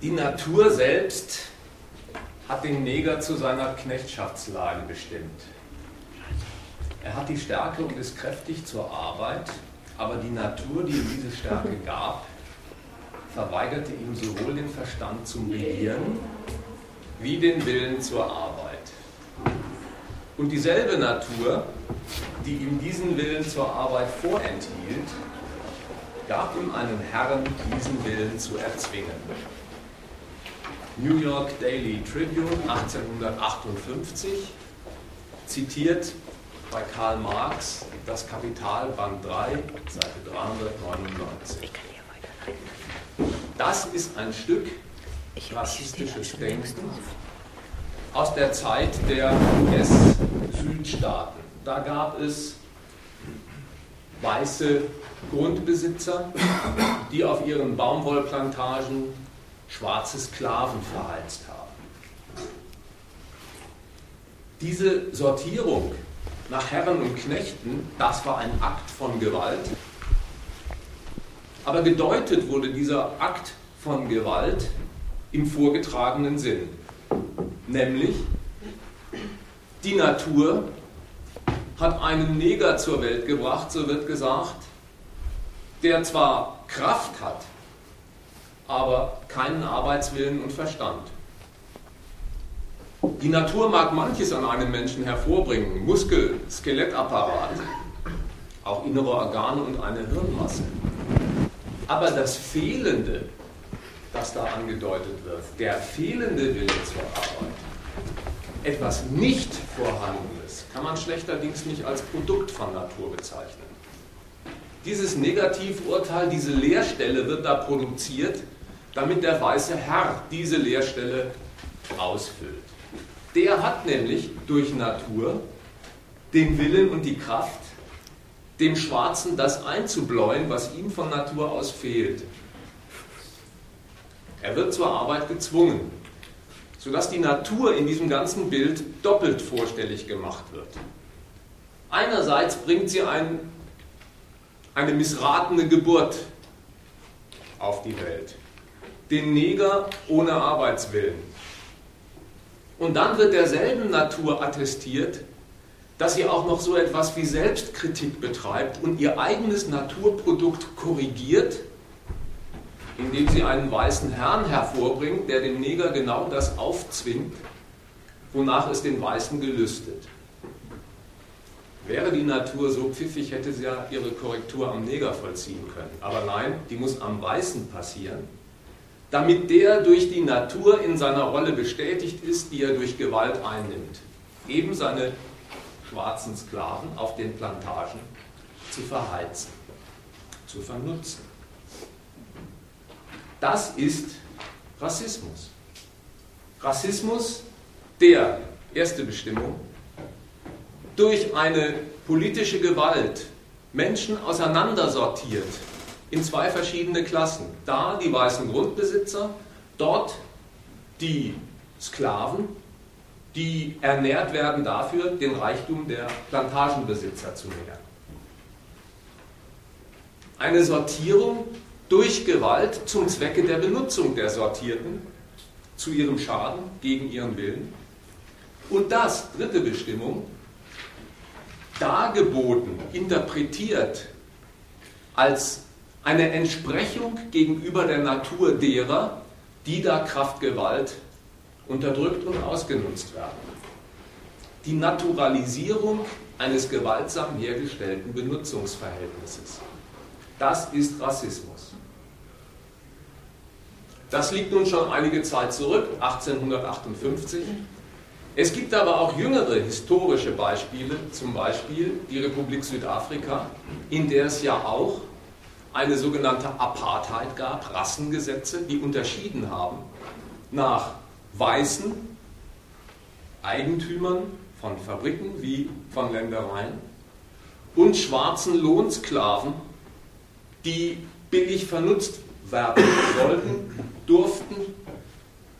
Die Natur selbst hat den Neger zu seiner Knechtschaftslage bestimmt. Er hat die Stärke und ist kräftig zur Arbeit, aber die Natur, die ihm diese Stärke gab, verweigerte ihm sowohl den Verstand zum Regieren wie den Willen zur Arbeit. Und dieselbe Natur, die ihm diesen Willen zur Arbeit vorenthielt, gab ihm einen Herrn, diesen Willen zu erzwingen. New York Daily Tribune 1858 zitiert bei Karl Marx das Kapital Band 3, Seite 399. Das ist ein Stück rassistisches Denken aus der Zeit der US-Südstaaten. Da gab es weiße Grundbesitzer, die auf ihren Baumwollplantagen schwarze Sklaven verheizt haben. Diese Sortierung nach Herren und Knechten, das war ein Akt von Gewalt. Aber gedeutet wurde dieser Akt von Gewalt im vorgetragenen Sinn. Nämlich, die Natur hat einen Neger zur Welt gebracht, so wird gesagt, der zwar Kraft hat, aber keinen Arbeitswillen und Verstand. Die Natur mag manches an einem Menschen hervorbringen, Muskel, Skelettapparat, auch innere Organe und eine Hirnmasse. Aber das Fehlende, das da angedeutet wird, der fehlende Wille zur Arbeit, etwas nicht Vorhandenes, kann man schlechterdings nicht als Produkt von Natur bezeichnen. Dieses Negativurteil, diese Leerstelle wird da produziert, damit der weiße Herr diese Leerstelle ausfüllt. Der hat nämlich durch Natur den Willen und die Kraft, dem Schwarzen das einzubläuen, was ihm von Natur aus fehlt. Er wird zur Arbeit gezwungen, sodass die Natur in diesem ganzen Bild doppelt vorstellig gemacht wird. Einerseits bringt sie ein, eine missratene Geburt auf die Welt, den Neger ohne Arbeitswillen. Und dann wird derselben Natur attestiert, dass sie auch noch so etwas wie Selbstkritik betreibt und ihr eigenes Naturprodukt korrigiert indem sie einen weißen Herrn hervorbringt, der dem Neger genau das aufzwingt, wonach es den Weißen gelüstet. Wäre die Natur so pfiffig, hätte sie ja ihre Korrektur am Neger vollziehen können. Aber nein, die muss am Weißen passieren, damit der durch die Natur in seiner Rolle bestätigt ist, die er durch Gewalt einnimmt. Eben seine schwarzen Sklaven auf den Plantagen zu verheizen, zu vernutzen. Das ist Rassismus. Rassismus, der, erste Bestimmung, durch eine politische Gewalt Menschen auseinandersortiert in zwei verschiedene Klassen. Da die weißen Grundbesitzer, dort die Sklaven, die ernährt werden dafür, den Reichtum der Plantagenbesitzer zu nähern. Eine Sortierung durch Gewalt zum Zwecke der Benutzung der Sortierten zu ihrem Schaden gegen ihren Willen. Und das, dritte Bestimmung, dargeboten, interpretiert als eine Entsprechung gegenüber der Natur derer, die da Kraftgewalt unterdrückt und ausgenutzt werden. Die Naturalisierung eines gewaltsam hergestellten Benutzungsverhältnisses. Das ist Rassismus. Das liegt nun schon einige Zeit zurück, 1858. Es gibt aber auch jüngere historische Beispiele, zum Beispiel die Republik Südafrika, in der es ja auch eine sogenannte Apartheid gab, Rassengesetze, die unterschieden haben nach weißen Eigentümern von Fabriken wie von Ländereien und schwarzen Lohnsklaven, die billig vernutzt werden sollten durften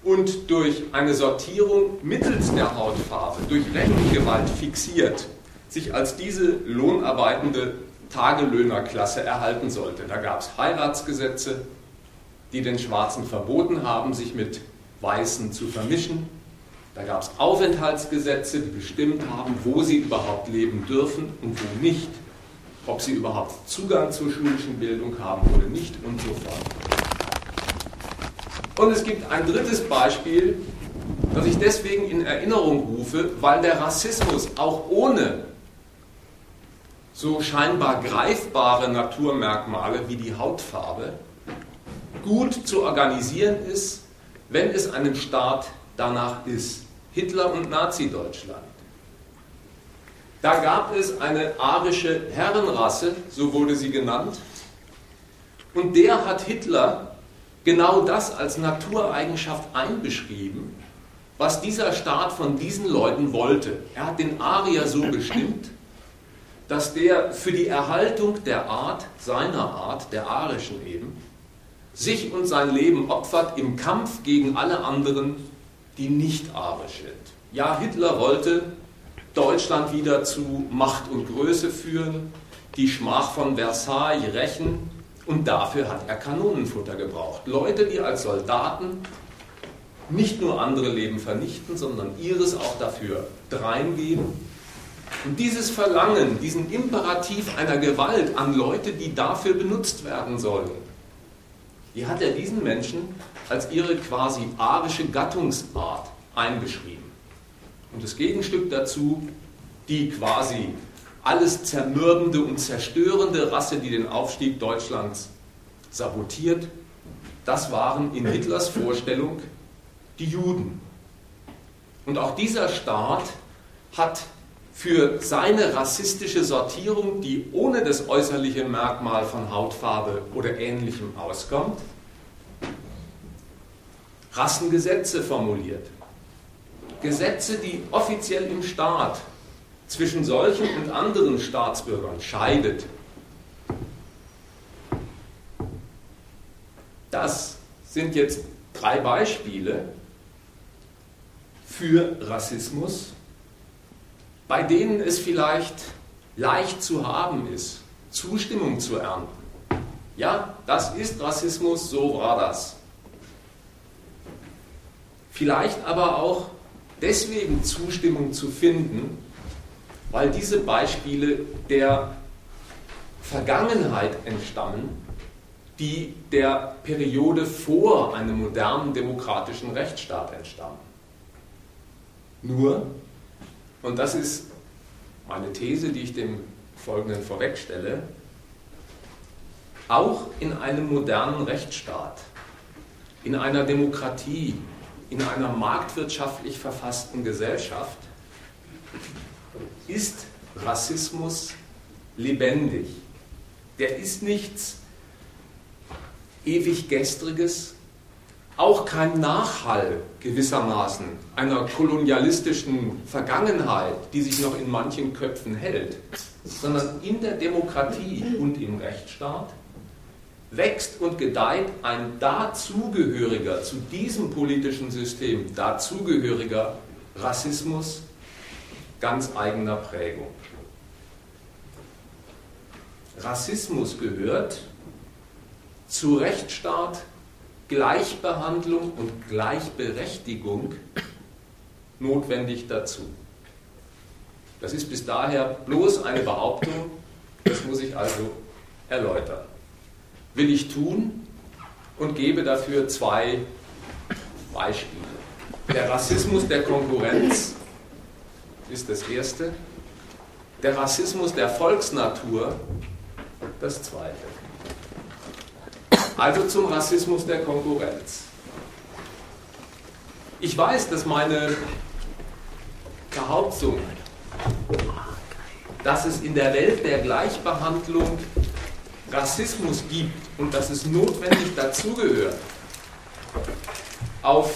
und durch eine Sortierung mittels der Hautfarbe, durch Rechengewalt fixiert, sich als diese lohnarbeitende Tagelöhnerklasse erhalten sollte. Da gab es Heiratsgesetze, die den Schwarzen verboten haben, sich mit Weißen zu vermischen. Da gab es Aufenthaltsgesetze, die bestimmt haben, wo sie überhaupt leben dürfen und wo nicht, ob sie überhaupt Zugang zur schulischen Bildung haben oder nicht und so fort. Und es gibt ein drittes Beispiel, das ich deswegen in Erinnerung rufe, weil der Rassismus auch ohne so scheinbar greifbare Naturmerkmale wie die Hautfarbe gut zu organisieren ist, wenn es einem Staat danach ist. Hitler und Nazi-Deutschland. Da gab es eine arische Herrenrasse, so wurde sie genannt, und der hat Hitler genau das als Natureigenschaft einbeschrieben, was dieser Staat von diesen Leuten wollte. Er hat den Arier so bestimmt, dass der für die Erhaltung der Art, seiner Art, der arischen eben, sich und sein Leben opfert im Kampf gegen alle anderen, die nicht arisch sind. Ja, Hitler wollte Deutschland wieder zu Macht und Größe führen, die Schmach von Versailles rächen und dafür hat er Kanonenfutter gebraucht. Leute, die als Soldaten nicht nur andere Leben vernichten, sondern ihres auch dafür dreingeben. Und dieses Verlangen, diesen Imperativ einer Gewalt an Leute, die dafür benutzt werden sollen, die hat er diesen Menschen als ihre quasi arische Gattungsart einbeschrieben. Und das Gegenstück dazu, die quasi alles zermürbende und zerstörende Rasse, die den Aufstieg Deutschlands sabotiert, das waren in Hitlers Vorstellung die Juden. Und auch dieser Staat hat für seine rassistische Sortierung, die ohne das äußerliche Merkmal von Hautfarbe oder ähnlichem auskommt, Rassengesetze formuliert. Gesetze, die offiziell im Staat zwischen solchen und anderen Staatsbürgern scheidet. Das sind jetzt drei Beispiele für Rassismus, bei denen es vielleicht leicht zu haben ist, Zustimmung zu ernten. Ja, das ist Rassismus, so war das. Vielleicht aber auch deswegen Zustimmung zu finden, weil diese Beispiele der Vergangenheit entstammen, die der Periode vor einem modernen demokratischen Rechtsstaat entstammen. Nur, und das ist meine These, die ich dem Folgenden vorwegstelle, auch in einem modernen Rechtsstaat, in einer Demokratie, in einer marktwirtschaftlich verfassten Gesellschaft ist Rassismus lebendig. Der ist nichts ewig gestriges, auch kein Nachhall gewissermaßen einer kolonialistischen Vergangenheit, die sich noch in manchen Köpfen hält, sondern in der Demokratie und im Rechtsstaat wächst und gedeiht ein dazugehöriger, zu diesem politischen System dazugehöriger Rassismus ganz eigener Prägung. Rassismus gehört zu Rechtsstaat, Gleichbehandlung und Gleichberechtigung notwendig dazu. Das ist bis daher bloß eine Behauptung, das muss ich also erläutern. Will ich tun und gebe dafür zwei Beispiele. Der Rassismus der Konkurrenz ist das Erste. Der Rassismus der Volksnatur das Zweite. Also zum Rassismus der Konkurrenz. Ich weiß, dass meine Behauptung, dass es in der Welt der Gleichbehandlung Rassismus gibt und dass es notwendig dazugehört, auf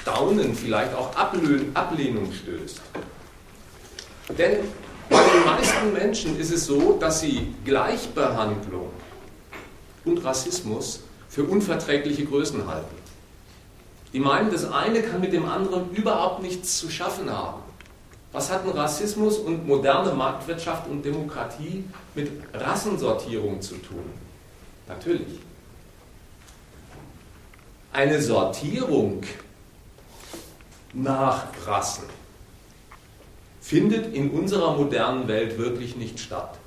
Staunen, vielleicht auch Ablehnung stößt. Denn bei den meisten Menschen ist es so, dass sie Gleichbehandlung und Rassismus für unverträgliche Größen halten. Die meinen, das eine kann mit dem anderen überhaupt nichts zu schaffen haben. Was hatten Rassismus und moderne Marktwirtschaft und Demokratie mit Rassensortierung zu tun? Natürlich. eine Sortierung nach Rassen findet in unserer modernen Welt wirklich nicht statt.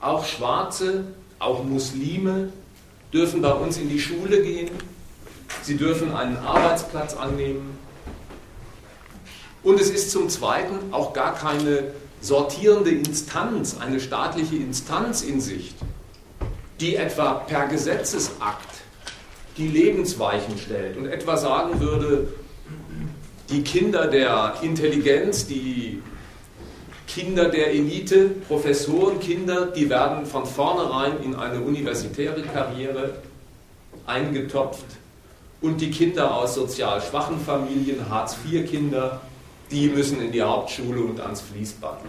Auch Schwarze, auch Muslime dürfen bei uns in die Schule gehen, sie dürfen einen Arbeitsplatz annehmen. Und es ist zum Zweiten auch gar keine sortierende Instanz, eine staatliche Instanz in Sicht, die etwa per Gesetzesakt die Lebensweichen stellt und etwa sagen würde, die Kinder der Intelligenz, die Kinder der Elite, Professorenkinder, die werden von vornherein in eine universitäre Karriere eingetopft und die Kinder aus sozial schwachen Familien, Hartz-IV-Kinder, die müssen in die Hauptschule und ans Fließband.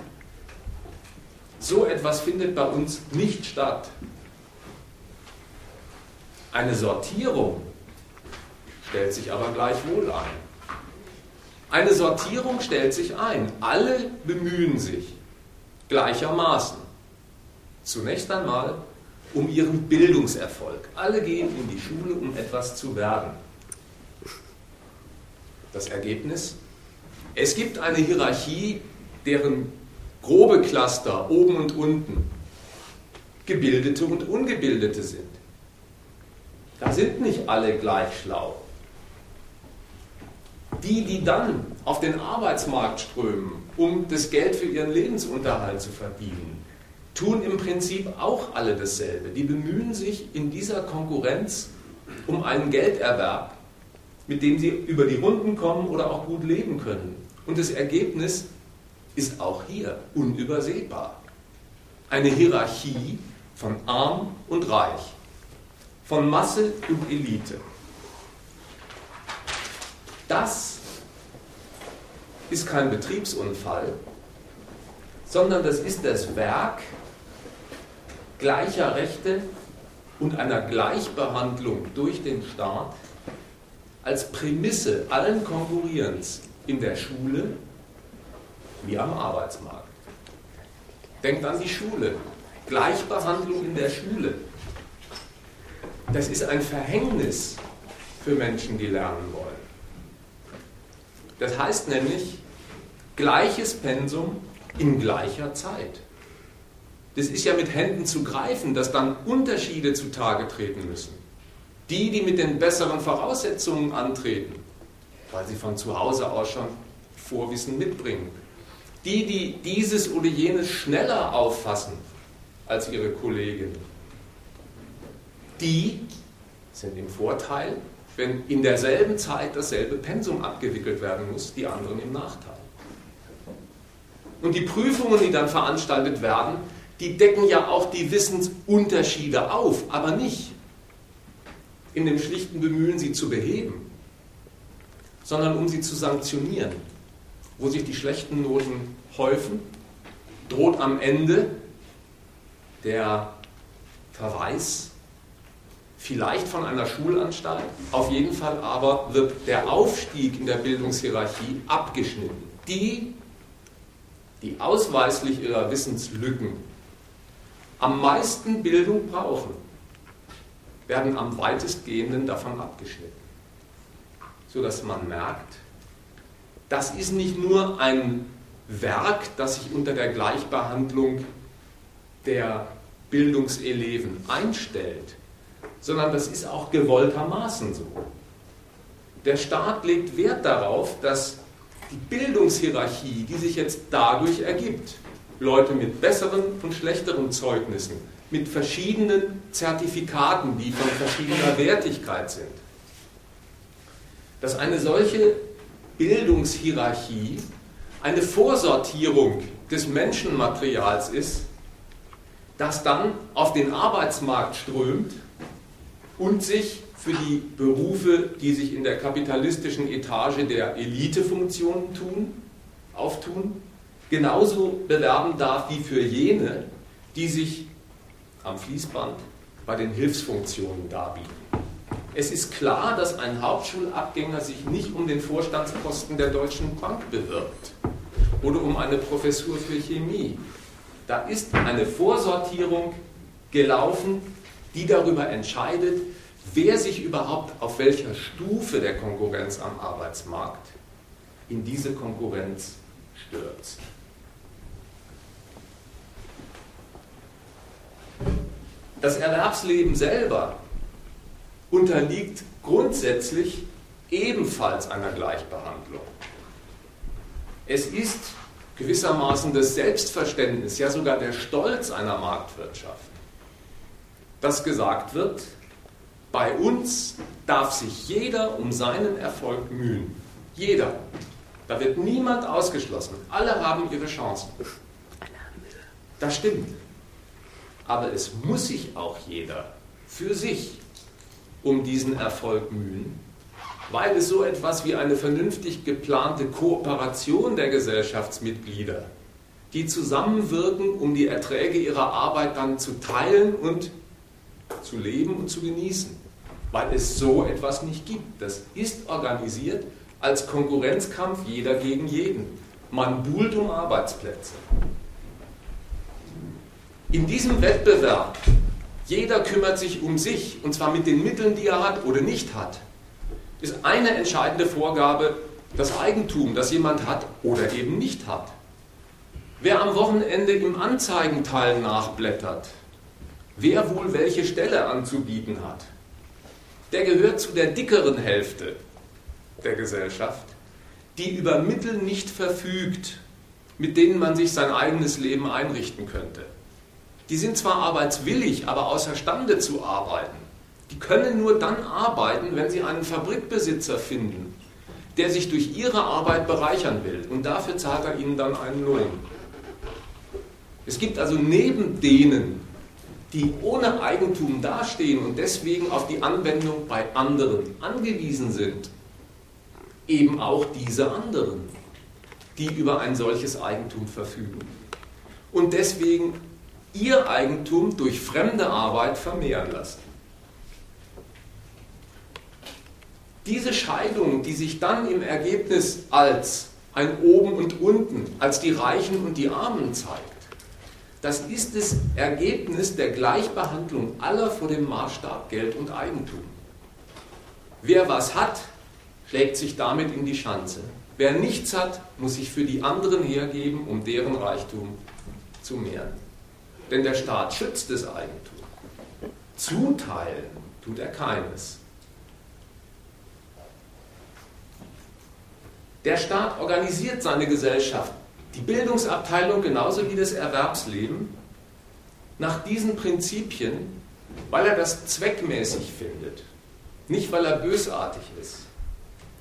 So etwas findet bei uns nicht statt. Eine Sortierung stellt sich aber gleichwohl ein. Eine Sortierung stellt sich ein. Alle bemühen sich gleichermaßen. Zunächst einmal um ihren Bildungserfolg. Alle gehen in die Schule, um etwas zu werden. Das Ergebnis? Es gibt eine Hierarchie, deren grobe Cluster oben und unten Gebildete und Ungebildete sind. Da sind nicht alle gleich schlau. Die, die dann auf den Arbeitsmarkt strömen, um das Geld für ihren Lebensunterhalt zu verdienen, tun im Prinzip auch alle dasselbe. Die bemühen sich in dieser Konkurrenz um einen Gelderwerb, mit dem sie über die Runden kommen oder auch gut leben können. Und das Ergebnis ist auch hier unübersehbar. Eine Hierarchie von arm und reich, von Masse und Elite. Das ist kein Betriebsunfall, sondern das ist das Werk gleicher Rechte und einer Gleichbehandlung durch den Staat als Prämisse allen Konkurrierens in der Schule wie am Arbeitsmarkt. Denkt an die Schule. Gleichbehandlung in der Schule. Das ist ein Verhängnis für Menschen, die lernen wollen. Das heißt nämlich gleiches Pensum in gleicher Zeit. Das ist ja mit Händen zu greifen, dass dann Unterschiede zutage treten müssen. Die, die mit den besseren Voraussetzungen antreten, weil sie von zu Hause aus schon Vorwissen mitbringen. Die, die dieses oder jenes schneller auffassen als ihre Kolleginnen, die sind im Vorteil wenn in derselben Zeit dasselbe Pensum abgewickelt werden muss, die anderen im Nachteil. Und die Prüfungen, die dann veranstaltet werden, die decken ja auch die Wissensunterschiede auf, aber nicht in dem schlichten Bemühen, sie zu beheben, sondern um sie zu sanktionieren. Wo sich die schlechten Noten häufen, droht am Ende der Verweis vielleicht von einer Schulanstalt, auf jeden Fall aber wird der Aufstieg in der Bildungshierarchie abgeschnitten. Die, die ausweislich ihrer Wissenslücken am meisten Bildung brauchen, werden am weitestgehenden davon abgeschnitten. Sodass man merkt, das ist nicht nur ein Werk, das sich unter der Gleichbehandlung der Bildungseleven einstellt, sondern das ist auch gewolltermaßen so. Der Staat legt Wert darauf, dass die Bildungshierarchie, die sich jetzt dadurch ergibt, Leute mit besseren und schlechteren Zeugnissen, mit verschiedenen Zertifikaten, die von verschiedener Wertigkeit sind, dass eine solche Bildungshierarchie eine Vorsortierung des Menschenmaterials ist, das dann auf den Arbeitsmarkt strömt und sich für die Berufe, die sich in der kapitalistischen Etage der Elitefunktionen tun, auftun, genauso bewerben darf wie für jene, die sich am Fließband bei den Hilfsfunktionen darbieten. Es ist klar, dass ein Hauptschulabgänger sich nicht um den Vorstandsposten der Deutschen Bank bewirbt oder um eine Professur für Chemie. Da ist eine Vorsortierung gelaufen, die darüber entscheidet, wer sich überhaupt auf welcher Stufe der Konkurrenz am Arbeitsmarkt in diese Konkurrenz stürzt. Das Erwerbsleben selber unterliegt grundsätzlich ebenfalls einer Gleichbehandlung. Es ist gewissermaßen das Selbstverständnis, ja sogar der Stolz einer Marktwirtschaft, dass gesagt wird, bei uns darf sich jeder um seinen Erfolg mühen. Jeder. Da wird niemand ausgeschlossen. Alle haben ihre Chancen. Das stimmt. Aber es muss sich auch jeder für sich um diesen Erfolg mühen, weil es so etwas wie eine vernünftig geplante Kooperation der Gesellschaftsmitglieder, die zusammenwirken, um die Erträge ihrer Arbeit dann zu teilen und zu leben und zu genießen, weil es so etwas nicht gibt. Das ist organisiert als Konkurrenzkampf jeder gegen jeden. Man buhlt um Arbeitsplätze. In diesem Wettbewerb, jeder kümmert sich um sich, und zwar mit den Mitteln, die er hat oder nicht hat, ist eine entscheidende Vorgabe das Eigentum, das jemand hat oder eben nicht hat. Wer am Wochenende im Anzeigenteil nachblättert, wer wohl welche Stelle anzubieten hat, der gehört zu der dickeren Hälfte der Gesellschaft, die über Mittel nicht verfügt, mit denen man sich sein eigenes Leben einrichten könnte. Die sind zwar arbeitswillig, aber außerstande zu arbeiten. Die können nur dann arbeiten, wenn sie einen Fabrikbesitzer finden, der sich durch ihre Arbeit bereichern will. Und dafür zahlt er ihnen dann einen Lohn. Es gibt also neben denen, die ohne Eigentum dastehen und deswegen auf die Anwendung bei anderen angewiesen sind, eben auch diese anderen, die über ein solches Eigentum verfügen. Und deswegen ihr Eigentum durch fremde Arbeit vermehren lassen. Diese Scheidung, die sich dann im Ergebnis als ein Oben und Unten, als die Reichen und die Armen zeigt, das ist das Ergebnis der Gleichbehandlung aller vor dem Maßstab Geld und Eigentum. Wer was hat, schlägt sich damit in die Schanze. Wer nichts hat, muss sich für die anderen hergeben, um deren Reichtum zu mehren. Denn der Staat schützt das Eigentum. Zuteilen tut er keines. Der Staat organisiert seine Gesellschaft, die Bildungsabteilung genauso wie das Erwerbsleben, nach diesen Prinzipien, weil er das zweckmäßig findet, nicht weil er bösartig ist.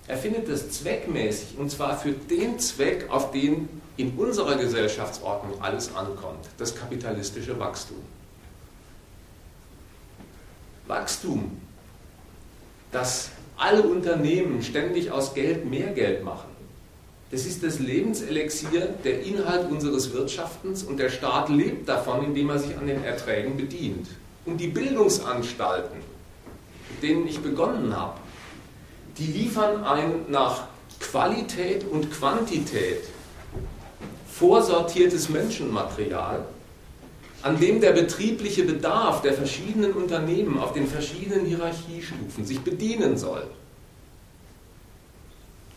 Er findet das zweckmäßig und zwar für den Zweck, auf den in unserer Gesellschaftsordnung alles ankommt, das kapitalistische Wachstum. Wachstum, dass alle Unternehmen ständig aus Geld mehr Geld machen. Das ist das Lebenselixier, der Inhalt unseres Wirtschaftens und der Staat lebt davon, indem er sich an den Erträgen bedient. Und die Bildungsanstalten, mit denen ich begonnen habe, die liefern ein nach Qualität und Quantität vorsortiertes Menschenmaterial, an dem der betriebliche Bedarf der verschiedenen Unternehmen auf den verschiedenen Hierarchiestufen sich bedienen soll.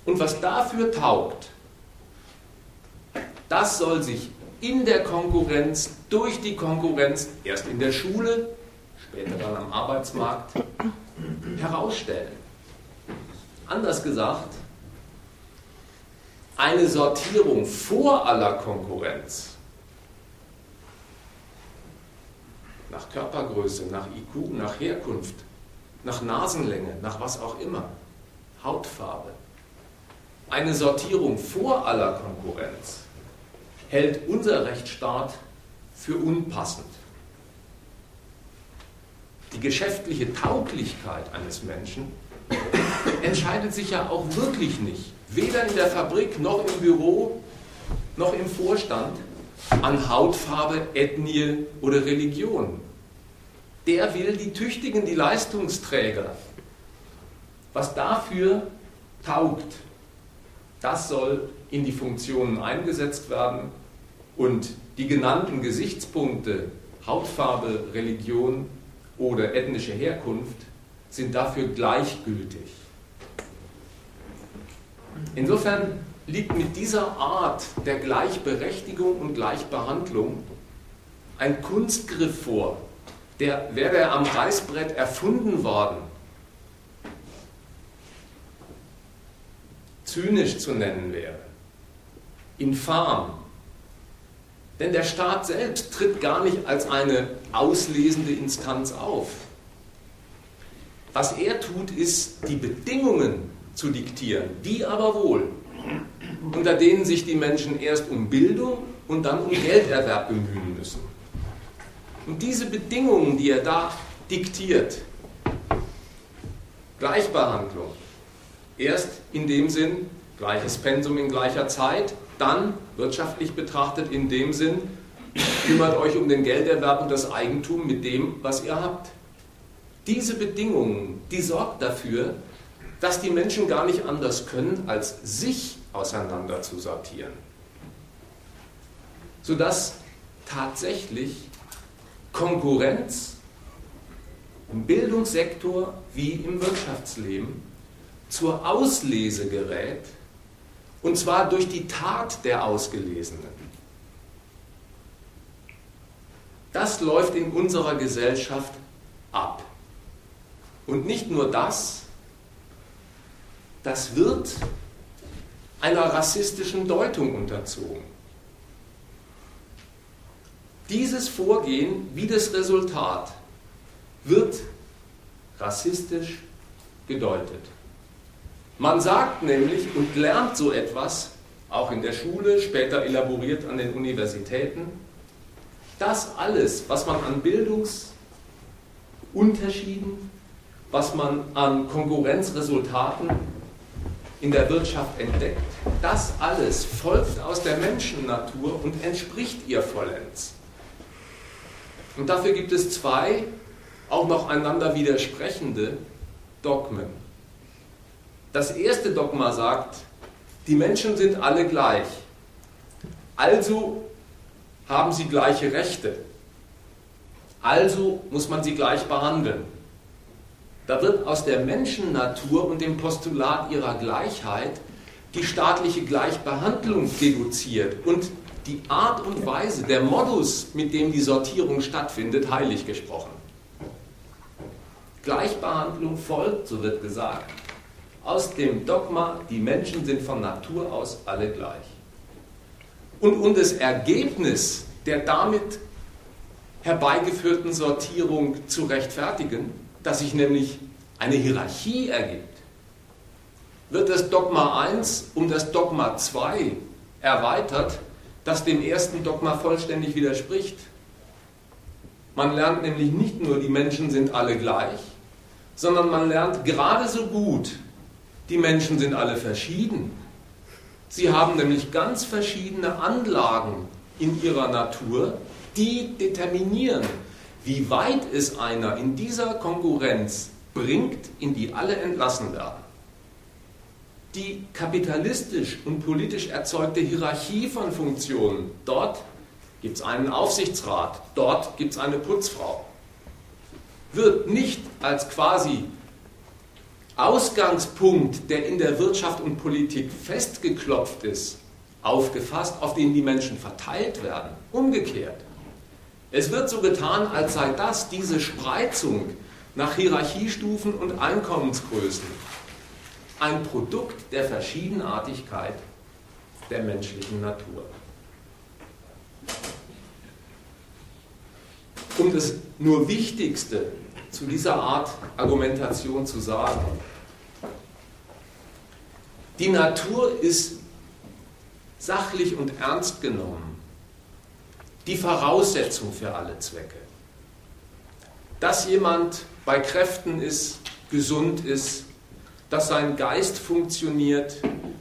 Und was dafür taugt, das soll sich in der Konkurrenz, durch die Konkurrenz, erst in der Schule, später dann am Arbeitsmarkt, herausstellen. Anders gesagt, eine Sortierung vor aller Konkurrenz nach Körpergröße, nach IQ, nach Herkunft, nach Nasenlänge, nach was auch immer, Hautfarbe. Eine Sortierung vor aller Konkurrenz hält unser Rechtsstaat für unpassend. Die geschäftliche Tauglichkeit eines Menschen entscheidet sich ja auch wirklich nicht, weder in der Fabrik noch im Büro noch im Vorstand, an Hautfarbe, Ethnie oder Religion. Der will die Tüchtigen, die Leistungsträger. Was dafür taugt, das soll in die Funktionen eingesetzt werden und die genannten Gesichtspunkte, Hautfarbe, Religion oder ethnische Herkunft, sind dafür gleichgültig. Insofern liegt mit dieser Art der Gleichberechtigung und Gleichbehandlung ein Kunstgriff vor, der wäre er am Reißbrett erfunden worden, zynisch zu nennen wäre, infam. Denn der Staat selbst tritt gar nicht als eine auslesende Instanz auf. Was er tut, ist, die Bedingungen zu diktieren, die aber wohl, unter denen sich die Menschen erst um Bildung und dann um Gelderwerb bemühen müssen. Und diese Bedingungen, die er da diktiert, Gleichbehandlung, erst in dem Sinn, gleiches Pensum in gleicher Zeit, dann wirtschaftlich betrachtet in dem Sinn, kümmert euch um den Gelderwerb und das Eigentum mit dem, was ihr habt. Diese Bedingungen, die sorgt dafür, dass die Menschen gar nicht anders können, als sich auseinander zu sortieren. Sodass tatsächlich Konkurrenz im Bildungssektor wie im Wirtschaftsleben zur Auslese gerät, und zwar durch die Tat der Ausgelesenen. Das läuft in unserer Gesellschaft ab. Und nicht nur das, das wird einer rassistischen Deutung unterzogen. Dieses Vorgehen wie das Resultat wird rassistisch gedeutet. Man sagt nämlich und lernt so etwas, auch in der Schule, später elaboriert an den Universitäten, dass alles, was man an Bildungsunterschieden, was man an Konkurrenzresultaten in der Wirtschaft entdeckt, das alles folgt aus der Menschennatur und entspricht ihr vollends. Und dafür gibt es zwei auch noch einander widersprechende Dogmen. Das erste Dogma sagt, die Menschen sind alle gleich. Also haben sie gleiche Rechte. Also muss man sie gleich behandeln. Da wird aus der Menschennatur und dem Postulat ihrer Gleichheit die staatliche Gleichbehandlung deduziert und die Art und Weise, der Modus, mit dem die Sortierung stattfindet, heilig gesprochen. Gleichbehandlung folgt, so wird gesagt, aus dem Dogma, die Menschen sind von Natur aus alle gleich. Und um das Ergebnis der damit herbeigeführten Sortierung zu rechtfertigen, dass sich nämlich eine Hierarchie ergibt, wird das Dogma 1 um das Dogma 2 erweitert, das dem ersten Dogma vollständig widerspricht. Man lernt nämlich nicht nur, die Menschen sind alle gleich, sondern man lernt gerade so gut, die Menschen sind alle verschieden. Sie haben nämlich ganz verschiedene Anlagen in ihrer Natur, die determinieren, wie weit es einer in dieser Konkurrenz bringt, in die alle entlassen werden die kapitalistisch und politisch erzeugte Hierarchie von Funktionen. Dort gibt es einen Aufsichtsrat, dort gibt es eine Putzfrau. Wird nicht als quasi Ausgangspunkt, der in der Wirtschaft und Politik festgeklopft ist, aufgefasst, auf den die Menschen verteilt werden. Umgekehrt. Es wird so getan, als sei das diese Spreizung nach Hierarchiestufen und Einkommensgrößen ein Produkt der Verschiedenartigkeit der menschlichen Natur. Um das nur Wichtigste zu dieser Art Argumentation zu sagen, die Natur ist sachlich und ernst genommen die Voraussetzung für alle Zwecke. Dass jemand bei Kräften ist, gesund ist, dass sein Geist funktioniert.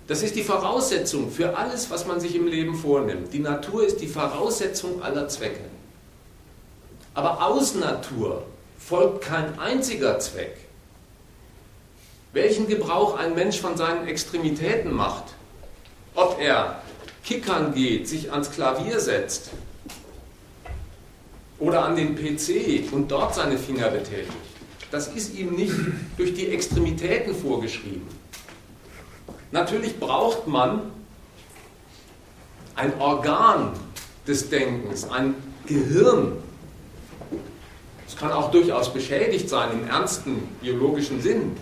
Das ist die Voraussetzung für alles, was man sich im Leben vornimmt. Die Natur ist die Voraussetzung aller Zwecke. Aber aus Natur folgt kein einziger Zweck. Welchen Gebrauch ein Mensch von seinen Extremitäten macht, ob er kickern geht, sich ans Klavier setzt oder an den PC und dort seine Finger betätigt, das ist ihm nicht durch die Extremitäten vorgeschrieben. Natürlich braucht man ein Organ des Denkens, ein Gehirn. Es kann auch durchaus beschädigt sein im ernsten biologischen Sinn.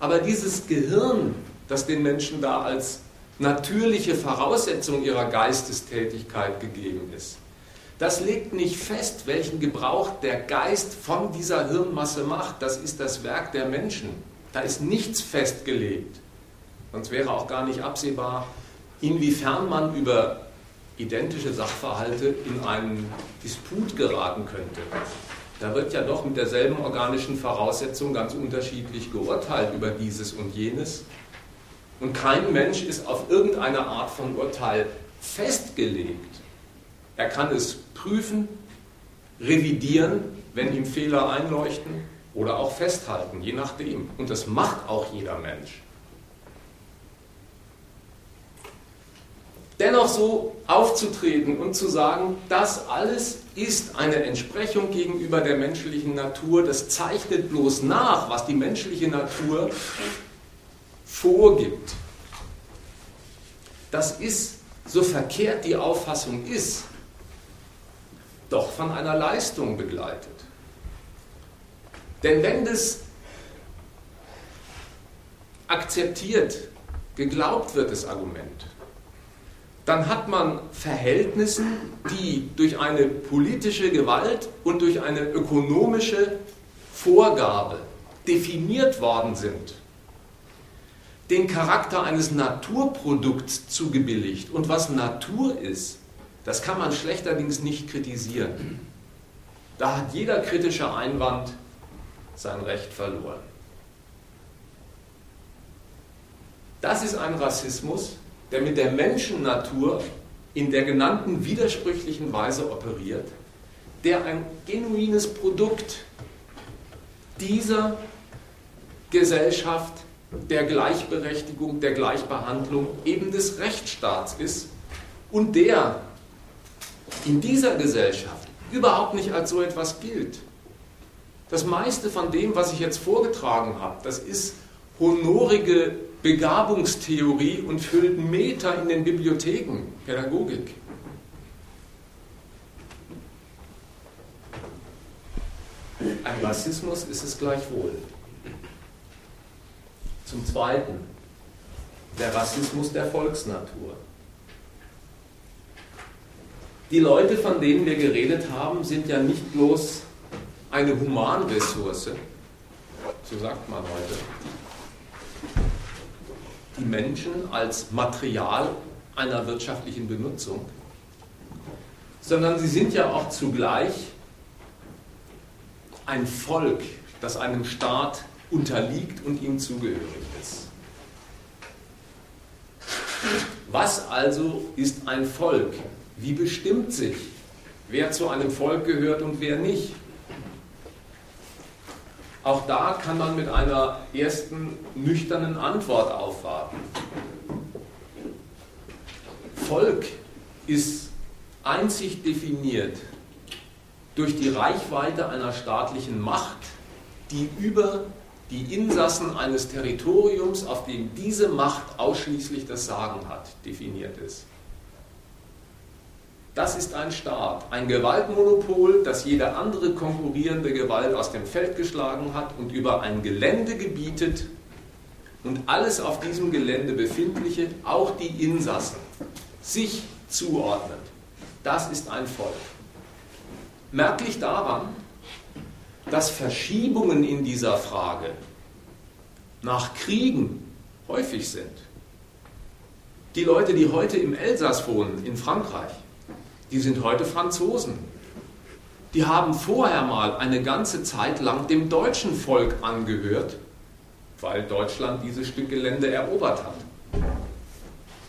Aber dieses Gehirn, das den Menschen da als natürliche Voraussetzung ihrer Geistestätigkeit gegeben ist, das legt nicht fest, welchen Gebrauch der Geist von dieser Hirnmasse macht. Das ist das Werk der Menschen. Da ist nichts festgelegt. Sonst wäre auch gar nicht absehbar, inwiefern man über identische Sachverhalte in einen Disput geraten könnte. Da wird ja doch mit derselben organischen Voraussetzung ganz unterschiedlich geurteilt über dieses und jenes. Und kein Mensch ist auf irgendeine Art von Urteil festgelegt. Er kann es prüfen, revidieren, wenn ihm Fehler einleuchten oder auch festhalten, je nachdem. Und das macht auch jeder Mensch. Dennoch so aufzutreten und zu sagen, das alles ist eine Entsprechung gegenüber der menschlichen Natur, das zeichnet bloß nach, was die menschliche Natur vorgibt. Das ist, so verkehrt die Auffassung ist, doch von einer Leistung begleitet. Denn wenn das akzeptiert, geglaubt wird, das Argument, dann hat man Verhältnissen, die durch eine politische Gewalt und durch eine ökonomische Vorgabe definiert worden sind, den Charakter eines Naturprodukts zugebilligt. Und was Natur ist, das kann man schlechterdings nicht kritisieren. Da hat jeder kritische Einwand sein Recht verloren. Das ist ein Rassismus, der mit der Menschennatur in der genannten widersprüchlichen Weise operiert, der ein genuines Produkt dieser Gesellschaft der Gleichberechtigung, der Gleichbehandlung eben des Rechtsstaats ist und der in dieser Gesellschaft überhaupt nicht als so etwas gilt. Das meiste von dem, was ich jetzt vorgetragen habe, das ist honorige Begabungstheorie und füllt Meter in den Bibliotheken, Pädagogik. Ein Rassismus ist es gleichwohl. Zum Zweiten, der Rassismus der Volksnatur. Die Leute, von denen wir geredet haben, sind ja nicht bloß eine Humanressource, so sagt man heute. Die Menschen als Material einer wirtschaftlichen Benutzung, sondern sie sind ja auch zugleich ein Volk, das einem Staat unterliegt und ihm zugehörig ist. Was also ist ein Volk? Wie bestimmt sich, wer zu einem Volk gehört und wer nicht? Auch da kann man mit einer ersten nüchternen Antwort aufwarten. Volk ist einzig definiert durch die Reichweite einer staatlichen Macht, die über die Insassen eines Territoriums, auf dem diese Macht ausschließlich das Sagen hat, definiert ist. Das ist ein Staat, ein Gewaltmonopol, das jede andere konkurrierende Gewalt aus dem Feld geschlagen hat und über ein Gelände gebietet und alles auf diesem Gelände befindliche, auch die Insassen, sich zuordnet. Das ist ein Volk. Merklich daran, dass Verschiebungen in dieser Frage nach Kriegen häufig sind. Die Leute, die heute im Elsass wohnen, in Frankreich, die sind heute Franzosen. Die haben vorher mal eine ganze Zeit lang dem deutschen Volk angehört, weil Deutschland dieses Stück Gelände erobert hat.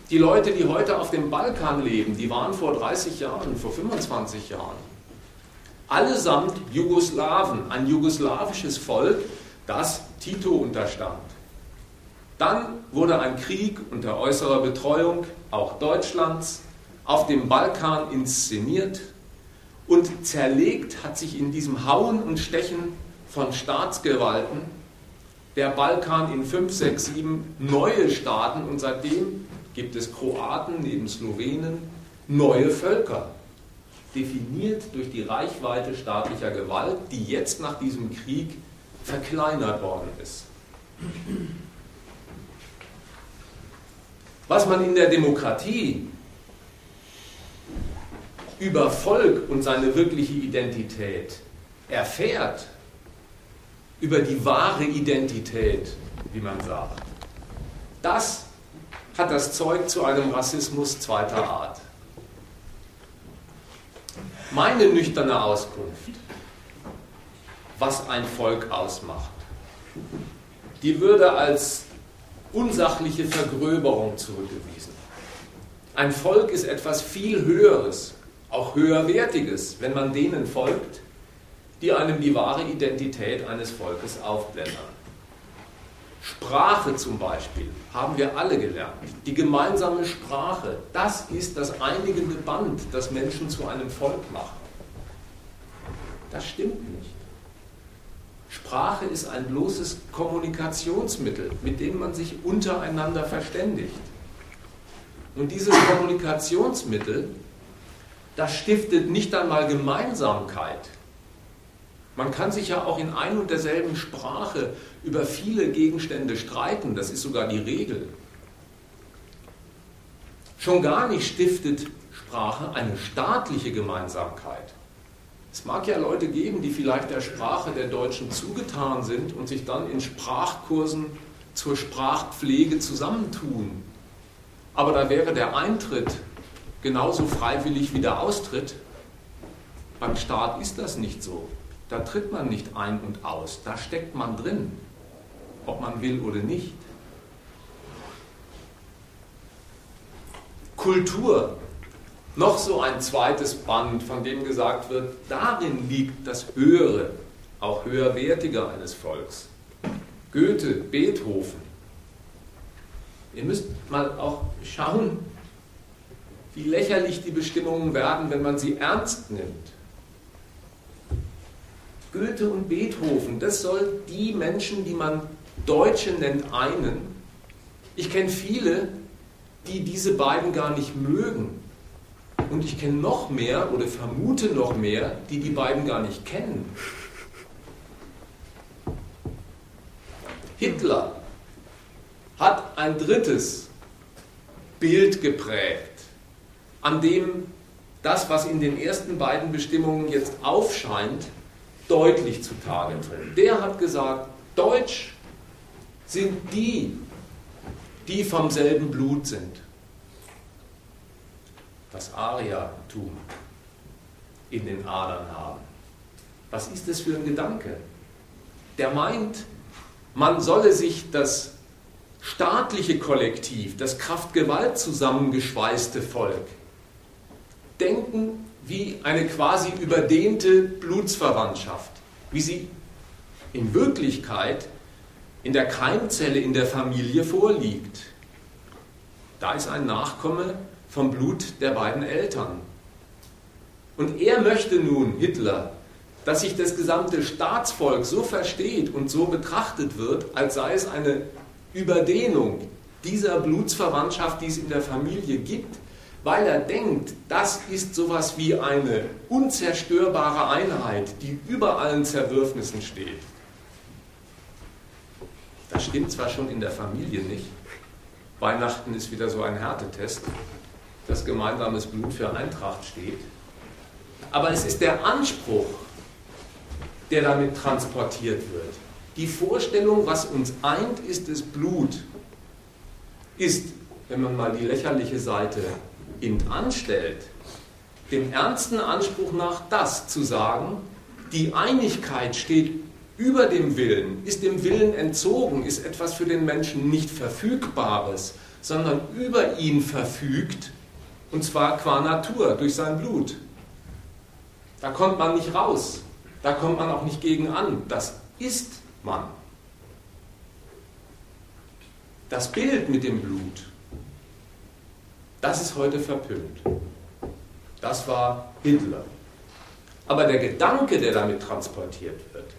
Die Leute, die heute auf dem Balkan leben, die waren vor 30 Jahren, vor 25 Jahren, allesamt Jugoslawen, ein jugoslawisches Volk, das Tito unterstand. Dann wurde ein Krieg unter äußerer Betreuung auch Deutschlands auf dem Balkan inszeniert und zerlegt hat sich in diesem Hauen und Stechen von Staatsgewalten, der Balkan in 5, 6, 7 neue Staaten und seitdem gibt es Kroaten neben Slowenen, neue Völker, definiert durch die Reichweite staatlicher Gewalt, die jetzt nach diesem Krieg verkleinert worden ist. Was man in der Demokratie über Volk und seine wirkliche Identität erfährt, über die wahre Identität, wie man sagt, das hat das Zeug zu einem Rassismus zweiter Art. Meine nüchterne Auskunft, was ein Volk ausmacht, die würde als unsachliche Vergröberung zurückgewiesen. Ein Volk ist etwas viel Höheres, auch höherwertiges, wenn man denen folgt, die einem die wahre Identität eines Volkes aufblättern. Sprache zum Beispiel haben wir alle gelernt. Die gemeinsame Sprache, das ist das einigende Band, das Menschen zu einem Volk macht. Das stimmt nicht. Sprache ist ein bloßes Kommunikationsmittel, mit dem man sich untereinander verständigt. Und dieses Kommunikationsmittel, das stiftet nicht einmal Gemeinsamkeit. Man kann sich ja auch in ein und derselben Sprache über viele Gegenstände streiten, das ist sogar die Regel. Schon gar nicht stiftet Sprache eine staatliche Gemeinsamkeit. Es mag ja Leute geben, die vielleicht der Sprache der Deutschen zugetan sind und sich dann in Sprachkursen zur Sprachpflege zusammentun. Aber da wäre der Eintritt genauso freiwillig wie der Austritt. Beim Staat ist das nicht so. Da tritt man nicht ein und aus, da steckt man drin, ob man will oder nicht. Kultur noch so ein zweites Band, von dem gesagt wird, darin liegt das Höhere, auch höherwertige eines Volks. Goethe, Beethoven. Ihr müsst mal auch schauen, wie lächerlich die Bestimmungen werden, wenn man sie ernst nimmt. Goethe und Beethoven, das soll die Menschen, die man Deutsche nennt, einen. Ich kenne viele, die diese beiden gar nicht mögen. Und ich kenne noch mehr oder vermute noch mehr, die die beiden gar nicht kennen. Hitler hat ein drittes Bild geprägt, an dem das, was in den ersten beiden Bestimmungen jetzt aufscheint, deutlich zutage tritt. Der hat gesagt, Deutsch sind die, die vom selben Blut sind das Ariatum in den Adern haben. Was ist das für ein Gedanke? Der meint, man solle sich das staatliche Kollektiv, das Kraft-Gewalt zusammengeschweißte Volk, denken wie eine quasi überdehnte Blutsverwandtschaft, wie sie in Wirklichkeit in der Keimzelle in der Familie vorliegt. Da ist ein Nachkomme vom Blut der beiden Eltern. Und er möchte nun, Hitler, dass sich das gesamte Staatsvolk so versteht und so betrachtet wird, als sei es eine Überdehnung dieser Blutsverwandtschaft, die es in der Familie gibt, weil er denkt, das ist sowas wie eine unzerstörbare Einheit, die über allen Zerwürfnissen steht. Das stimmt zwar schon in der Familie nicht. Weihnachten ist wieder so ein Härtetest dass gemeinsames Blut für Eintracht steht. Aber es ist der Anspruch, der damit transportiert wird. Die Vorstellung, was uns eint, ist das Blut, ist, wenn man mal die lächerliche Seite int anstellt, dem ernsten Anspruch nach das zu sagen, die Einigkeit steht über dem Willen, ist dem Willen entzogen, ist etwas für den Menschen nicht Verfügbares, sondern über ihn verfügt und zwar qua Natur, durch sein Blut. Da kommt man nicht raus. Da kommt man auch nicht gegen an. Das ist man. Das Bild mit dem Blut, das ist heute verpönt. Das war Hitler. Aber der Gedanke, der damit transportiert wird,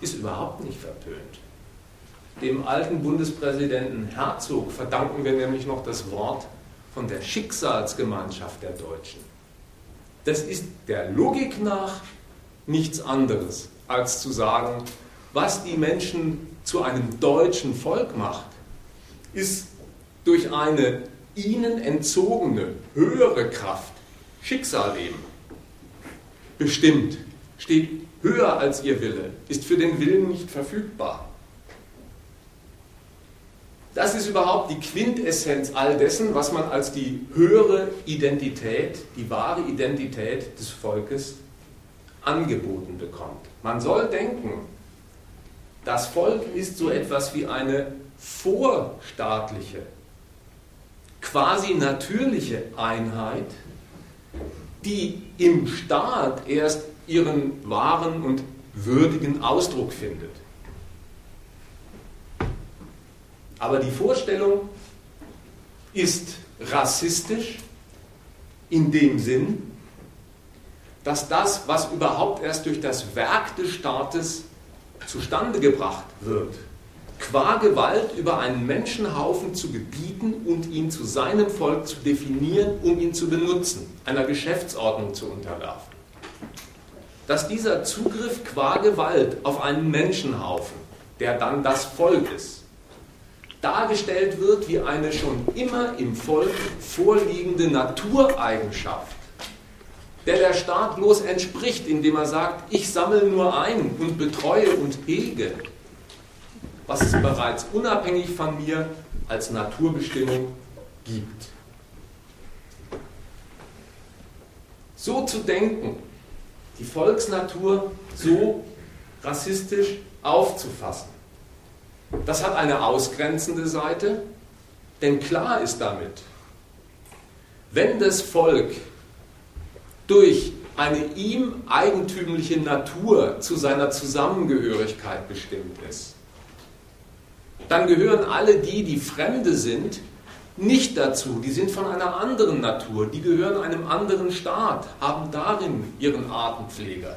ist überhaupt nicht verpönt. Dem alten Bundespräsidenten Herzog verdanken wir nämlich noch das Wort von der Schicksalsgemeinschaft der Deutschen. Das ist der Logik nach nichts anderes, als zu sagen, was die Menschen zu einem deutschen Volk macht, ist durch eine ihnen entzogene höhere Kraft, Schicksal eben, bestimmt, steht höher als ihr Wille, ist für den Willen nicht verfügbar. Das ist überhaupt die Quintessenz all dessen, was man als die höhere Identität, die wahre Identität des Volkes angeboten bekommt. Man soll denken, das Volk ist so etwas wie eine vorstaatliche, quasi natürliche Einheit, die im Staat erst ihren wahren und würdigen Ausdruck findet. Aber die Vorstellung ist rassistisch in dem Sinn, dass das, was überhaupt erst durch das Werk des Staates zustande gebracht wird, qua Gewalt über einen Menschenhaufen zu gebieten und ihn zu seinem Volk zu definieren, um ihn zu benutzen, einer Geschäftsordnung zu unterwerfen. Dass dieser Zugriff qua Gewalt auf einen Menschenhaufen, der dann das Volk ist, dargestellt wird wie eine schon immer im Volk vorliegende Natureigenschaft, der der Staat bloß entspricht, indem er sagt, ich sammle nur ein und betreue und hege, was es bereits unabhängig von mir als Naturbestimmung gibt. So zu denken, die Volksnatur so rassistisch aufzufassen, das hat eine ausgrenzende Seite, denn klar ist damit, wenn das Volk durch eine ihm eigentümliche Natur zu seiner Zusammengehörigkeit bestimmt ist, dann gehören alle die, die Fremde sind, nicht dazu. Die sind von einer anderen Natur, die gehören einem anderen Staat, haben darin ihren Artenpfleger,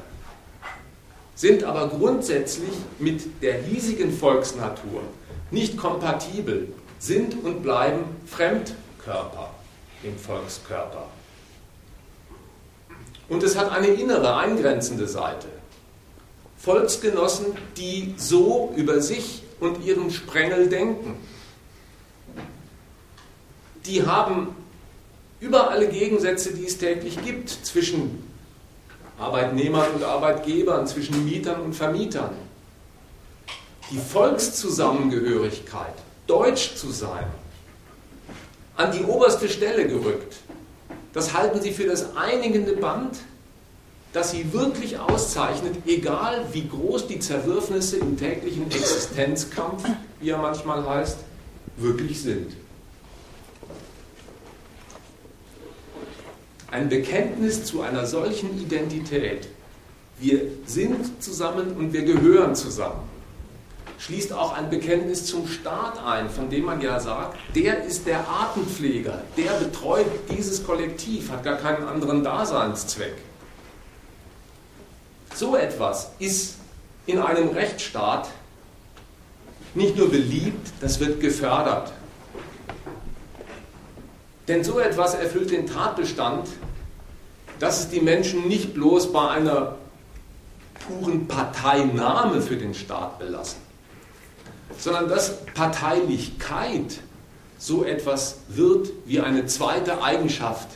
sind aber grundsätzlich mit der hiesigen Volksnatur nicht kompatibel, sind und bleiben Fremdkörper im Volkskörper. Und es hat eine innere, eingrenzende Seite. Volksgenossen, die so über sich und ihren Sprengel denken, die haben über alle Gegensätze, die es täglich gibt, zwischen Arbeitnehmern und Arbeitgebern, zwischen Mietern und Vermietern. Die Volkszusammengehörigkeit, deutsch zu sein, an die oberste Stelle gerückt. Das halten sie für das einigende Band, das sie wirklich auszeichnet, egal wie groß die Zerwürfnisse im täglichen Existenzkampf, wie er manchmal heißt, wirklich sind. Ein Bekenntnis zu einer solchen Identität, wir sind zusammen und wir gehören zusammen, schließt auch ein Bekenntnis zum Staat ein, von dem man ja sagt, der ist der Artenpfleger, der betreut dieses Kollektiv, hat gar keinen anderen Daseinszweck. So etwas ist in einem Rechtsstaat nicht nur beliebt, das wird gefördert. Denn so etwas erfüllt den Tatbestand, dass es die Menschen nicht bloß bei einer puren Parteinahme für den Staat belassen sondern dass Parteilichkeit so etwas wird wie eine zweite Eigenschaft,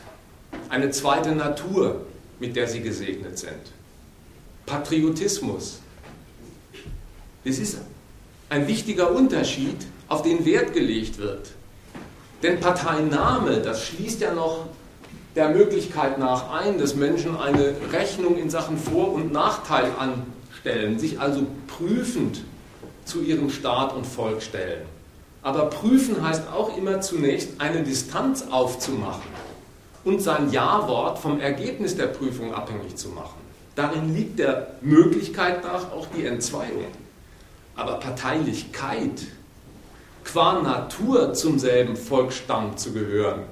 eine zweite Natur, mit der sie gesegnet sind. Patriotismus. Das ist ein wichtiger Unterschied, auf den Wert gelegt wird. Denn Parteinahme, das schließt ja noch der Möglichkeit nach ein, dass Menschen eine Rechnung in Sachen Vor- und Nachteil anstellen, sich also prüfend zu ihrem Staat und Volk stellen. Aber prüfen heißt auch immer zunächst eine Distanz aufzumachen und sein Ja-Wort vom Ergebnis der Prüfung abhängig zu machen. Darin liegt der Möglichkeit nach auch die Entzweiung. Aber Parteilichkeit, qua Natur zum selben Volksstamm zu gehören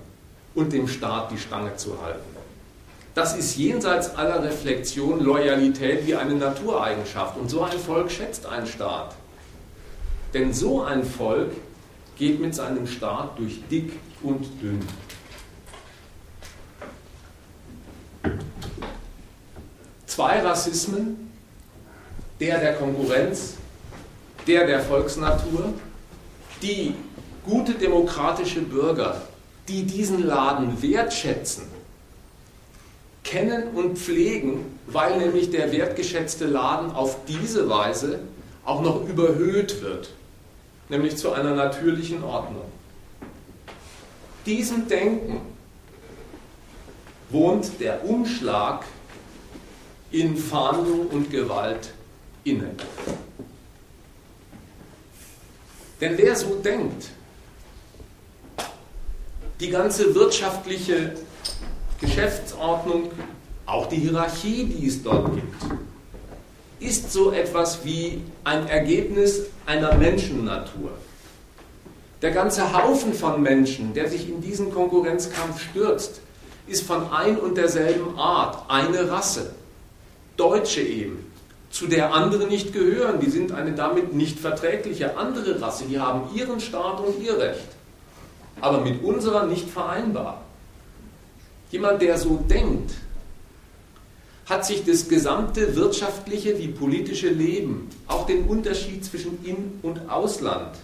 und dem Staat die Stange zu halten, das ist jenseits aller Reflexion Loyalität wie eine Natureigenschaft. Und so ein Volk schätzt ein Staat. Denn so ein Volk geht mit seinem Staat durch dick und dünn. Zwei Rassismen, der der Konkurrenz, der der Volksnatur, die gute demokratische Bürger, die diesen Laden wertschätzen, kennen und pflegen, weil nämlich der wertgeschätzte Laden auf diese Weise auch noch überhöht wird, nämlich zu einer natürlichen Ordnung. Diesem Denken wohnt der Umschlag in Fahndung und Gewalt inne. Denn wer so denkt, die ganze wirtschaftliche Geschäftsordnung, auch die Hierarchie, die es dort gibt, ist so etwas wie ein Ergebnis einer Menschennatur. Der ganze Haufen von Menschen, der sich in diesen Konkurrenzkampf stürzt, ist von ein und derselben Art, eine Rasse. Deutsche eben, zu der andere nicht gehören. Die sind eine damit nicht verträgliche andere Rasse. Die haben ihren Staat und ihr Recht, aber mit unserer nicht vereinbar. Jemand, der so denkt, hat sich das gesamte wirtschaftliche wie politische Leben, auch den Unterschied zwischen In- und Ausland,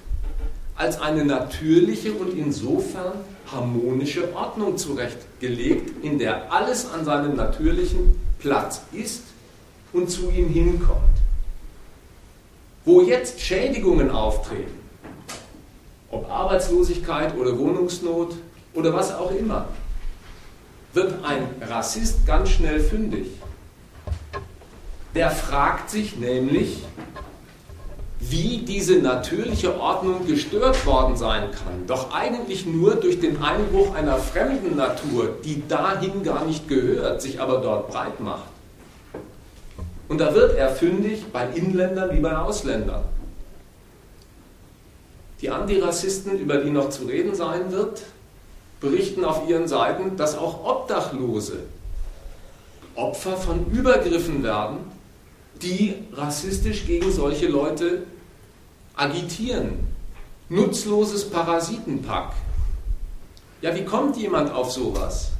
als eine natürliche und insofern harmonische Ordnung zurechtgelegt, in der alles an seinem natürlichen Platz ist und zu ihm hinkommt. Wo jetzt Schädigungen auftreten, ob Arbeitslosigkeit oder Wohnungsnot oder was auch immer, wird ein Rassist ganz schnell fündig. Der fragt sich nämlich, wie diese natürliche Ordnung gestört worden sein kann. Doch eigentlich nur durch den Einbruch einer fremden Natur, die dahin gar nicht gehört, sich aber dort breit macht. Und da wird er fündig bei Inländern wie bei Ausländern. Die Antirassisten, über die noch zu reden sein wird, berichten auf ihren Seiten, dass auch Obdachlose Opfer von Übergriffen werden, die rassistisch gegen solche Leute agitieren. Nutzloses Parasitenpack. Ja, wie kommt jemand auf sowas?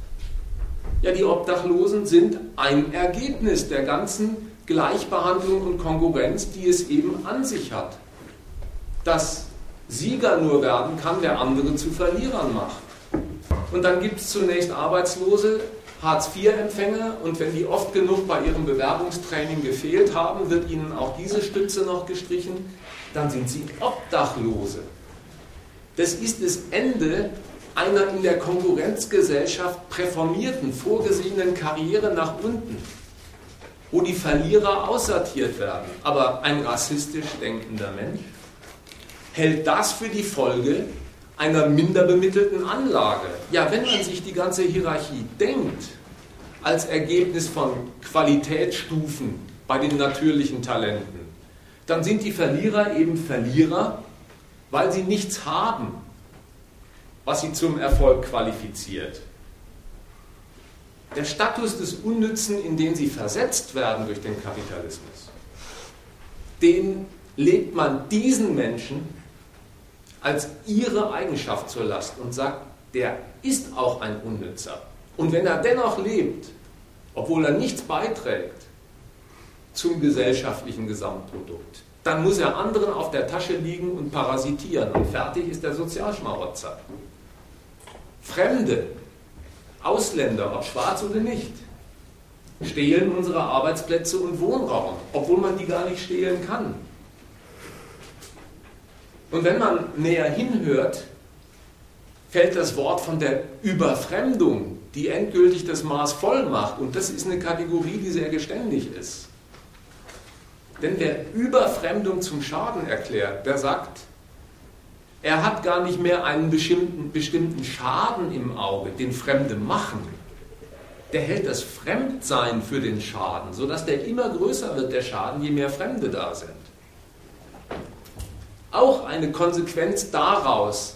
Ja, die Obdachlosen sind ein Ergebnis der ganzen Gleichbehandlung und Konkurrenz, die es eben an sich hat. Dass Sieger nur werden kann, der andere zu Verlierern macht. Und dann gibt es zunächst Arbeitslose, Hartz-IV-Empfänger und wenn die oft genug bei ihrem Bewerbungstraining gefehlt haben, wird ihnen auch diese Stütze noch gestrichen, dann sind sie Obdachlose. Das ist das Ende einer in der Konkurrenzgesellschaft präformierten, vorgesehenen Karriere nach unten, wo die Verlierer aussortiert werden. Aber ein rassistisch denkender Mensch hält das für die Folge einer minder bemittelten Anlage. Ja, wenn man sich die ganze Hierarchie denkt, als Ergebnis von Qualitätsstufen bei den natürlichen Talenten, dann sind die Verlierer eben Verlierer, weil sie nichts haben, was sie zum Erfolg qualifiziert. Der Status des Unnützen, in den sie versetzt werden durch den Kapitalismus, den legt man diesen Menschen als ihre Eigenschaft zur Last und sagt, der ist auch ein Unnützer. Und wenn er dennoch lebt, obwohl er nichts beiträgt zum gesellschaftlichen Gesamtprodukt, dann muss er anderen auf der Tasche liegen und parasitieren. Und fertig ist der Sozialschmarotzer. Fremde, Ausländer, ob schwarz oder nicht, stehlen unsere Arbeitsplätze und Wohnraum, obwohl man die gar nicht stehlen kann. Und wenn man näher hinhört, fällt das Wort von der Überfremdung, die endgültig das Maß voll macht. Und das ist eine Kategorie, die sehr geständig ist. Denn wer Überfremdung zum Schaden erklärt, der sagt, er hat gar nicht mehr einen bestimmten, bestimmten Schaden im Auge, den Fremde machen. Der hält das Fremdsein für den Schaden, sodass der immer größer wird, der Schaden, je mehr Fremde da sind auch eine Konsequenz daraus,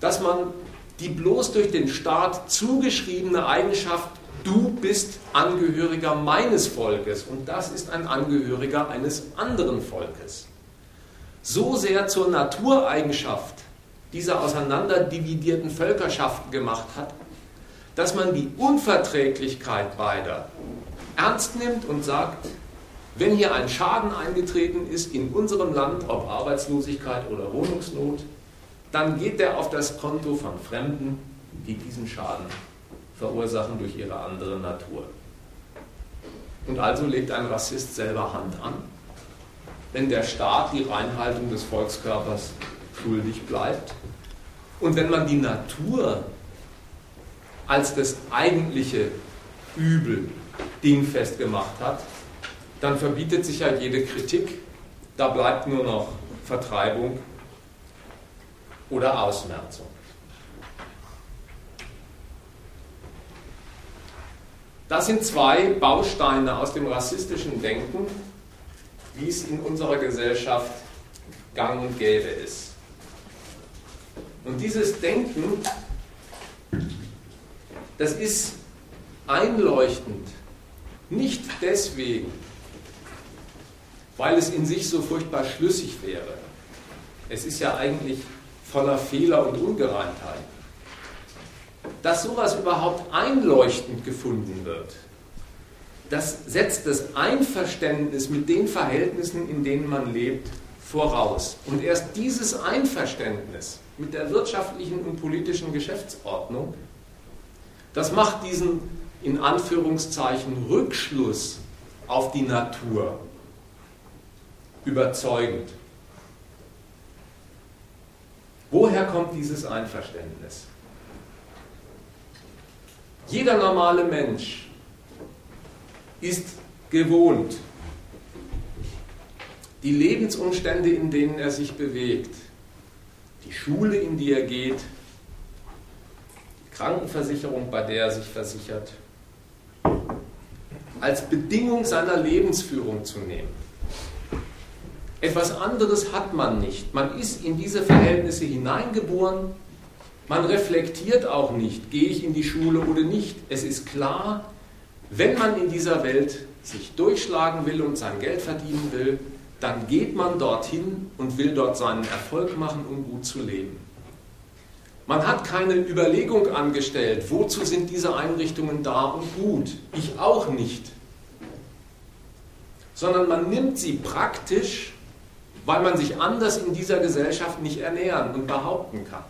dass man die bloß durch den Staat zugeschriebene Eigenschaft du bist Angehöriger meines Volkes und das ist ein Angehöriger eines anderen Volkes. So sehr zur Natureigenschaft dieser auseinanderdividierten Völkerschaften gemacht hat, dass man die Unverträglichkeit beider ernst nimmt und sagt, wenn hier ein Schaden eingetreten ist in unserem Land, ob Arbeitslosigkeit oder Wohnungsnot, dann geht der auf das Konto von Fremden, die diesen Schaden verursachen durch ihre andere Natur. Und also legt ein Rassist selber Hand an, wenn der Staat die Reinhaltung des Volkskörpers schuldig bleibt und wenn man die Natur als das eigentliche Übel dingfest gemacht hat, dann verbietet sich ja jede Kritik, da bleibt nur noch Vertreibung oder Ausmerzung. Das sind zwei Bausteine aus dem rassistischen Denken, wie es in unserer Gesellschaft gang und gäbe ist. Und dieses Denken, das ist einleuchtend, nicht deswegen, weil es in sich so furchtbar schlüssig wäre. Es ist ja eigentlich voller Fehler und Ungereimtheiten. Dass sowas überhaupt einleuchtend gefunden wird, das setzt das Einverständnis mit den Verhältnissen, in denen man lebt, voraus. Und erst dieses Einverständnis mit der wirtschaftlichen und politischen Geschäftsordnung, das macht diesen in Anführungszeichen Rückschluss auf die Natur überzeugend. Woher kommt dieses Einverständnis? Jeder normale Mensch ist gewohnt, die Lebensumstände, in denen er sich bewegt, die Schule, in die er geht, die Krankenversicherung, bei der er sich versichert, als Bedingung seiner Lebensführung zu nehmen. Etwas anderes hat man nicht. Man ist in diese Verhältnisse hineingeboren. Man reflektiert auch nicht, gehe ich in die Schule oder nicht. Es ist klar, wenn man in dieser Welt sich durchschlagen will und sein Geld verdienen will, dann geht man dorthin und will dort seinen Erfolg machen, um gut zu leben. Man hat keine Überlegung angestellt, wozu sind diese Einrichtungen da und gut. Ich auch nicht. Sondern man nimmt sie praktisch weil man sich anders in dieser Gesellschaft nicht ernähren und behaupten kann.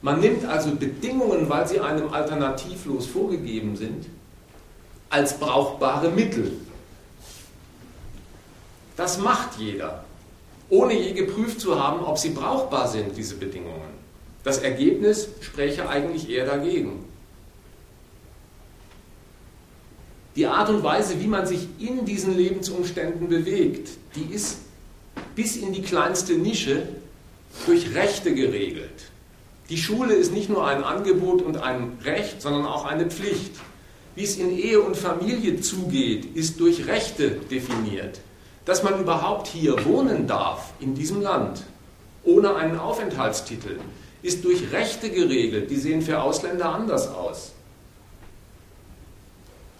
Man nimmt also Bedingungen, weil sie einem alternativlos vorgegeben sind, als brauchbare Mittel. Das macht jeder, ohne je geprüft zu haben, ob sie brauchbar sind, diese Bedingungen. Das Ergebnis spräche eigentlich eher dagegen. Die Art und Weise, wie man sich in diesen Lebensumständen bewegt, die ist bis in die kleinste Nische durch Rechte geregelt. Die Schule ist nicht nur ein Angebot und ein Recht, sondern auch eine Pflicht. Wie es in Ehe und Familie zugeht, ist durch Rechte definiert. Dass man überhaupt hier wohnen darf, in diesem Land, ohne einen Aufenthaltstitel, ist durch Rechte geregelt. Die sehen für Ausländer anders aus.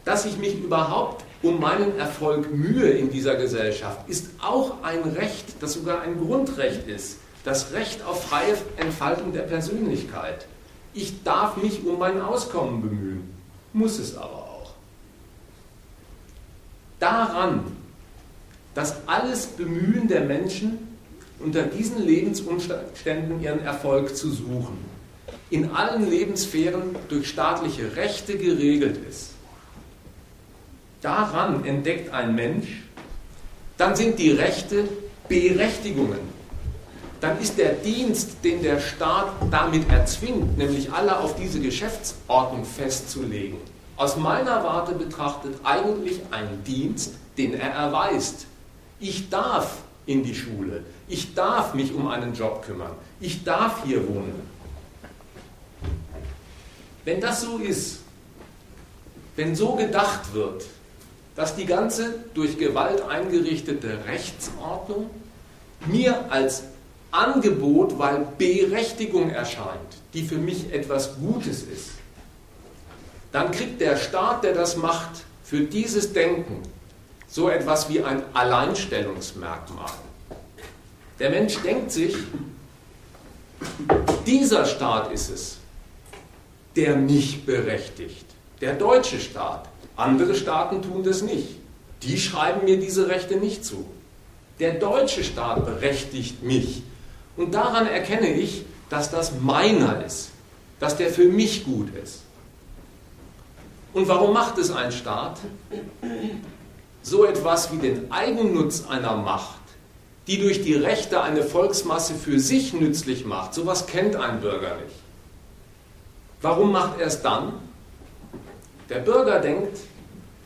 Dass ich mich überhaupt um meinen Erfolg Mühe in dieser Gesellschaft ist auch ein Recht, das sogar ein Grundrecht ist. Das Recht auf freie Entfaltung der Persönlichkeit. Ich darf mich um mein Auskommen bemühen, muss es aber auch. Daran, dass alles Bemühen der Menschen unter diesen Lebensumständen ihren Erfolg zu suchen, in allen Lebenssphären durch staatliche Rechte geregelt ist daran entdeckt ein Mensch, dann sind die Rechte Berechtigungen. Dann ist der Dienst, den der Staat damit erzwingt, nämlich alle auf diese Geschäftsordnung festzulegen, aus meiner Warte betrachtet eigentlich ein Dienst, den er erweist. Ich darf in die Schule, ich darf mich um einen Job kümmern, ich darf hier wohnen. Wenn das so ist, wenn so gedacht wird, dass die ganze durch Gewalt eingerichtete Rechtsordnung mir als Angebot, weil Berechtigung erscheint, die für mich etwas Gutes ist, dann kriegt der Staat, der das macht, für dieses Denken so etwas wie ein Alleinstellungsmerkmal. Der Mensch denkt sich, dieser Staat ist es, der mich berechtigt. Der deutsche Staat. Andere Staaten tun das nicht. Die schreiben mir diese Rechte nicht zu. Der deutsche Staat berechtigt mich. Und daran erkenne ich, dass das meiner ist, dass der für mich gut ist. Und warum macht es ein Staat? So etwas wie den Eigennutz einer Macht, die durch die Rechte eine Volksmasse für sich nützlich macht, sowas kennt ein Bürger nicht. Warum macht er es dann? Der Bürger denkt,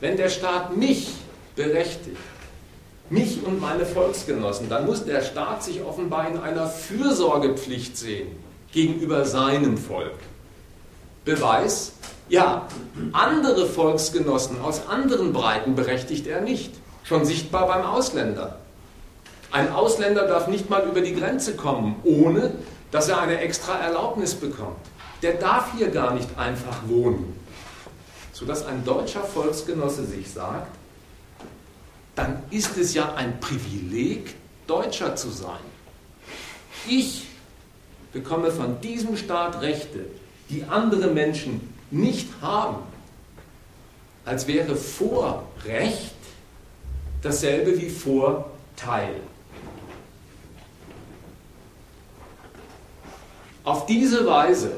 wenn der Staat mich berechtigt, mich und meine Volksgenossen, dann muss der Staat sich offenbar in einer Fürsorgepflicht sehen gegenüber seinem Volk. Beweis, ja, andere Volksgenossen aus anderen Breiten berechtigt er nicht. Schon sichtbar beim Ausländer. Ein Ausländer darf nicht mal über die Grenze kommen, ohne dass er eine extra Erlaubnis bekommt. Der darf hier gar nicht einfach wohnen. Sodass ein deutscher Volksgenosse sich sagt, dann ist es ja ein Privileg, Deutscher zu sein. Ich bekomme von diesem Staat Rechte, die andere Menschen nicht haben, als wäre Vorrecht dasselbe wie Vorteil. Auf diese Weise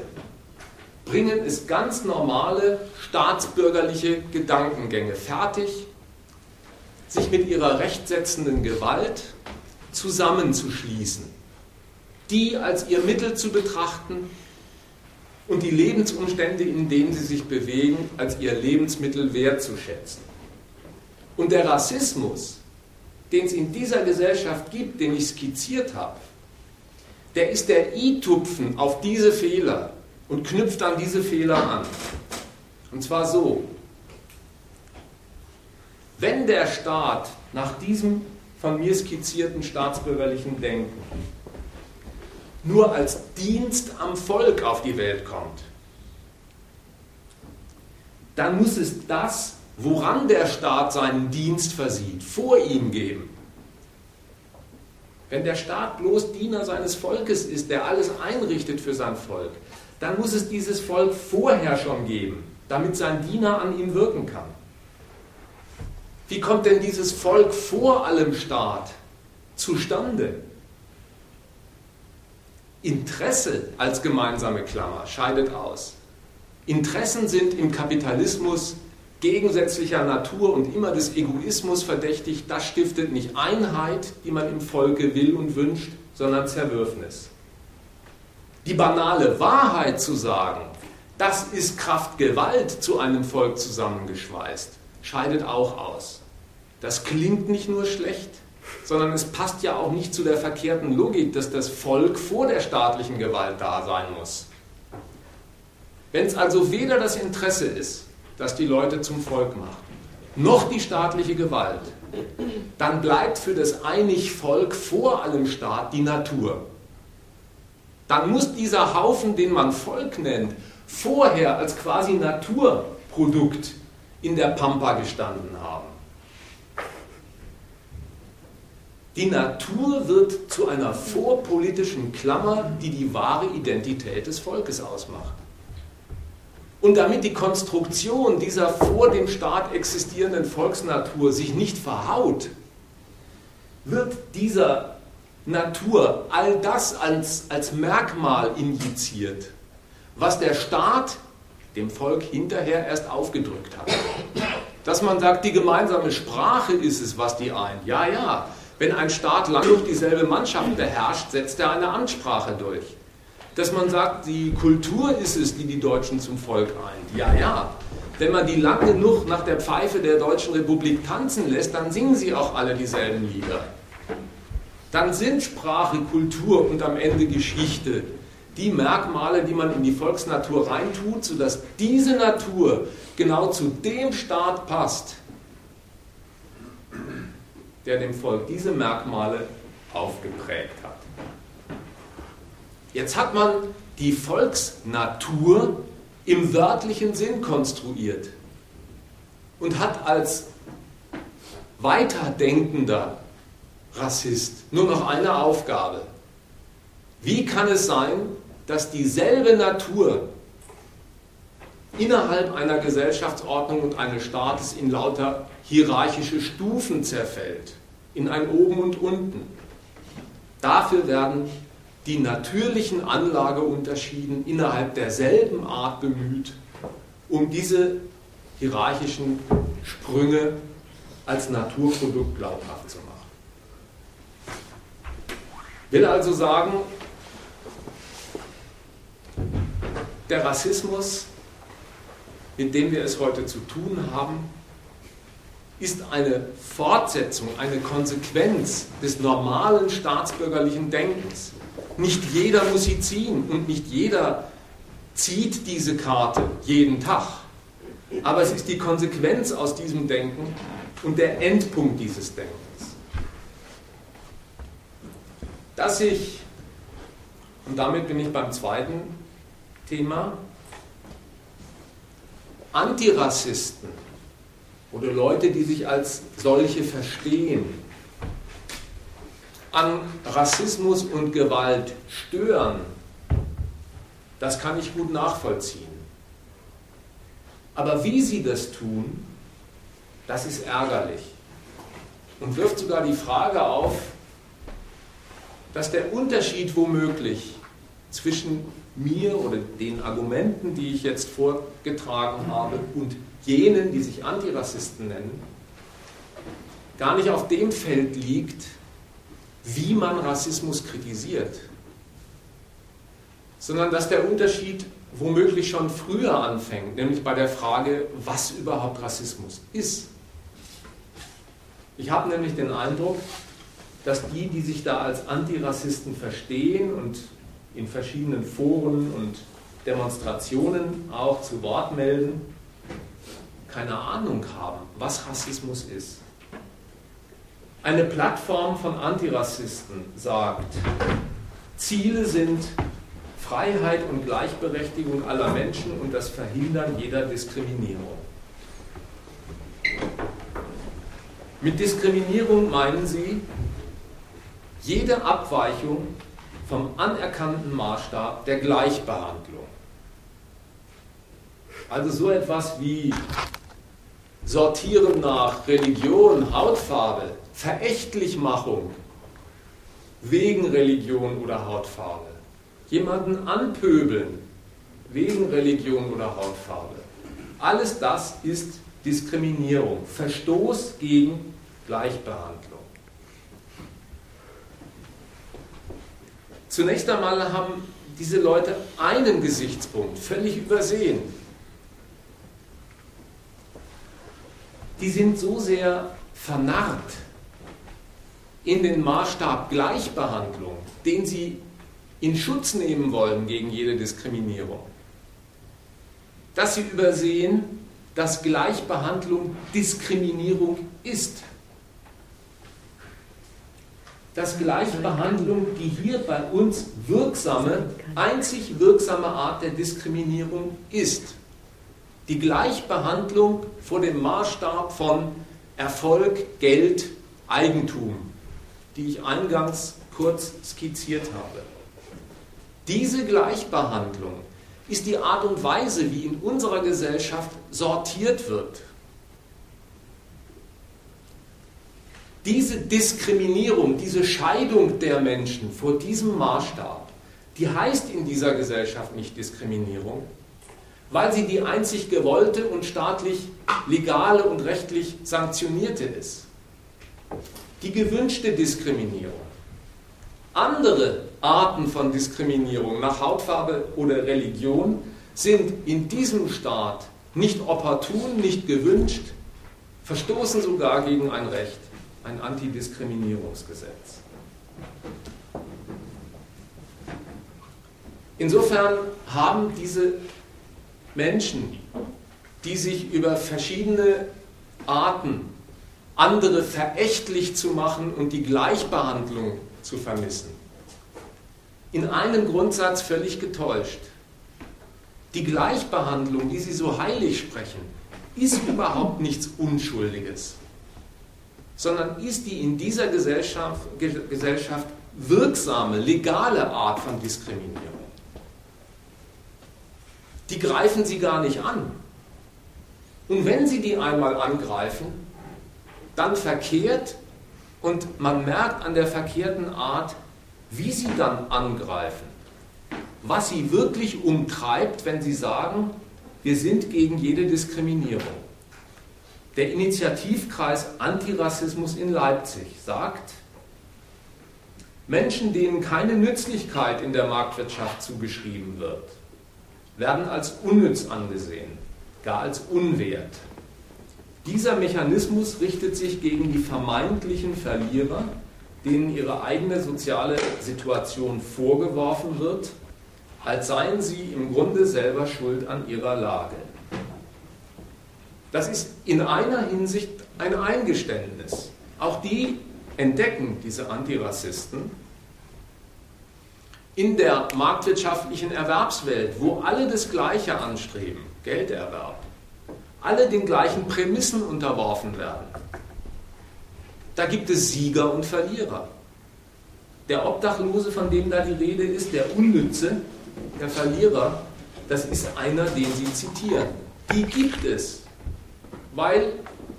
bringen es ganz normale staatsbürgerliche Gedankengänge fertig, sich mit ihrer rechtsetzenden Gewalt zusammenzuschließen, die als ihr Mittel zu betrachten und die Lebensumstände, in denen sie sich bewegen, als ihr Lebensmittel wertzuschätzen. Und der Rassismus, den es in dieser Gesellschaft gibt, den ich skizziert habe, der ist der i-Tupfen auf diese Fehler und knüpft an diese Fehler an. Und zwar so, wenn der Staat nach diesem von mir skizzierten staatsbürgerlichen Denken nur als Dienst am Volk auf die Welt kommt, dann muss es das, woran der Staat seinen Dienst versieht, vor ihm geben. Wenn der Staat bloß Diener seines Volkes ist, der alles einrichtet für sein Volk, dann muss es dieses Volk vorher schon geben, damit sein Diener an ihm wirken kann. Wie kommt denn dieses Volk vor allem Staat zustande? Interesse als gemeinsame Klammer scheidet aus. Interessen sind im Kapitalismus gegensätzlicher Natur und immer des Egoismus verdächtig. Das stiftet nicht Einheit, die man im Volke will und wünscht, sondern Zerwürfnis. Die banale Wahrheit zu sagen, das ist Kraft Gewalt zu einem Volk zusammengeschweißt, scheidet auch aus. Das klingt nicht nur schlecht, sondern es passt ja auch nicht zu der verkehrten Logik, dass das Volk vor der staatlichen Gewalt da sein muss. Wenn es also weder das Interesse ist, das die Leute zum Volk macht, noch die staatliche Gewalt, dann bleibt für das einig Volk vor allem Staat die Natur. Dann muss dieser Haufen, den man Volk nennt, vorher als quasi Naturprodukt in der Pampa gestanden haben. Die Natur wird zu einer vorpolitischen Klammer, die die wahre Identität des Volkes ausmacht. Und damit die Konstruktion dieser vor dem Staat existierenden Volksnatur sich nicht verhaut, wird dieser Natur all das als, als Merkmal injiziert, was der Staat dem Volk hinterher erst aufgedrückt hat. Dass man sagt, die gemeinsame Sprache ist es, was die eint. Ja, ja, wenn ein Staat lang genug dieselbe Mannschaft beherrscht, setzt er eine Ansprache durch. Dass man sagt, die Kultur ist es, die die Deutschen zum Volk eint. Ja, ja. Wenn man die lang genug nach der Pfeife der Deutschen Republik tanzen lässt, dann singen sie auch alle dieselben Lieder. Dann sind Sprache, Kultur und am Ende Geschichte die Merkmale, die man in die Volksnatur reintut, sodass diese Natur genau zu dem Staat passt, der dem Volk diese Merkmale aufgeprägt hat. Jetzt hat man die Volksnatur im wörtlichen Sinn konstruiert und hat als weiterdenkender Rassist nur noch eine Aufgabe. Wie kann es sein, dass dieselbe Natur innerhalb einer Gesellschaftsordnung und eines Staates in lauter hierarchische Stufen zerfällt, in ein Oben und Unten? Dafür werden die natürlichen Anlageunterschieden innerhalb derselben Art bemüht, um diese hierarchischen Sprünge als Naturprodukt glaubhaft zu machen. Will also sagen, der Rassismus, mit dem wir es heute zu tun haben, ist eine Fortsetzung, eine Konsequenz des normalen staatsbürgerlichen Denkens. Nicht jeder muss sie ziehen und nicht jeder zieht diese Karte jeden Tag. Aber es ist die Konsequenz aus diesem Denken und der Endpunkt dieses Denkens. Dass ich, und damit bin ich beim zweiten Thema, Antirassisten oder Leute, die sich als solche verstehen, an Rassismus und Gewalt stören, das kann ich gut nachvollziehen. Aber wie sie das tun, das ist ärgerlich und wirft sogar die Frage auf, dass der Unterschied womöglich zwischen mir oder den Argumenten, die ich jetzt vorgetragen habe, und jenen, die sich Antirassisten nennen, gar nicht auf dem Feld liegt, wie man Rassismus kritisiert, sondern dass der Unterschied womöglich schon früher anfängt, nämlich bei der Frage, was überhaupt Rassismus ist. Ich habe nämlich den Eindruck, dass die, die sich da als Antirassisten verstehen und in verschiedenen Foren und Demonstrationen auch zu Wort melden, keine Ahnung haben, was Rassismus ist. Eine Plattform von Antirassisten sagt, Ziele sind Freiheit und Gleichberechtigung aller Menschen und das Verhindern jeder Diskriminierung. Mit Diskriminierung meinen sie jede Abweichung vom anerkannten Maßstab der Gleichbehandlung. Also so etwas wie Sortieren nach Religion, Hautfarbe, Verächtlichmachung wegen Religion oder Hautfarbe, jemanden anpöbeln wegen Religion oder Hautfarbe. Alles das ist Diskriminierung, Verstoß gegen Gleichbehandlung. Zunächst einmal haben diese Leute einen Gesichtspunkt völlig übersehen. Die sind so sehr vernarrt in den Maßstab Gleichbehandlung, den sie in Schutz nehmen wollen gegen jede Diskriminierung, dass sie übersehen, dass Gleichbehandlung Diskriminierung ist. Dass Gleichbehandlung die hier bei uns wirksame, einzig wirksame Art der Diskriminierung ist. Die Gleichbehandlung vor dem Maßstab von Erfolg, Geld, Eigentum, die ich eingangs kurz skizziert habe. Diese Gleichbehandlung ist die Art und Weise, wie in unserer Gesellschaft sortiert wird. Diese Diskriminierung, diese Scheidung der Menschen vor diesem Maßstab, die heißt in dieser Gesellschaft nicht Diskriminierung, weil sie die einzig gewollte und staatlich legale und rechtlich sanktionierte ist. Die gewünschte Diskriminierung. Andere Arten von Diskriminierung nach Hautfarbe oder Religion sind in diesem Staat nicht opportun, nicht gewünscht, verstoßen sogar gegen ein Recht, ein Antidiskriminierungsgesetz. Insofern haben diese Menschen, die sich über verschiedene Arten, andere verächtlich zu machen und die Gleichbehandlung zu vermissen, in einem Grundsatz völlig getäuscht. Die Gleichbehandlung, die Sie so heilig sprechen, ist überhaupt nichts Unschuldiges, sondern ist die in dieser Gesellschaft, Gesellschaft wirksame, legale Art von Diskriminierung. Die greifen Sie gar nicht an. Und wenn Sie die einmal angreifen, dann verkehrt und man merkt an der verkehrten Art, wie Sie dann angreifen, was Sie wirklich umtreibt, wenn Sie sagen, wir sind gegen jede Diskriminierung. Der Initiativkreis Antirassismus in Leipzig sagt, Menschen, denen keine Nützlichkeit in der Marktwirtschaft zugeschrieben wird, werden als unnütz angesehen, gar als unwert. Dieser Mechanismus richtet sich gegen die vermeintlichen Verlierer, denen ihre eigene soziale Situation vorgeworfen wird, als seien sie im Grunde selber schuld an ihrer Lage. Das ist in einer Hinsicht ein Eingeständnis. Auch die entdecken, diese Antirassisten, in der marktwirtschaftlichen Erwerbswelt, wo alle das Gleiche anstreben, Gelderwerb, alle den gleichen Prämissen unterworfen werden, da gibt es Sieger und Verlierer. Der Obdachlose, von dem da die Rede ist, der Unnütze, der Verlierer, das ist einer, den Sie zitieren. Die gibt es, weil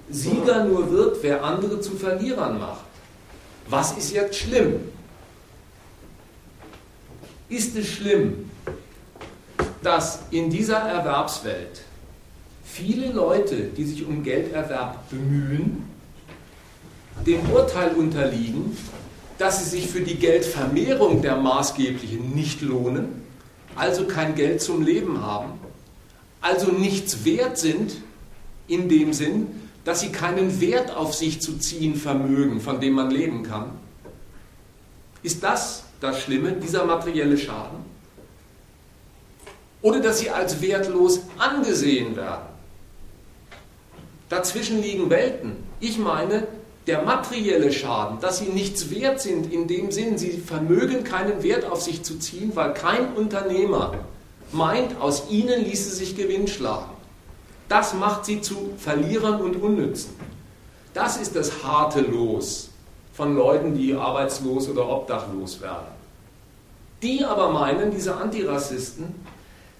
Sieger nur wird, wer andere zu Verlierern macht. Was ist jetzt schlimm? Ist es schlimm, dass in dieser Erwerbswelt viele Leute, die sich um Gelderwerb bemühen, dem Urteil unterliegen, dass sie sich für die Geldvermehrung der Maßgeblichen nicht lohnen, also kein Geld zum Leben haben, also nichts wert sind in dem Sinn, dass sie keinen Wert auf sich zu ziehen vermögen, von dem man leben kann. Ist das das Schlimme, dieser materielle Schaden? Oder dass sie als wertlos angesehen werden? Dazwischen liegen Welten. Ich meine, der materielle Schaden, dass sie nichts wert sind in dem Sinn, sie vermögen keinen Wert auf sich zu ziehen, weil kein Unternehmer meint, aus ihnen ließe sich Gewinn schlagen. Das macht sie zu Verlierern und Unnützen. Das ist das harte Los von Leuten, die arbeitslos oder obdachlos werden. Die aber meinen, diese Antirassisten,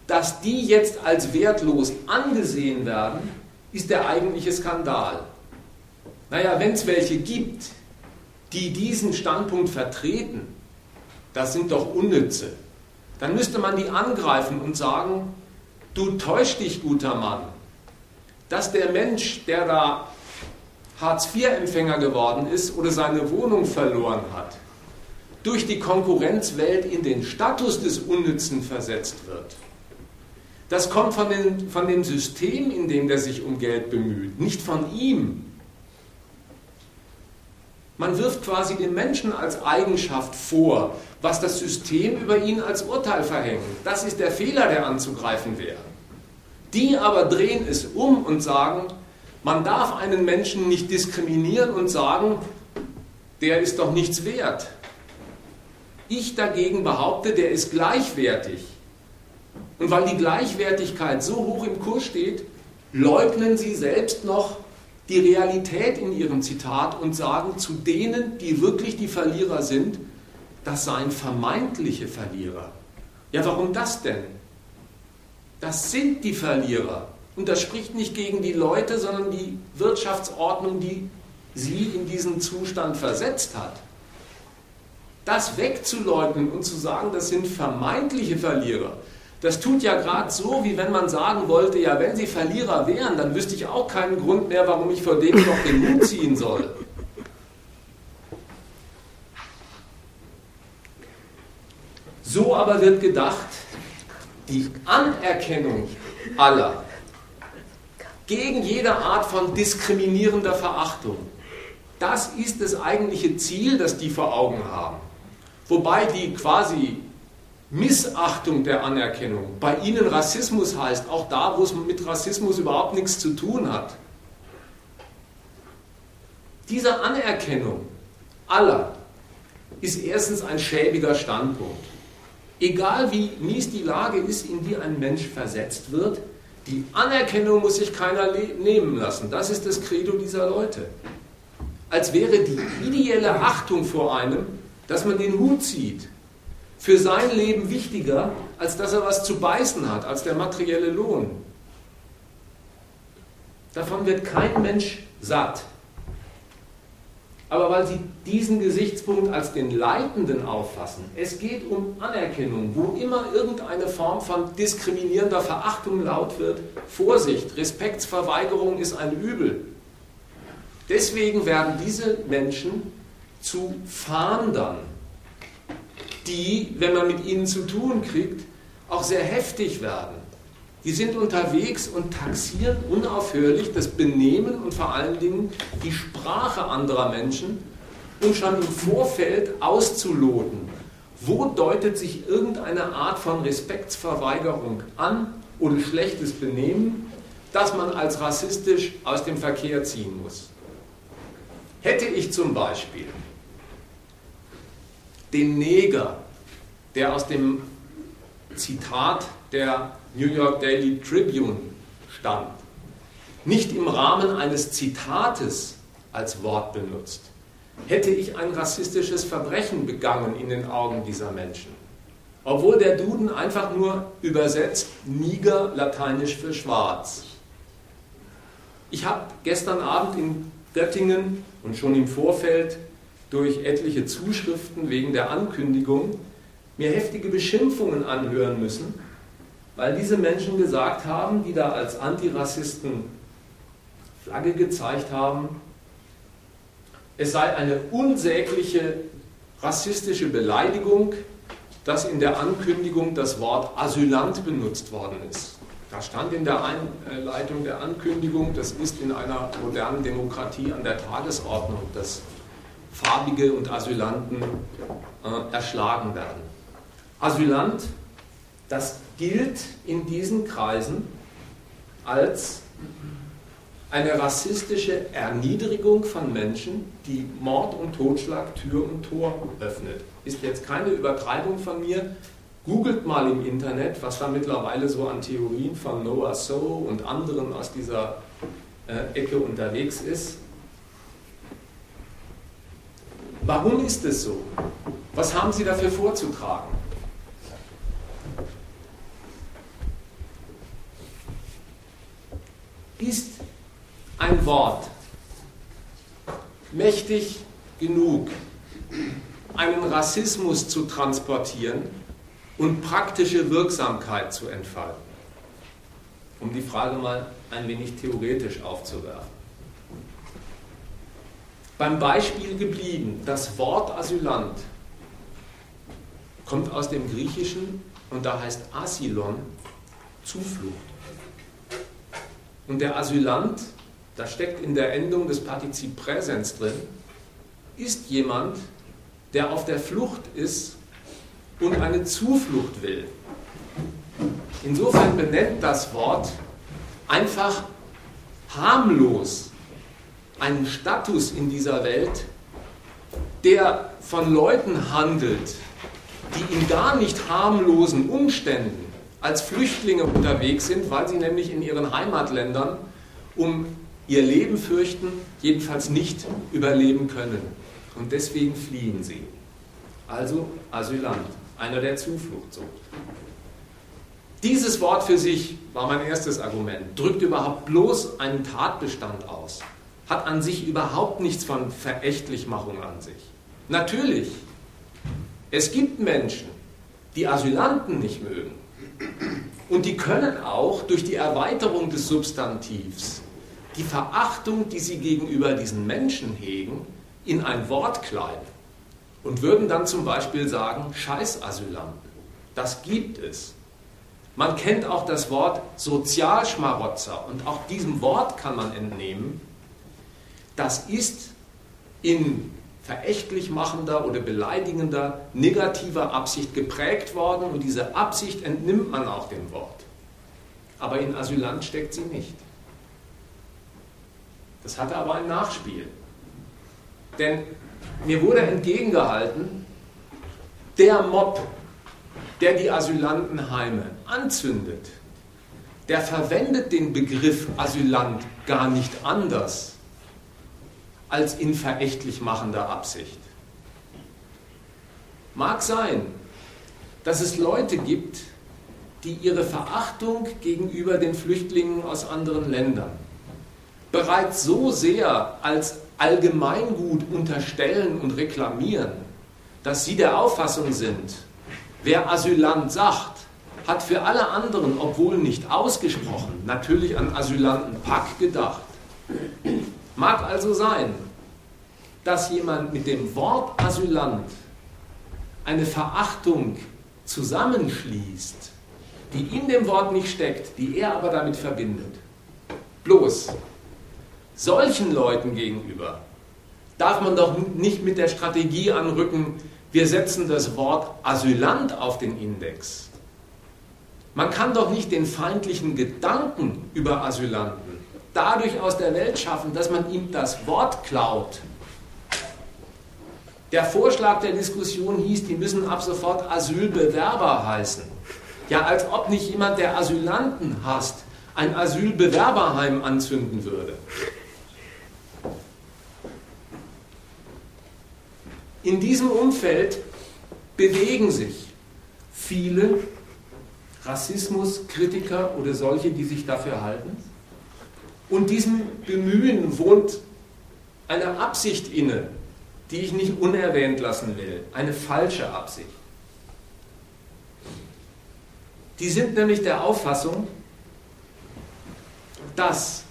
dass die jetzt als wertlos angesehen werden, ist der eigentliche Skandal. Naja, wenn es welche gibt, die diesen Standpunkt vertreten, das sind doch Unnütze, dann müsste man die angreifen und sagen, du täusch dich, guter Mann, dass der Mensch, der da Hartz-IV-Empfänger geworden ist oder seine Wohnung verloren hat, durch die Konkurrenzwelt in den Status des Unnützen versetzt wird. Das kommt von, den, von dem System, in dem der sich um Geld bemüht, nicht von ihm. Man wirft quasi den Menschen als Eigenschaft vor, was das System über ihn als Urteil verhängt. Das ist der Fehler, der anzugreifen wäre. Die aber drehen es um und sagen, man darf einen Menschen nicht diskriminieren und sagen, der ist doch nichts wert. Ich dagegen behaupte, der ist gleichwertig. Und weil die Gleichwertigkeit so hoch im Kurs steht, leugnen sie selbst noch die Realität in ihrem Zitat und sagen zu denen, die wirklich die Verlierer sind, das seien vermeintliche Verlierer. Ja, warum das denn? Das sind die Verlierer. Und das spricht nicht gegen die Leute, sondern die Wirtschaftsordnung, die sie in diesen Zustand versetzt hat. Das wegzuleugnen und zu sagen, das sind vermeintliche Verlierer, das tut ja gerade so, wie wenn man sagen wollte, ja, wenn sie Verlierer wären, dann wüsste ich auch keinen Grund mehr, warum ich vor denen noch den Mut ziehen soll. So aber wird gedacht, die Anerkennung aller gegen jede Art von diskriminierender Verachtung, das ist das eigentliche Ziel, das die vor Augen haben. Wobei die quasi Missachtung der Anerkennung bei ihnen Rassismus heißt, auch da, wo es mit Rassismus überhaupt nichts zu tun hat. Diese Anerkennung aller ist erstens ein schäbiger Standpunkt. Egal wie mies die Lage ist, in die ein Mensch versetzt wird, die Anerkennung muss sich keiner nehmen lassen. Das ist das Credo dieser Leute. Als wäre die ideelle Achtung vor einem, dass man den Hut zieht, für sein Leben wichtiger, als dass er was zu beißen hat, als der materielle Lohn. Davon wird kein Mensch satt. Aber weil sie diesen Gesichtspunkt als den leitenden auffassen, es geht um Anerkennung, wo immer irgendeine Form von diskriminierender Verachtung laut wird, Vorsicht, Respektsverweigerung ist ein Übel. Deswegen werden diese Menschen zu Fahndern, die, wenn man mit ihnen zu tun kriegt, auch sehr heftig werden. Die sind unterwegs und taxieren unaufhörlich das Benehmen und vor allen Dingen die Sprache anderer Menschen, um schon im Vorfeld auszuloten, wo deutet sich irgendeine Art von Respektsverweigerung an oder schlechtes Benehmen, das man als rassistisch aus dem Verkehr ziehen muss. Hätte ich zum Beispiel den Neger, der aus dem Zitat der New York Daily Tribune stammt, nicht im Rahmen eines Zitates als Wort benutzt, hätte ich ein rassistisches Verbrechen begangen in den Augen dieser Menschen. Obwohl der Duden einfach nur übersetzt Niger lateinisch für schwarz. Ich habe gestern Abend in Göttingen und schon im Vorfeld durch etliche Zuschriften wegen der Ankündigung mir heftige Beschimpfungen anhören müssen, weil diese Menschen gesagt haben, die da als Antirassisten Flagge gezeigt haben, es sei eine unsägliche rassistische Beleidigung, dass in der Ankündigung das Wort Asylant benutzt worden ist. Da stand in der Einleitung der Ankündigung, das ist in einer modernen Demokratie an der Tagesordnung, dass Farbige und Asylanten äh, erschlagen werden. Asylant, das gilt in diesen Kreisen als eine rassistische Erniedrigung von Menschen, die Mord und Totschlag Tür und Tor öffnet. Ist jetzt keine Übertreibung von mir. Googelt mal im Internet, was da mittlerweile so an Theorien von Noah So und anderen aus dieser äh, Ecke unterwegs ist. Warum ist es so? Was haben Sie dafür vorzutragen? Ist ein Wort mächtig genug, einen Rassismus zu transportieren und praktische Wirksamkeit zu entfalten? Um die Frage mal ein wenig theoretisch aufzuwerfen. Beim Beispiel geblieben, das Wort Asylant kommt aus dem Griechischen und da heißt Asylon Zuflucht. Und der Asylant, da steckt in der Endung des Partizip Präsens drin, ist jemand, der auf der Flucht ist und eine Zuflucht will. Insofern benennt das Wort einfach harmlos einen Status in dieser Welt, der von Leuten handelt, die in gar nicht harmlosen Umständen als Flüchtlinge unterwegs sind, weil sie nämlich in ihren Heimatländern um ihr Leben fürchten, jedenfalls nicht überleben können. Und deswegen fliehen sie. Also Asylant, einer der Zuflucht sucht. Dieses Wort für sich war mein erstes Argument, drückt überhaupt bloß einen Tatbestand aus, hat an sich überhaupt nichts von Verächtlichmachung an sich. Natürlich, es gibt Menschen, die Asylanten nicht mögen, und die können auch durch die Erweiterung des Substantivs die Verachtung, die sie gegenüber diesen Menschen hegen, in ein Wort kleiden und würden dann zum Beispiel sagen, Scheißasylanten. Das gibt es. Man kennt auch das Wort Sozialschmarotzer und auch diesem Wort kann man entnehmen, das ist in verächtlich machender oder beleidigender, negativer Absicht geprägt worden und diese Absicht entnimmt man auch dem Wort. Aber in Asylant steckt sie nicht. Das hatte aber ein Nachspiel. Denn mir wurde entgegengehalten, der Mob, der die Asylantenheime anzündet, der verwendet den Begriff Asylant gar nicht anders als in verächtlich machender Absicht. Mag sein, dass es Leute gibt, die ihre Verachtung gegenüber den Flüchtlingen aus anderen Ländern bereits so sehr als Allgemeingut unterstellen und reklamieren, dass sie der Auffassung sind, wer Asylant sagt, hat für alle anderen, obwohl nicht ausgesprochen, natürlich an Asylanten Pack gedacht. Mag also sein, dass jemand mit dem Wort Asylant eine Verachtung zusammenschließt, die in dem Wort nicht steckt, die er aber damit verbindet. Bloß solchen Leuten gegenüber darf man doch nicht mit der Strategie anrücken, wir setzen das Wort Asylant auf den Index man kann doch nicht den feindlichen Gedanken über Asylanten dadurch aus der Welt schaffen, dass man ihm das Wort klaut. Der Vorschlag der Diskussion hieß, die müssen ab sofort Asylbewerber heißen. Ja, als ob nicht jemand, der Asylanten hasst, ein Asylbewerberheim anzünden würde. In diesem Umfeld bewegen sich viele Rassismuskritiker oder solche, die sich dafür halten. Und diesem Bemühen wohnt eine Absicht inne, die ich nicht unerwähnt lassen will, eine falsche Absicht. Die sind nämlich der Auffassung, dass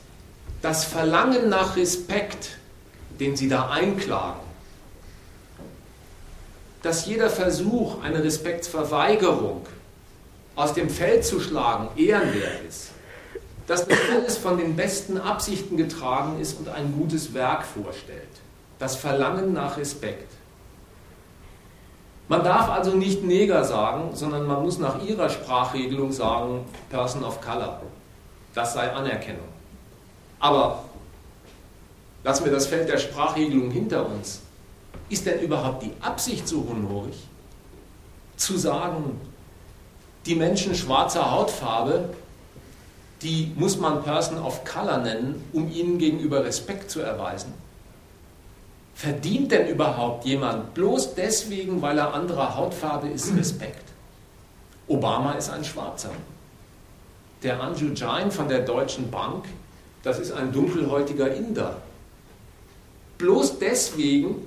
das Verlangen nach Respekt, den sie da einklagen, dass jeder Versuch, eine Respektsverweigerung aus dem Feld zu schlagen, ehrenwert ist. Dass das alles von den besten Absichten getragen ist und ein gutes Werk vorstellt. Das Verlangen nach Respekt. Man darf also nicht Neger sagen, sondern man muss nach ihrer Sprachregelung sagen Person of Color. Das sei Anerkennung. Aber lassen wir das Feld der Sprachregelung hinter uns. Ist denn überhaupt die Absicht so honorig, zu sagen, die Menschen schwarzer Hautfarbe, die muss man Person of Color nennen, um ihnen gegenüber Respekt zu erweisen. Verdient denn überhaupt jemand bloß deswegen, weil er anderer Hautfarbe ist, Respekt? Obama ist ein Schwarzer. Der Anju Jain von der Deutschen Bank, das ist ein dunkelhäutiger Inder. Bloß deswegen,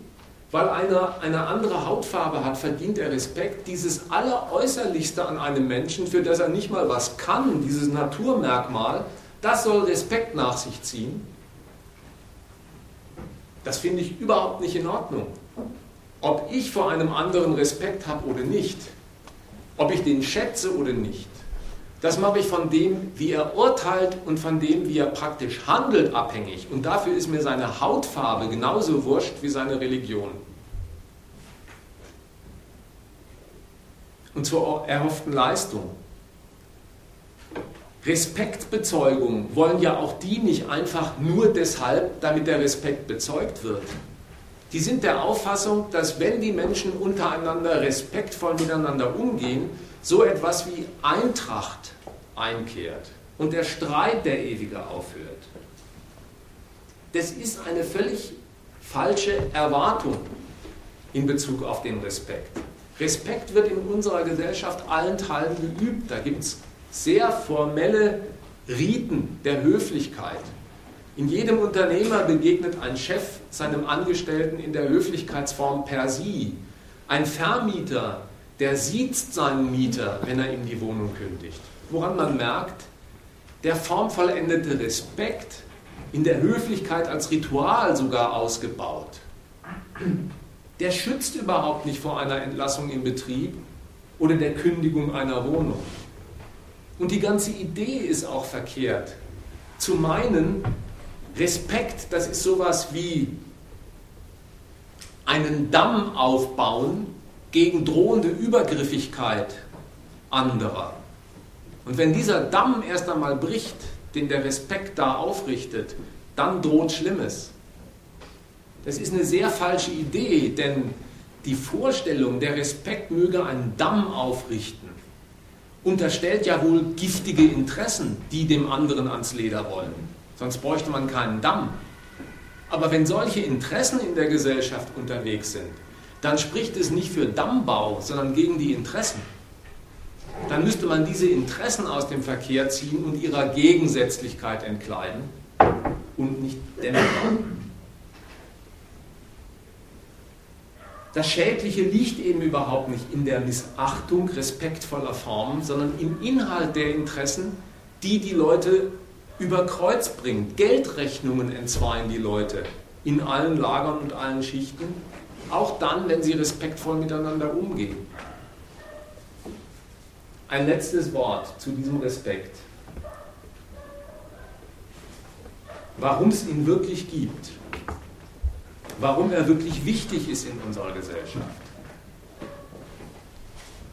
weil einer eine andere Hautfarbe hat, verdient er Respekt. Dieses Alleräußerlichste an einem Menschen, für das er nicht mal was kann, dieses Naturmerkmal, das soll Respekt nach sich ziehen. Das finde ich überhaupt nicht in Ordnung. Ob ich vor einem anderen Respekt habe oder nicht, ob ich den schätze oder nicht, das mache ich von dem, wie er urteilt und von dem, wie er praktisch handelt, abhängig. Und dafür ist mir seine Hautfarbe genauso wurscht wie seine Religion. Und zur erhofften Leistung. Respektbezeugung wollen ja auch die nicht einfach nur deshalb, damit der Respekt bezeugt wird. Die sind der Auffassung, dass wenn die Menschen untereinander respektvoll miteinander umgehen, so etwas wie Eintracht einkehrt und der Streit der ewige aufhört. Das ist eine völlig falsche Erwartung in Bezug auf den Respekt. Respekt wird in unserer Gesellschaft allenthalben geübt. Da gibt es sehr formelle Riten der Höflichkeit. In jedem Unternehmer begegnet ein Chef seinem Angestellten in der Höflichkeitsform per Sie. Ein Vermieter der sieht seinen Mieter, wenn er ihm die Wohnung kündigt. Woran man merkt, der formvollendete Respekt in der Höflichkeit als Ritual sogar ausgebaut, der schützt überhaupt nicht vor einer Entlassung im Betrieb oder der Kündigung einer Wohnung. Und die ganze Idee ist auch verkehrt. Zu meinen, Respekt, das ist sowas wie einen Damm aufbauen, gegen drohende Übergriffigkeit anderer. Und wenn dieser Damm erst einmal bricht, den der Respekt da aufrichtet, dann droht Schlimmes. Das ist eine sehr falsche Idee, denn die Vorstellung, der Respekt möge einen Damm aufrichten, unterstellt ja wohl giftige Interessen, die dem anderen ans Leder wollen. Sonst bräuchte man keinen Damm. Aber wenn solche Interessen in der Gesellschaft unterwegs sind, dann spricht es nicht für Dammbau, sondern gegen die Interessen. Dann müsste man diese Interessen aus dem Verkehr ziehen und ihrer Gegensätzlichkeit entkleiden und nicht dämmen. Das Schädliche liegt eben überhaupt nicht in der Missachtung respektvoller Formen, sondern im Inhalt der Interessen, die die Leute über Kreuz bringt. Geldrechnungen entzweien die Leute in allen Lagern und allen Schichten, auch dann, wenn sie respektvoll miteinander umgehen. Ein letztes Wort zu diesem Respekt. Warum es ihn wirklich gibt warum er wirklich wichtig ist in unserer Gesellschaft.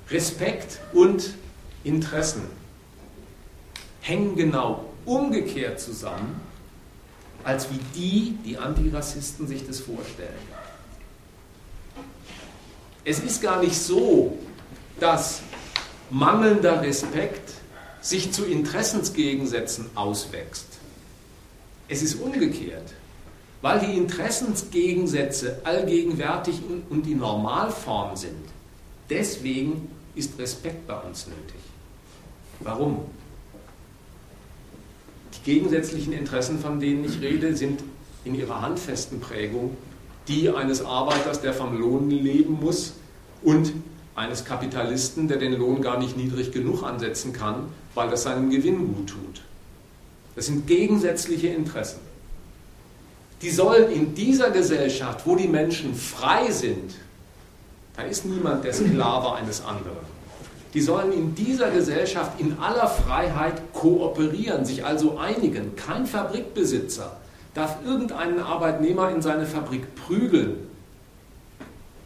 Respekt und Interessen hängen genau umgekehrt zusammen, als wie die, die Antirassisten sich das vorstellen. Es ist gar nicht so, dass mangelnder Respekt sich zu Interessensgegensätzen auswächst. Es ist umgekehrt weil die Interessensgegensätze allgegenwärtig und die Normalform sind. Deswegen ist Respekt bei uns nötig. Warum? Die gegensätzlichen Interessen, von denen ich rede, sind in ihrer handfesten Prägung die eines Arbeiters, der vom Lohn leben muss, und eines Kapitalisten, der den Lohn gar nicht niedrig genug ansetzen kann, weil das seinem Gewinn gut tut. Das sind gegensätzliche Interessen die sollen in dieser Gesellschaft, wo die Menschen frei sind, da ist niemand der Sklave eines anderen, die sollen in dieser Gesellschaft in aller Freiheit kooperieren, sich also einigen. Kein Fabrikbesitzer darf irgendeinen Arbeitnehmer in seine Fabrik prügeln.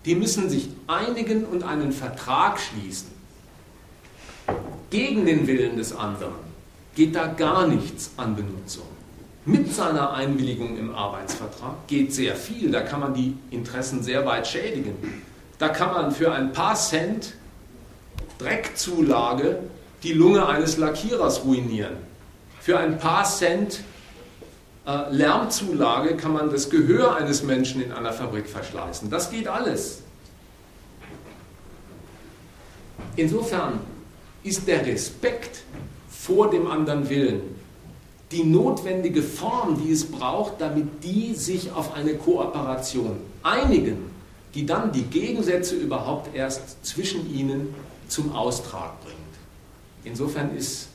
Die müssen sich einigen und einen Vertrag schließen. Gegen den Willen des anderen geht da gar nichts an Benutzung mit seiner Einwilligung im Arbeitsvertrag geht sehr viel. Da kann man die Interessen sehr weit schädigen. Da kann man für ein paar Cent Dreckzulage die Lunge eines Lackierers ruinieren. Für ein paar Cent Lärmzulage kann man das Gehör eines Menschen in einer Fabrik verschleißen. Das geht alles. Insofern ist der Respekt vor dem anderen Willen die notwendige Form, die es braucht, damit die sich auf eine Kooperation einigen, die dann die Gegensätze überhaupt erst zwischen ihnen zum Austrag bringt. Insofern ist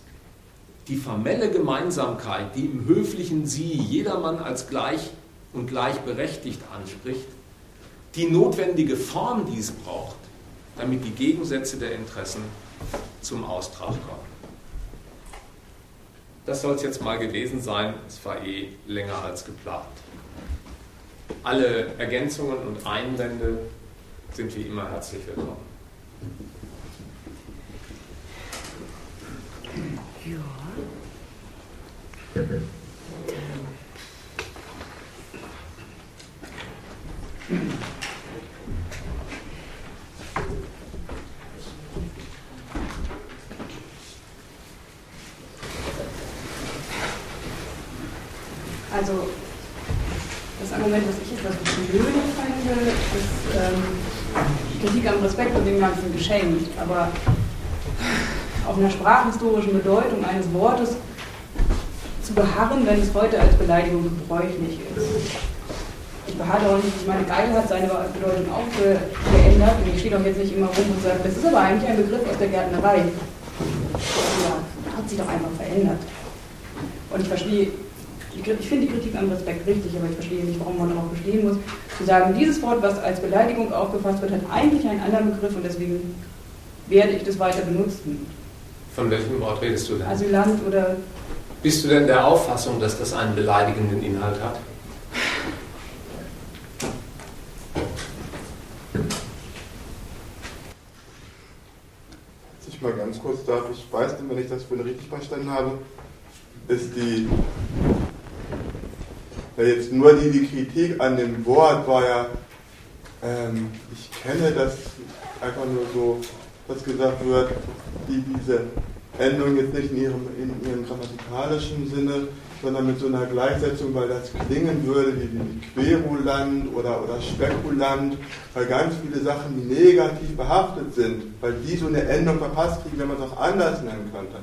die formelle Gemeinsamkeit, die im höflichen Sie jedermann als gleich und gleichberechtigt anspricht, die notwendige Form, die es braucht, damit die Gegensätze der Interessen zum Austrag kommen. Das soll es jetzt mal gewesen sein. Es war eh länger als geplant. Alle Ergänzungen und Einwände sind wie immer herzlich willkommen. Ja. Also das Argument, was ich jetzt das blöde finde, ist ähm, Kritik am Respekt und dem Ganzen geschenkt. Aber auf einer sprachhistorischen Bedeutung eines Wortes zu beharren, wenn es heute als Beleidigung gebräuchlich ist. Ich beharre auch nicht, ich meine, Geil hat seine Bedeutung auch geändert und ich stehe doch jetzt nicht immer rum und sage, das ist aber eigentlich ein Begriff aus der Gärtnerei. Ja, hat sich doch einfach verändert. Und ich verstehe ich finde die Kritik am Respekt richtig, aber ich verstehe nicht, warum man darauf bestehen muss, zu sagen, dieses Wort, was als Beleidigung aufgefasst wird, hat eigentlich einen anderen Begriff und deswegen werde ich das weiter benutzen. Von welchem Wort redest du denn? Asylant oder. Bist du denn der Auffassung, dass das einen beleidigenden Inhalt hat? Ich mal ganz kurz darf, ich weiß nicht, wenn ich das für richtig verstanden habe, ist die ja, jetzt nur die, die Kritik an dem Wort war ja, ähm, ich kenne das einfach nur so, dass gesagt wird, die diese Endung jetzt nicht in ihrem, in ihrem grammatikalischen Sinne, sondern mit so einer Gleichsetzung, weil das klingen würde wie, wie Querulant oder, oder Spekulant, weil ganz viele Sachen, die negativ behaftet sind, weil die so eine Endung verpasst kriegen, wenn man es auch anders nennen könnte.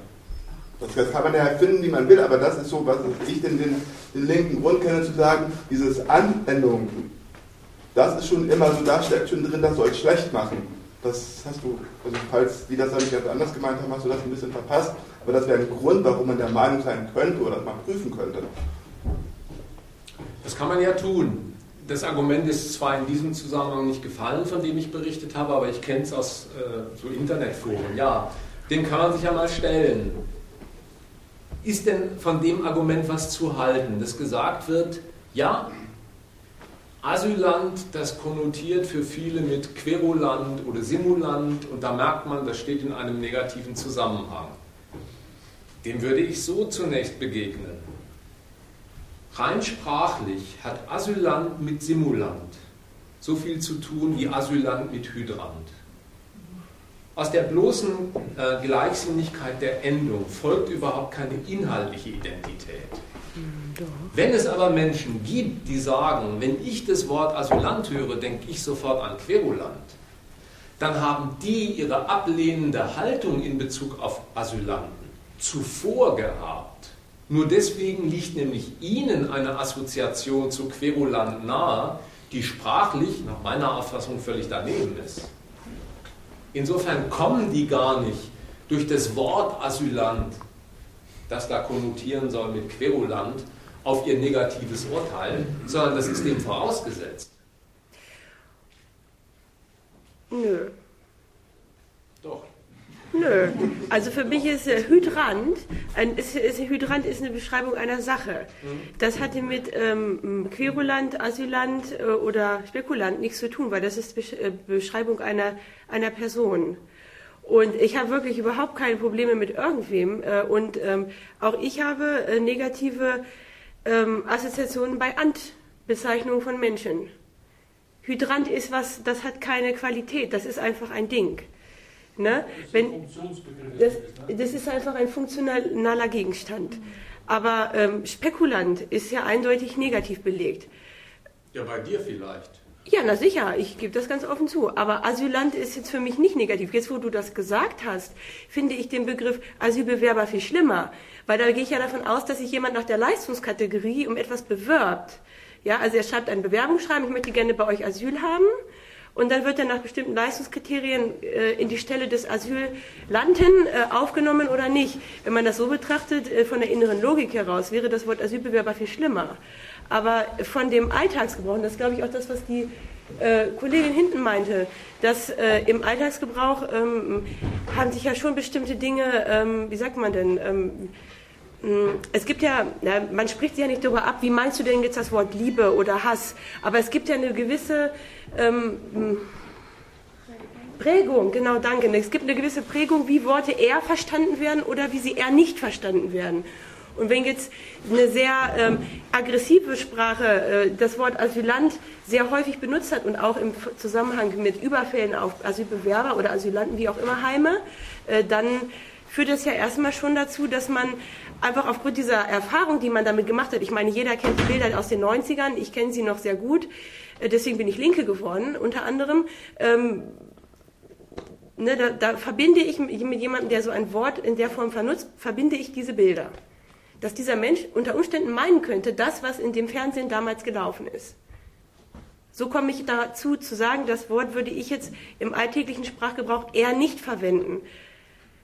Das, das kann man ja finden, wie man will, aber das ist so, was ich den, den, den linken Grund kenne, zu sagen, dieses Anwendung, das ist schon immer so, da steckt schon drin, das soll schlecht machen. Das hast du, also falls die das dann nicht anders gemeint haben, hast du das ein bisschen verpasst. Aber das wäre ein Grund, warum man der Meinung sein könnte oder mal prüfen könnte. Das kann man ja tun. Das Argument ist zwar in diesem Zusammenhang nicht gefallen, von dem ich berichtet habe, aber ich kenne es aus äh, so Internetforen. Ja, den kann man sich ja mal stellen. Ist denn von dem Argument was zu halten, dass gesagt wird, ja, Asylant, das konnotiert für viele mit Querulant oder Simulant und da merkt man, das steht in einem negativen Zusammenhang. Dem würde ich so zunächst begegnen. Rein sprachlich hat Asylant mit Simulant so viel zu tun wie Asylant mit Hydrant. Aus der bloßen äh, Gleichsinnigkeit der Endung folgt überhaupt keine inhaltliche Identität. Wenn es aber Menschen gibt, die sagen, wenn ich das Wort Asylant höre, denke ich sofort an Querulant, dann haben die ihre ablehnende Haltung in Bezug auf Asylanten zuvor gehabt. Nur deswegen liegt nämlich ihnen eine Assoziation zu Querulant nahe, die sprachlich nach meiner Auffassung völlig daneben ist. Insofern kommen die gar nicht durch das Wort Asylant das da konnotieren soll mit Querulant, auf ihr negatives Urteil, sondern das ist dem vorausgesetzt. Nö. Doch. Nö. Also für mich ist äh, Hydrant, ein, ist, ist, Hydrant ist eine Beschreibung einer Sache. Das hatte mit ähm, Querulant, Asylant äh, oder Spekulant nichts zu tun, weil das ist Besch äh, Beschreibung einer, einer Person. Und ich habe wirklich überhaupt keine Probleme mit irgendwem. Äh, und ähm, auch ich habe äh, negative ähm, Assoziationen bei Ant-Bezeichnungen von Menschen. Hydrant ist was, das hat keine Qualität, das ist einfach ein Ding. Ne? Wenn, das, das ist einfach ein funktionaler Gegenstand. Aber ähm, Spekulant ist ja eindeutig negativ belegt. Ja, bei dir vielleicht. Ja, na sicher, ich gebe das ganz offen zu. Aber Asylant ist jetzt für mich nicht negativ. Jetzt, wo du das gesagt hast, finde ich den Begriff Asylbewerber viel schlimmer. Weil da gehe ich ja davon aus, dass sich jemand nach der Leistungskategorie um etwas bewirbt. Ja, also er schreibt ein Bewerbungsschreiben, ich möchte gerne bei euch Asyl haben. Und dann wird er nach bestimmten Leistungskriterien äh, in die Stelle des Asylanten äh, aufgenommen oder nicht. Wenn man das so betrachtet, äh, von der inneren Logik heraus, wäre das Wort Asylbewerber viel schlimmer. Aber von dem Alltagsgebrauch, und das ist, glaube ich auch das, was die äh, Kollegin hinten meinte, dass äh, im Alltagsgebrauch ähm, haben sich ja schon bestimmte Dinge, ähm, wie sagt man denn, ähm, es gibt ja, man spricht sich ja nicht darüber ab, wie meinst du denn jetzt das Wort Liebe oder Hass, aber es gibt ja eine gewisse ähm, Prägung, genau, danke. Es gibt eine gewisse Prägung, wie Worte eher verstanden werden oder wie sie eher nicht verstanden werden. Und wenn jetzt eine sehr ähm, aggressive Sprache äh, das Wort Asylant sehr häufig benutzt hat und auch im Zusammenhang mit Überfällen auf Asylbewerber oder Asylanten, wie auch immer, Heime, äh, dann führt das ja erstmal schon dazu, dass man einfach aufgrund dieser Erfahrung, die man damit gemacht hat, ich meine, jeder kennt die Bilder aus den 90ern, ich kenne sie noch sehr gut, äh, deswegen bin ich Linke geworden, unter anderem, ähm, ne, da, da verbinde ich mit jemandem, der so ein Wort in der Form vernutzt, verbinde ich diese Bilder dass dieser Mensch unter Umständen meinen könnte, das, was in dem Fernsehen damals gelaufen ist. So komme ich dazu zu sagen, das Wort würde ich jetzt im alltäglichen Sprachgebrauch eher nicht verwenden.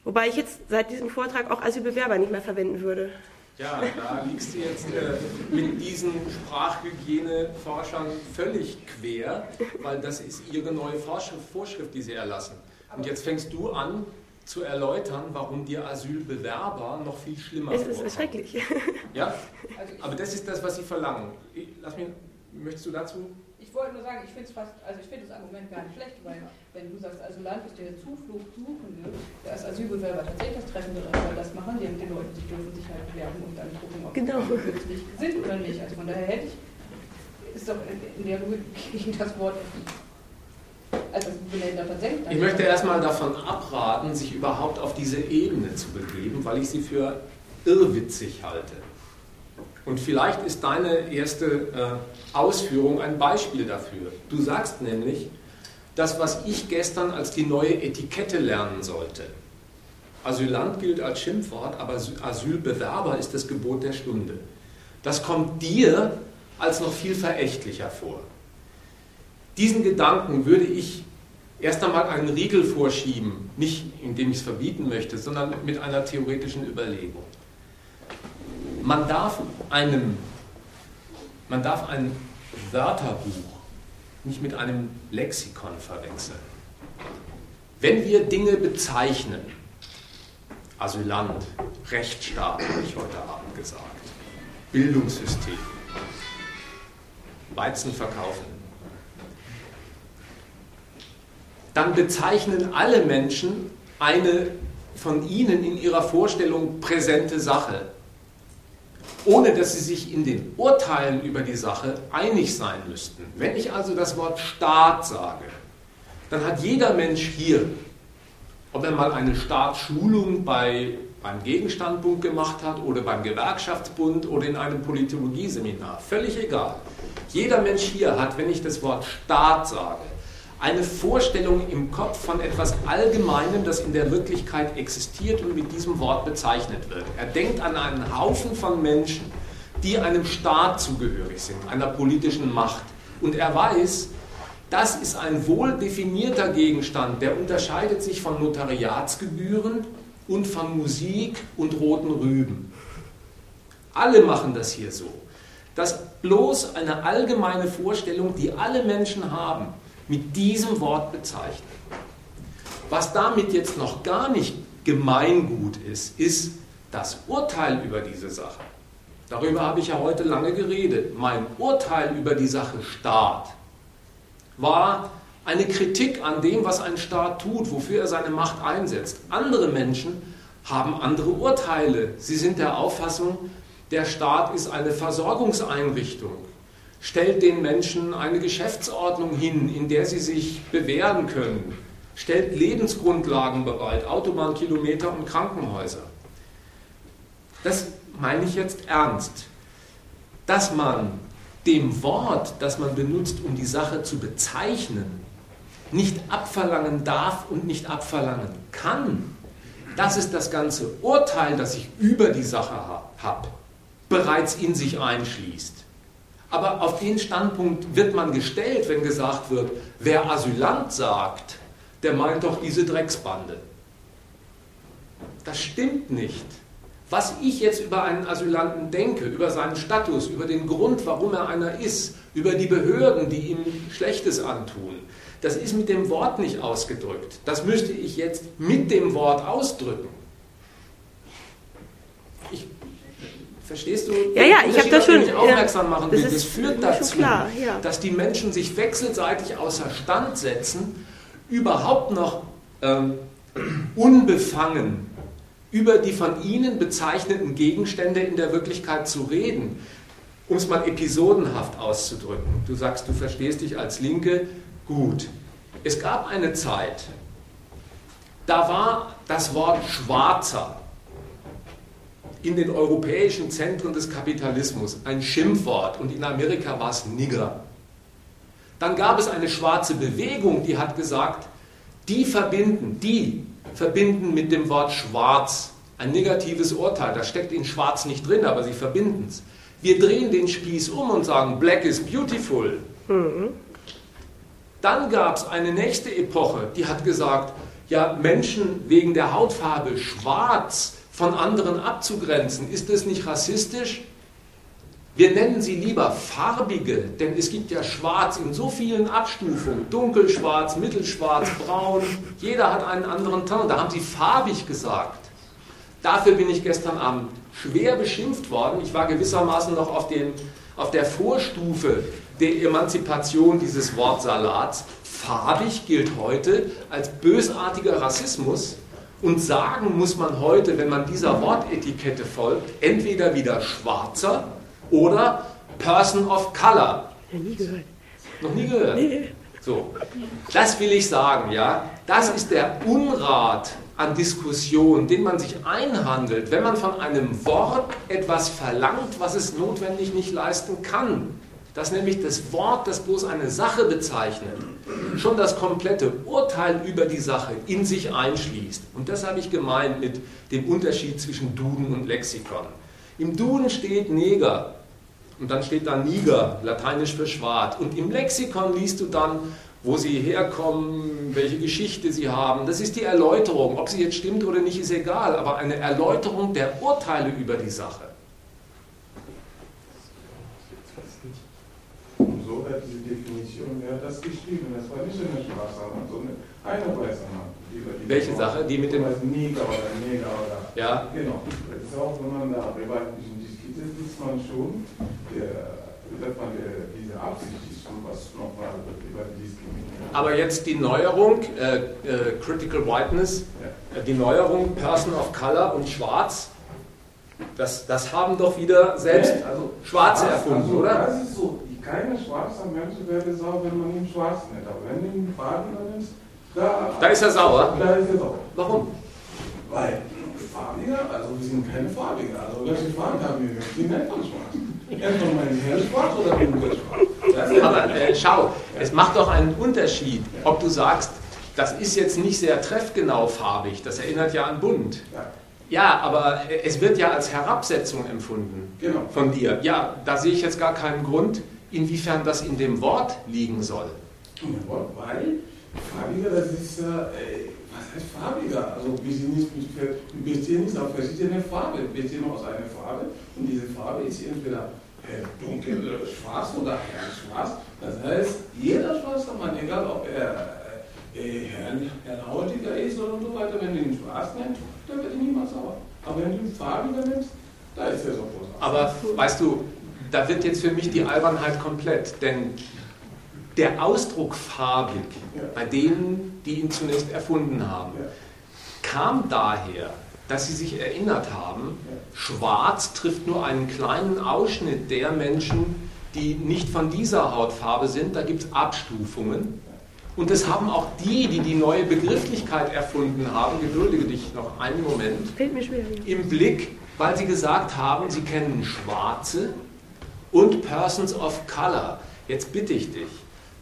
Wobei ich jetzt seit diesem Vortrag auch Asylbewerber nicht mehr verwenden würde. Ja, da liegst du jetzt äh, mit diesen Sprachhygieneforschern völlig quer, weil das ist ihre neue Vorschrift, die sie erlassen. Und jetzt fängst du an, zu erläutern, warum dir Asylbewerber noch viel schlimmer ist. Es ist schrecklich. Ja, aber das ist das, was sie verlangen. Lass mich, möchtest du dazu? Ich wollte nur sagen, ich finde fast, also ich finde das Argument gar nicht schlecht, weil wenn du sagst, Asylant ist der Zuflucht Suchende, da ist Asylbewerber tatsächlich das Treffende weil das machen die mit den Leuten, die dürfen sich halt bewerben und dann gucken, ob genau. sie wirklich sind oder nicht. Also von daher hätte ich, ist doch in der Logik das Wort also. Ich möchte erstmal davon abraten, sich überhaupt auf diese Ebene zu begeben, weil ich sie für irrwitzig halte. Und vielleicht ist deine erste äh, Ausführung ein Beispiel dafür. Du sagst nämlich, das, was ich gestern als die neue Etikette lernen sollte. Asylant gilt als Schimpfwort, aber Asylbewerber ist das Gebot der Stunde. Das kommt dir als noch viel verächtlicher vor. Diesen Gedanken würde ich erst einmal einen Riegel vorschieben, nicht indem ich es verbieten möchte, sondern mit einer theoretischen Überlegung. Man darf einem, man darf ein Wörterbuch nicht mit einem Lexikon verwechseln. Wenn wir Dinge bezeichnen, Asylant, Rechtsstaat, habe ich heute Abend gesagt, Bildungssystem, Weizen verkaufen, dann bezeichnen alle Menschen eine von ihnen in ihrer Vorstellung präsente Sache ohne dass sie sich in den Urteilen über die Sache einig sein müssten. Wenn ich also das Wort Staat sage, dann hat jeder Mensch hier, ob er mal eine Staatsschulung bei, beim Gegenstandpunkt gemacht hat oder beim Gewerkschaftsbund oder in einem Politologieseminar, völlig egal. Jeder Mensch hier hat, wenn ich das Wort Staat sage, eine Vorstellung im Kopf von etwas Allgemeinem, das in der Wirklichkeit existiert und mit diesem Wort bezeichnet wird. Er denkt an einen Haufen von Menschen, die einem Staat zugehörig sind, einer politischen Macht. Und er weiß, das ist ein wohl definierter Gegenstand, der unterscheidet sich von Notariatsgebühren und von Musik und roten Rüben. Alle machen das hier so. Das bloß eine allgemeine Vorstellung, die alle Menschen haben, mit diesem Wort bezeichnen. Was damit jetzt noch gar nicht Gemeingut ist, ist das Urteil über diese Sache. Darüber habe ich ja heute lange geredet. Mein Urteil über die Sache Staat war eine Kritik an dem, was ein Staat tut, wofür er seine Macht einsetzt. Andere Menschen haben andere Urteile. Sie sind der Auffassung, der Staat ist eine Versorgungseinrichtung stellt den Menschen eine Geschäftsordnung hin, in der sie sich bewähren können, stellt Lebensgrundlagen bereit, Autobahnkilometer und Krankenhäuser. Das meine ich jetzt ernst. Dass man dem Wort, das man benutzt, um die Sache zu bezeichnen, nicht abverlangen darf und nicht abverlangen kann, das ist das ganze Urteil, das ich über die Sache habe, bereits in sich einschließt. Aber auf den Standpunkt wird man gestellt, wenn gesagt wird, wer Asylant sagt, der meint doch diese Drecksbande. Das stimmt nicht. Was ich jetzt über einen Asylanten denke, über seinen Status, über den Grund, warum er einer ist, über die Behörden, die ihm Schlechtes antun, das ist mit dem Wort nicht ausgedrückt. Das müsste ich jetzt mit dem Wort ausdrücken. Verstehst du? Ja, ja, ich habe das schon. Ich aufmerksam machen will. Das, das führt dazu, klar, ja. dass die Menschen sich wechselseitig außer Stand setzen, überhaupt noch ähm, unbefangen über die von ihnen bezeichneten Gegenstände in der Wirklichkeit zu reden. Um es mal episodenhaft auszudrücken. Du sagst, du verstehst dich als Linke. Gut. Es gab eine Zeit, da war das Wort Schwarzer in den europäischen Zentren des Kapitalismus ein Schimpfwort und in Amerika war es Nigger. Dann gab es eine schwarze Bewegung, die hat gesagt, die verbinden, die verbinden mit dem Wort schwarz ein negatives Urteil. Da steckt in schwarz nicht drin, aber sie verbinden es. Wir drehen den Spieß um und sagen, Black is beautiful. Mhm. Dann gab es eine nächste Epoche, die hat gesagt, ja, Menschen wegen der Hautfarbe schwarz von anderen abzugrenzen. Ist das nicht rassistisch? Wir nennen sie lieber farbige, denn es gibt ja Schwarz in so vielen Abstufungen. Dunkelschwarz, Mittelschwarz, Braun. Jeder hat einen anderen Ton. Da haben sie farbig gesagt. Dafür bin ich gestern Abend schwer beschimpft worden. Ich war gewissermaßen noch auf, den, auf der Vorstufe der Emanzipation dieses Wortsalats. Farbig gilt heute als bösartiger Rassismus. Und sagen muss man heute, wenn man dieser Wortetikette folgt, entweder wieder Schwarzer oder Person of Color. Ja, nie gehört. Noch nie gehört? Nee. So, das will ich sagen, ja. Das ist der Unrat an Diskussion, den man sich einhandelt, wenn man von einem Wort etwas verlangt, was es notwendig nicht leisten kann. Dass nämlich das Wort, das bloß eine Sache bezeichnet, schon das komplette Urteil über die Sache in sich einschließt. Und das habe ich gemeint mit dem Unterschied zwischen Duden und Lexikon. Im Duden steht Neger und dann steht da Niger, lateinisch für Schwarz. Und im Lexikon liest du dann, wo sie herkommen, welche Geschichte sie haben. Das ist die Erläuterung. Ob sie jetzt stimmt oder nicht, ist egal, aber eine Erläuterung der Urteile über die Sache. Und so hat diese Definition, wer hat das geschrieben? Das war nicht eine schwarze Mann, sondern eine weiße Mann. Welche Sache? Die mit dem Neger oder Neger oder. Ja. Genau. Das ist auch, wenn man da bisschen diskutiert, sieht man schon, der, sagt man, der, diese Absicht ist schon was nochmal über die Diskriminierung. Aber jetzt die Neuerung, äh, äh, Critical Whiteness, äh, die Neuerung Person of Color und Schwarz, das, das haben doch wieder selbst also Schwarze schwarz, erfunden, also, oder? Das ist so. Keine schwarze Mensch wäre sauer, wenn man ihn schwarz nennt. Aber wenn du ihn Farben nennst, da, Da ist er sauer. Da ist er sauer. Warum? Weil farbiger, also wir sind keine farbiger. Also welche Farben haben wir? Die nennt man schwarz. Entweder mein hellschwarz oder dunkelschwarz. Das ist Aber äh, schau, es macht doch einen Unterschied, ob du sagst, das ist jetzt nicht sehr treffgenau farbig, das erinnert ja an bunt. ja, Ja, aber äh, es wird ja als Herabsetzung empfunden genau. von dir. Ja, da sehe ich jetzt gar keinen Grund, inwiefern das in dem Wort liegen soll. Weil farbiger, das ist, äh, was heißt farbiger? Also wir sind nicht, wir bestehen nicht aus verschiedenen Farben, wir bestehen aus einer Farbe und diese Farbe ist entweder äh, dunkel, äh, schwarz oder hell schwarz. Das heißt, jeder schwarze Mann, egal ob er äh, hell, hellhautiger ist oder so weiter, wenn du ihn schwarz nennst, dann wird er niemals sauer. Aber wenn du ihn farbiger nennst, da ist er sofort sauer. Aber weißt du, da wird jetzt für mich die Albernheit komplett, denn der Ausdruck farbig bei denen, die ihn zunächst erfunden haben, kam daher, dass sie sich erinnert haben, schwarz trifft nur einen kleinen Ausschnitt der Menschen, die nicht von dieser Hautfarbe sind. Da gibt es Abstufungen. Und das haben auch die, die die neue Begrifflichkeit erfunden haben, geduldige dich noch einen Moment, Fällt mir schwer. ja. im Blick, weil sie gesagt haben, sie kennen Schwarze und Persons of Color. Jetzt bitte ich dich,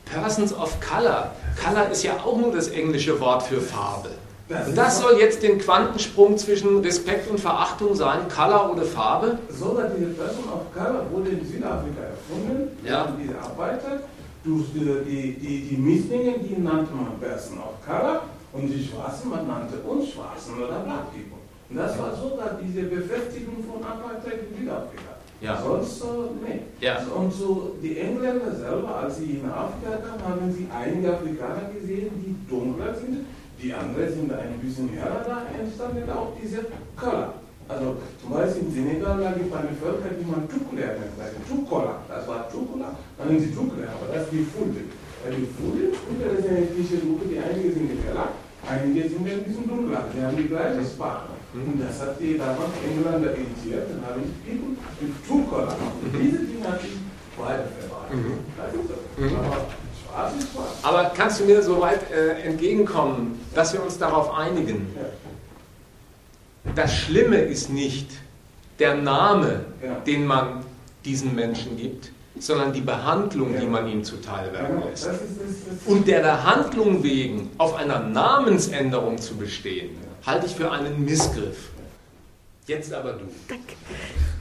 Persons of Color, Color ist ja auch nur das englische Wort für Farbe. Und das soll jetzt den Quantensprung zwischen Respekt und Verachtung sein, Color oder Farbe? Sogar diese Person of Color wurde in Südafrika erfunden. Ja. Diese Arbeiter, durch die, die, die, die Mischlinge, die nannte man Person of Color und die Schwarzen, man nannte uns Schwarzen oder Black People. Und das war sogar diese Befestigung von Apartheid in Südafrika. Ja. Sonst so, nee. Ja. Und so die Engländer selber, als sie in Afrika kamen, haben sie einige Afrikaner gesehen, die dunkler sind. Die anderen sind ein bisschen heller, da entstanden auch diese Color. Also zum Beispiel in Senegal, da gibt es eine Völker, die man Tukula nennt, also Tukola. Das war Tukula, dann nennen sie Tukula, aber das ist die Fulde. Die Fulde, ist eine ethische Gruppe, die einige sind heller, einige sind ein bisschen dunkler. Die haben die gleiche Sprache. Und das hat die damals Engländer initiiert und haben die mit Tukola. Und diese Dinge hat die weiter verbreitet. Das ist so. Aber schwarz ist schwarz. Aber kannst du mir soweit äh, entgegenkommen, dass wir uns darauf einigen? Das Schlimme ist nicht der Name, Ja. den man diesen Menschen gibt, sondern die Behandlung, die Ja. man ihm zuteil werden Genau, lässt. das ist, das ist, Und der der Handlung wegen auf einer Namensänderung zu bestehen, halte ich für einen Missgriff. Jetzt aber du.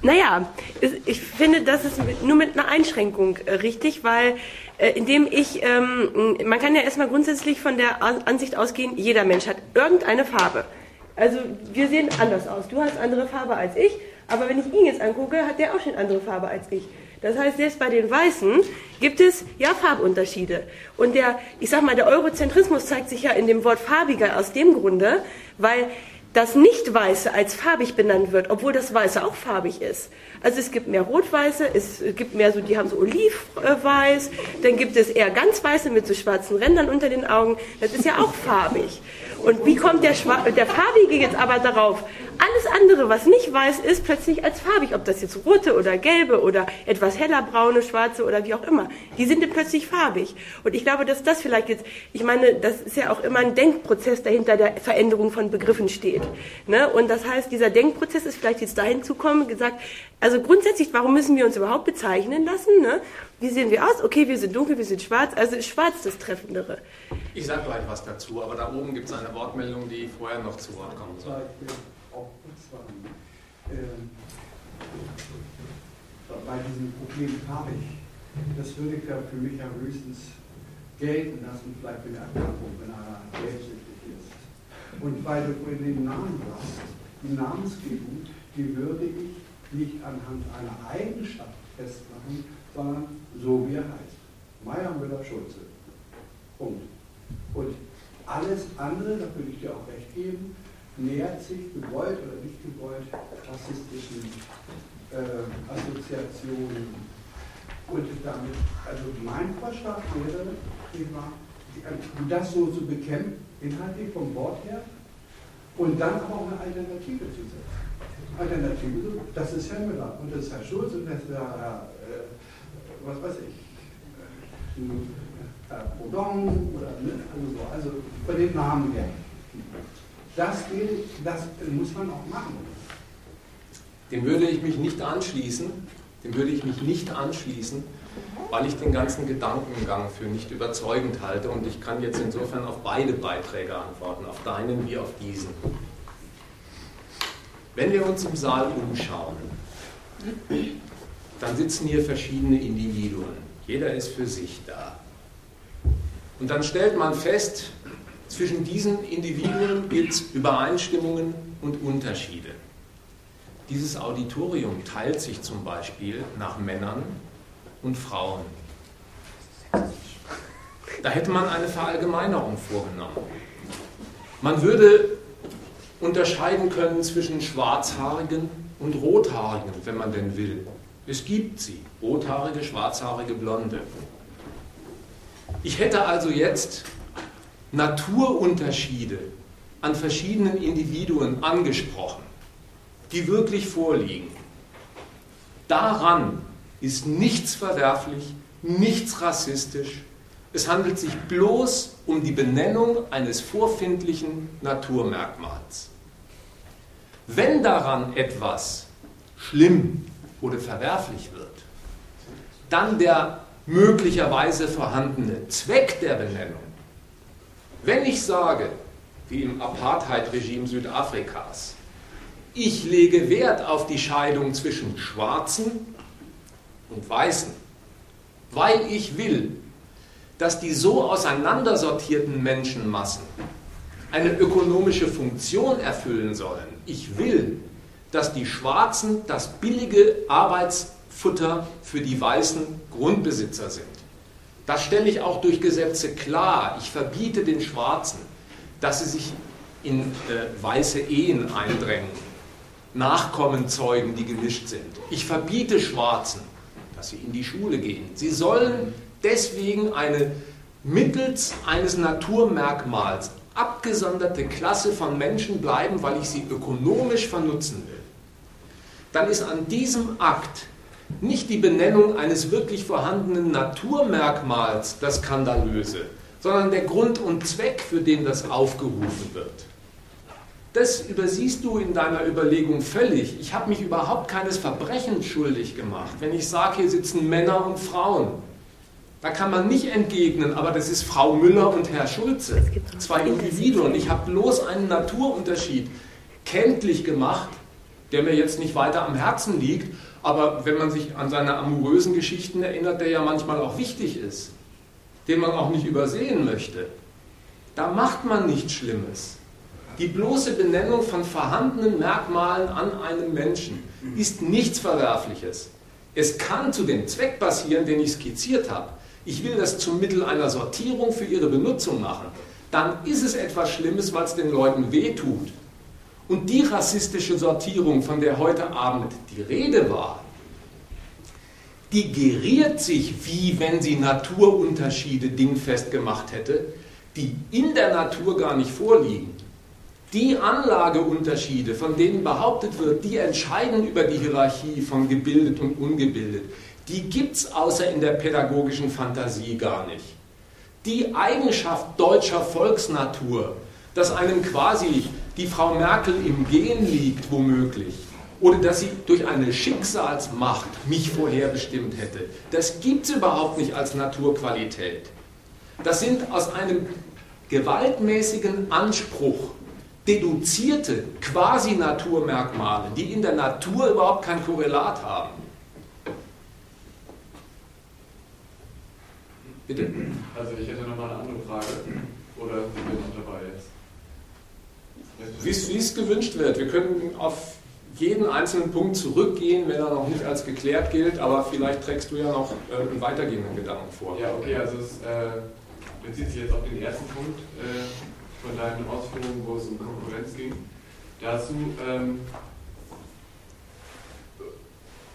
Naja, es- ich finde, das ist nur mit einer Einschränkung äh, richtig, weil äh, indem ich, ähm, man kann ja erstmal grundsätzlich von der An- Ansicht ausgehen, jeder Mensch hat irgendeine Farbe. Also wir sehen anders aus. Du hast andere Farbe als ich, aber wenn ich ihn jetzt angucke, hat der auch schon andere Farbe als ich. Das heißt, selbst bei den Weißen gibt es ja Farbunterschiede. Und der, ich sag mal, der Eurozentrismus zeigt sich ja in dem Wort farbiger aus dem Grunde, weil das Nicht-Weiße als farbig benannt wird, obwohl das Weiße auch farbig ist. Also es gibt mehr Rot-Weiße, es gibt mehr so, die haben so Olivweiß, dann gibt es eher ganz Weiße mit so schwarzen Rändern unter den Augen. Das ist ja auch farbig. Und wie kommt der, Schwa der Farbige jetzt aber darauf, alles andere, was nicht weiß ist, plötzlich als farbig. Ob das jetzt rote oder gelbe oder etwas heller braune, schwarze oder wie auch immer. Die sind dann plötzlich farbig. Und ich glaube, dass das vielleicht jetzt, ich meine, das ist ja auch immer ein Denkprozess, der hinter der Veränderung von Begriffen steht. Ne? Und das heißt, dieser Denkprozess ist vielleicht jetzt dahin zu kommen, gesagt, also grundsätzlich, warum müssen wir uns überhaupt bezeichnen lassen? Ne? Wie sehen wir aus? Okay, wir sind dunkel, wir sind schwarz, also ist schwarz das Treffendere. Ich sage gleich was dazu, aber da oben gibt es eine Wortmeldung, die vorher noch zu Wort kommen soll. Ähm, bei diesem Problem farbig, das würde ich für mich ja höchstens gelten lassen, vielleicht für eine Erkrankung, wenn einer gelbsüchtig ist. Und weil du den Namen hast, die Namensgebung, die würde ich nicht anhand einer Eigenschaft festmachen, sondern so wie er heißt. Meier Müller-Schulze. Punkt. Und alles andere, da würde ich dir auch recht geben, nähert sich gewollt oder nicht gewollt rassistischen äh, Assoziationen. Und damit, also mein Vorschlag wäre, das so zu bekämpfen, inhaltlich vom Wort her, und dann auch eine Alternative zu setzen. Alternative, das ist Herr Müller und das ist Herr Schulz und das ist Herr, äh, was weiß ich, äh, Baudon oder ne, also, so, also von den Namen her. Das, gilt, das muss man auch machen. Dem würde ich mich nicht anschließen, dem würde ich mich nicht anschließen, weil ich den ganzen Gedankengang für nicht überzeugend halte und ich kann jetzt insofern auf beide Beiträge antworten, auf deinen wie auf diesen. Wenn wir uns im Saal umschauen, dann sitzen hier verschiedene Individuen. Jeder ist für sich da. Und dann stellt man fest, zwischen diesen Individuen gibt es Übereinstimmungen und Unterschiede. Dieses Auditorium teilt sich zum Beispiel nach Männern und Frauen. Da hätte man eine Verallgemeinerung vorgenommen. Man würde unterscheiden können zwischen Schwarzhaarigen und Rothaarigen, wenn man denn will. Es gibt sie, rothaarige, schwarzhaarige, blonde. Ich hätte also jetzt Naturunterschiede an verschiedenen Individuen angesprochen, die wirklich vorliegen. Daran ist nichts verwerflich, nichts rassistisch. Es handelt sich bloß um die Benennung eines vorfindlichen Naturmerkmals. Wenn daran etwas schlimm oder verwerflich wird, dann der möglicherweise vorhandene Zweck der Benennung. Wenn ich sage, wie im Apartheid-Regime Südafrikas, ich lege Wert auf die Scheidung zwischen Schwarzen und Weißen, weil ich will, dass die so auseinandersortierten Menschenmassen eine ökonomische Funktion erfüllen sollen. Ich will, dass die Schwarzen das billige Arbeitsfutter für die weißen Grundbesitzer sind. Das stelle ich auch durch Gesetze klar. Ich verbiete den Schwarzen, dass sie sich in äh, weiße Ehen eindrängen, Nachkommen zeugen, die gemischt sind. Ich verbiete Schwarzen, dass sie in die Schule gehen. Sie sollen deswegen eine mittels eines Naturmerkmals abgesonderte Klasse von Menschen bleiben, weil ich sie ökonomisch vernutzen will. Dann ist an diesem Akt nicht die Benennung eines wirklich vorhandenen Naturmerkmals das Skandalöse, sondern der Grund und Zweck, für den das aufgerufen wird. Das übersiehst du in deiner Überlegung völlig. Ich habe mich überhaupt keines Verbrechens schuldig gemacht, wenn ich sage, hier sitzen Männer und Frauen. Da kann man nicht entgegnen, aber das ist Frau Müller und Herr Schulze. Zwei Individuen. Ich habe bloß einen Naturunterschied kenntlich gemacht, der mir jetzt nicht weiter am Herzen liegt, aber wenn man sich an seine amorösen Geschichten erinnert, der ja manchmal auch wichtig ist, den man auch nicht übersehen möchte, da macht man nichts Schlimmes. Die bloße Benennung von vorhandenen Merkmalen an einem Menschen ist nichts Verwerfliches. Es kann zu dem Zweck passieren, den ich skizziert habe. Ich will das zum Mittel einer Sortierung für ihre Benutzung machen. Dann ist es etwas Schlimmes, weil es den Leuten wehtut. Und die rassistische Sortierung, von der heute Abend die Rede war, die geriert sich, wie wenn sie Naturunterschiede dingfest gemacht hätte, die in der Natur gar nicht vorliegen. Die Anlageunterschiede, von denen behauptet wird, die entscheiden über die Hierarchie von gebildet und ungebildet, die gibt es außer in der pädagogischen Fantasie gar nicht. Die Eigenschaft deutscher Volksnatur, dass einem quasi die Frau Merkel im Gehen liegt, womöglich, oder dass sie durch eine Schicksalsmacht mich vorherbestimmt hätte, das gibt es überhaupt nicht als Naturqualität. Das sind aus einem gewaltmäßigen Anspruch deduzierte Quasi-Naturmerkmale, die in der Natur überhaupt kein Korrelat haben. Bitte? Also ich hätte noch mal eine andere Frage. Oder sind wir noch dabei? Wie es gewünscht wird. Wir können auf jeden einzelnen Punkt zurückgehen, wenn er noch nicht als geklärt gilt, aber vielleicht trägst du ja noch äh, einen weitergehenden Gedanken vor. Ja, okay, also es äh, bezieht sich jetzt auf den ersten Punkt äh, von deinen Ausführungen, wo es um Konkurrenz ging. Da hast du ähm,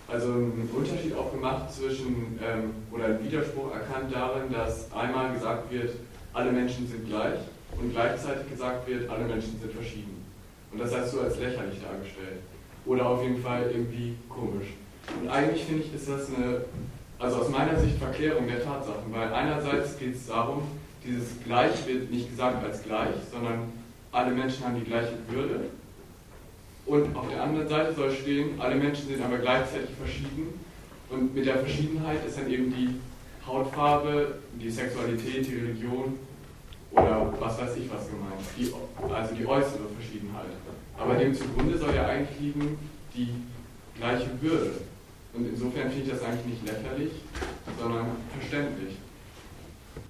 also einen Unterschied auch gemacht zwischen, ähm, oder einen Widerspruch erkannt darin, dass einmal gesagt wird, alle Menschen sind gleich und gleichzeitig gesagt wird, alle Menschen sind verschieden. Und das hast du als lächerlich dargestellt. Oder auf jeden Fall irgendwie komisch. Und eigentlich finde ich, ist das eine, also aus meiner Sicht Verklärung der Tatsachen, weil einerseits geht es darum, dieses Gleich wird nicht gesagt als gleich, sondern alle Menschen haben die gleiche Würde und auf der anderen Seite soll stehen, alle Menschen sind aber gleichzeitig verschieden. Und mit der Verschiedenheit ist dann eben die Hautfarbe, die Sexualität, die Religion oder was weiß ich was gemeint. Die, also die äußere Verschiedenheit. Aber dem zugrunde soll ja eigentlich liegen die gleiche Würde. Und insofern finde ich das eigentlich nicht lächerlich, sondern verständlich,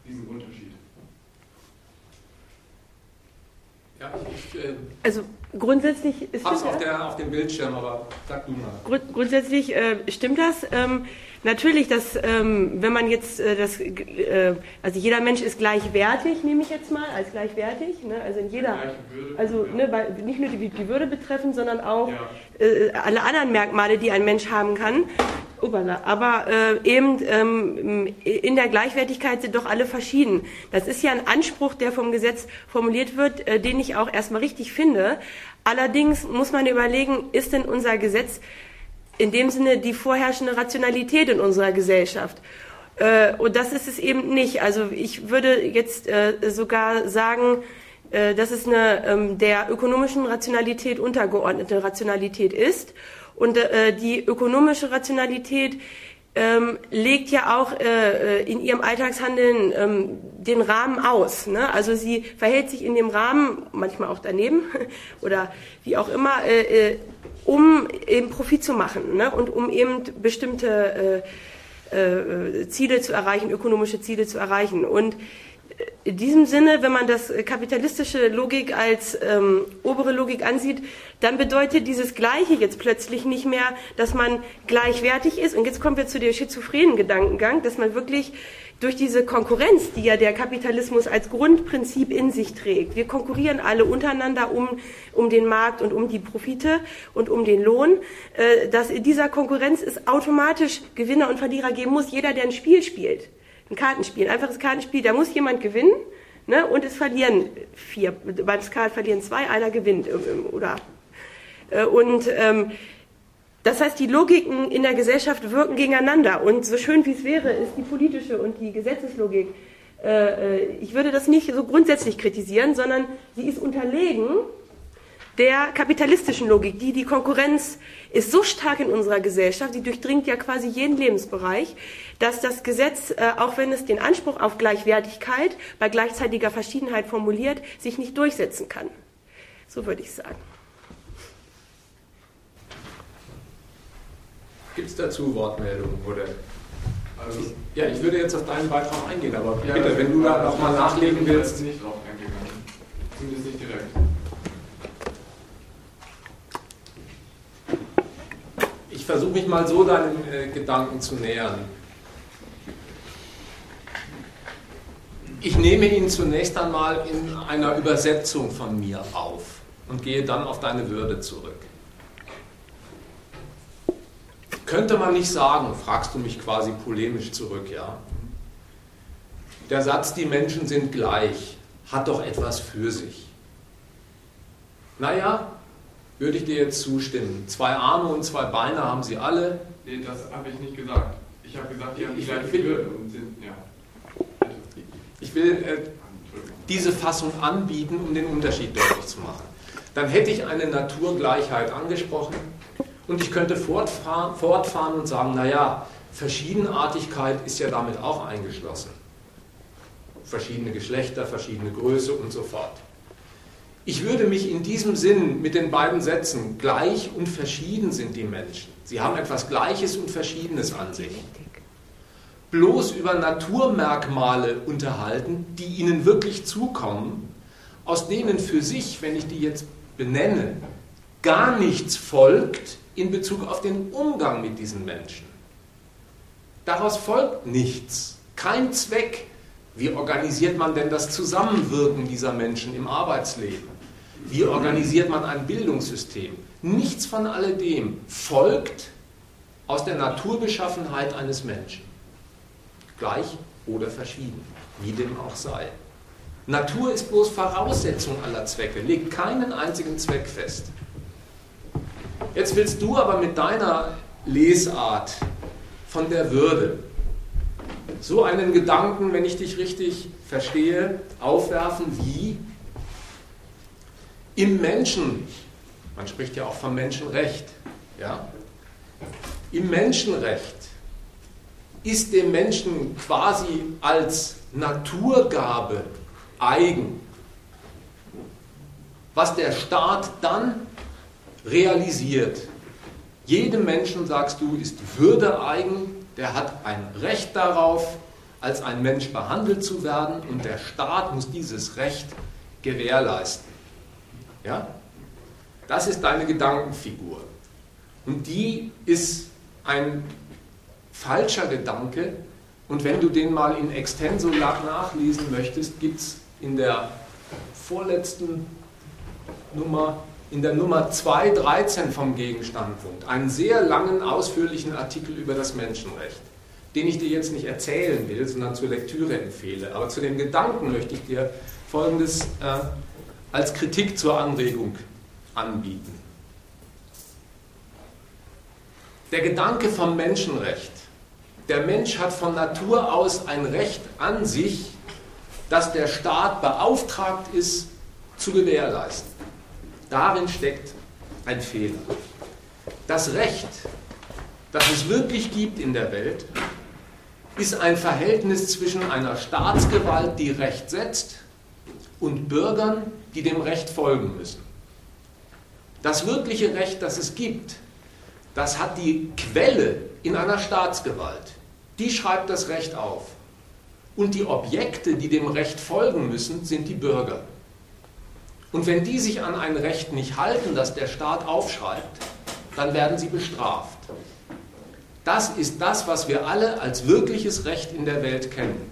diesen Unterschied. Ja, ich, äh, also grundsätzlich ist Hab's auf, der, auf dem Bildschirm, aber sag du mal. Grund, grundsätzlich äh, stimmt das. Ähm, natürlich, dass ähm, wenn man jetzt äh, das, äh, also jeder Mensch ist gleichwertig, nehme ich jetzt mal als gleichwertig, ne? also in jeder, also ne, bei, nicht nur die, die Würde betreffen, sondern auch ja. äh, alle anderen Merkmale, die ein Mensch haben kann. Obala. Aber äh, eben ähm, in der Gleichwertigkeit sind doch alle verschieden. Das ist ja ein Anspruch, der vom Gesetz formuliert wird, äh, den ich auch erstmal richtig finde. Allerdings muss man überlegen, ist denn unser Gesetz in dem Sinne die vorherrschende Rationalität in unserer Gesellschaft? Äh, und das ist es eben nicht. Also ich würde jetzt äh, sogar sagen, äh, dass es eine ähm, der ökonomischen Rationalität untergeordnete Rationalität ist. Und äh, die ökonomische Rationalität ähm, legt ja auch äh, äh, in ihrem Alltagshandeln ähm, den Rahmen aus. Ne? Also sie verhält sich in dem Rahmen, manchmal auch daneben oder wie auch immer, äh, äh, um eben Profit zu machen ne? und um eben bestimmte äh, äh, Ziele zu erreichen, ökonomische Ziele zu erreichen. Und in diesem Sinne, wenn man das kapitalistische Logik als ähm, obere Logik ansieht, dann bedeutet dieses Gleiche jetzt plötzlich nicht mehr, dass man gleichwertig ist. Und jetzt kommen wir zu dem schizophrenen Gedankengang, dass man wirklich durch diese Konkurrenz, die ja der Kapitalismus als Grundprinzip in sich trägt, wir konkurrieren alle untereinander um, um den Markt und um die Profite und um den Lohn, äh, dass in dieser Konkurrenz es automatisch Gewinner und Verlierer geben muss, jeder, der ein Spiel spielt ein Kartenspiel, ein einfaches Kartenspiel, da muss jemand gewinnen ne, und es verlieren vier. Beim Skat verlieren zwei, einer gewinnt. Ähm, ähm, oder, äh, und ähm, das heißt, die Logiken in der Gesellschaft wirken gegeneinander. Und so schön wie es wäre, ist die politische und die Gesetzeslogik. Äh, äh, ich würde das nicht so grundsätzlich kritisieren, sondern sie ist unterlegen der kapitalistischen Logik, die die Konkurrenz ist so stark in unserer Gesellschaft, die durchdringt ja quasi jeden Lebensbereich, dass das Gesetz, äh, auch wenn es den Anspruch auf Gleichwertigkeit bei gleichzeitiger Verschiedenheit formuliert, sich nicht durchsetzen kann. So würde ich sagen. Gibt es dazu Wortmeldungen oder? Also, ja, ich würde jetzt auf deinen Beitrag eingehen, aber ja, bitte, wenn du da nochmal nachlegen willst. Nicht drauf eingegangen. Zumindest nicht direkt. Ich versuche mich mal so deinen äh, Gedanken zu nähern. Ich nehme ihn zunächst einmal in einer Übersetzung von mir auf und gehe dann auf deine Würde zurück. Könnte man nicht sagen, fragst du mich quasi polemisch zurück, ja? Der Satz, die Menschen sind gleich, hat doch etwas für sich. Naja, würde ich dir jetzt zustimmen. Zwei Arme und zwei Beine haben sie alle. Nee, das habe ich nicht gesagt. Ich habe gesagt, die haben die Ich gleiche Würde und sind, ja. Ich will äh, diese Fassung anbieten, um den Unterschied deutlich zu machen. Dann hätte ich eine Naturgleichheit angesprochen und ich könnte fortfahren, fortfahren und sagen, naja, Verschiedenartigkeit ist ja damit auch eingeschlossen. Verschiedene Geschlechter, verschiedene Größe und so fort. Ich würde mich in diesem Sinn mit den beiden Sätzen gleich und verschieden sind die Menschen. Sie haben etwas Gleiches und Verschiedenes an sich bloß über Naturmerkmale unterhalten, die ihnen wirklich zukommen, aus denen für sich, wenn ich die jetzt benenne, gar nichts folgt in Bezug auf den Umgang mit diesen Menschen. Daraus folgt nichts, kein Zweck. Wie organisiert man denn das Zusammenwirken dieser Menschen im Arbeitsleben? Wie organisiert man ein Bildungssystem? Nichts von alledem folgt aus der Naturbeschaffenheit eines Menschen gleich oder verschieden, wie dem auch sei. Natur ist bloß Voraussetzung aller Zwecke, legt keinen einzigen Zweck fest. Jetzt willst du aber mit deiner Lesart von der Würde so einen Gedanken, wenn ich dich richtig verstehe, aufwerfen wie im Menschen, man spricht ja auch vom Menschenrecht, ja, im Menschenrecht ist dem Menschen quasi als Naturgabe eigen. Was der Staat dann realisiert. Jedem Menschen, sagst du, ist Würde eigen, der hat ein Recht darauf, als ein Mensch behandelt zu werden und der Staat muss dieses Recht gewährleisten. Ja? Das ist deine Gedankenfigur. Und die ist ein falscher Gedanke. Und wenn du den mal in extenso nachlesen möchtest, gibt es in der vorletzten Nummer, in der Nummer 2.13 vom Gegenstandpunkt, einen sehr langen, ausführlichen Artikel über das Menschenrecht, den ich dir jetzt nicht erzählen will, sondern zur Lektüre empfehle. Aber zu dem Gedanken möchte ich dir Folgendes äh, als Kritik zur Anregung anbieten. Der Gedanke vom Menschenrecht. Der Mensch hat von Natur aus ein Recht an sich, das der Staat beauftragt ist, zu gewährleisten. Darin steckt ein Fehler. Das Recht, das es wirklich gibt in der Welt, ist ein Verhältnis zwischen einer Staatsgewalt, die Recht setzt, und Bürgern, die dem Recht folgen müssen. Das wirkliche Recht, das es gibt, das hat die Quelle in einer Staatsgewalt. Die schreibt das Recht auf. Und die Objekte, die dem Recht folgen müssen, sind die Bürger. Und wenn die sich an ein Recht nicht halten, das der Staat aufschreibt, dann werden sie bestraft. Das ist das, was wir alle als wirkliches Recht in der Welt kennen.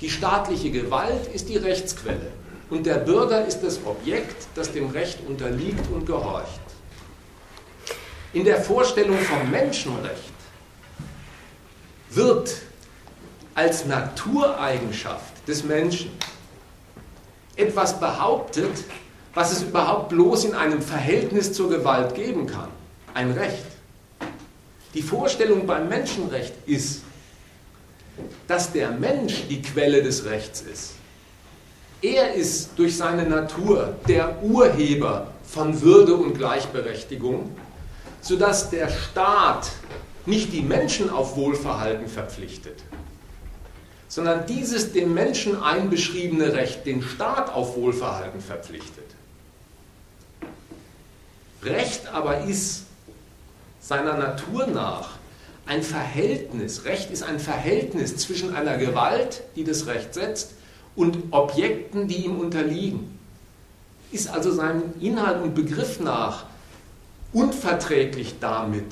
Die staatliche Gewalt ist die Rechtsquelle und der Bürger ist das Objekt, das dem Recht unterliegt und gehorcht. In der Vorstellung vom Menschenrecht wird als Natureigenschaft des Menschen etwas behauptet, was es überhaupt bloß in einem Verhältnis zur Gewalt geben kann. Ein Recht. Die Vorstellung beim Menschenrecht ist, dass der Mensch die Quelle des Rechts ist. Er ist durch seine Natur der Urheber von Würde und Gleichberechtigung, sodass der Staat nicht die Menschen auf Wohlverhalten verpflichtet, sondern dieses dem Menschen einbeschriebene Recht den Staat auf Wohlverhalten verpflichtet. Recht aber ist seiner Natur nach ein Verhältnis, Recht ist ein Verhältnis zwischen einer Gewalt, die das Recht setzt, und Objekten, die ihm unterliegen. Ist also seinem Inhalt und Begriff nach unverträglich damit,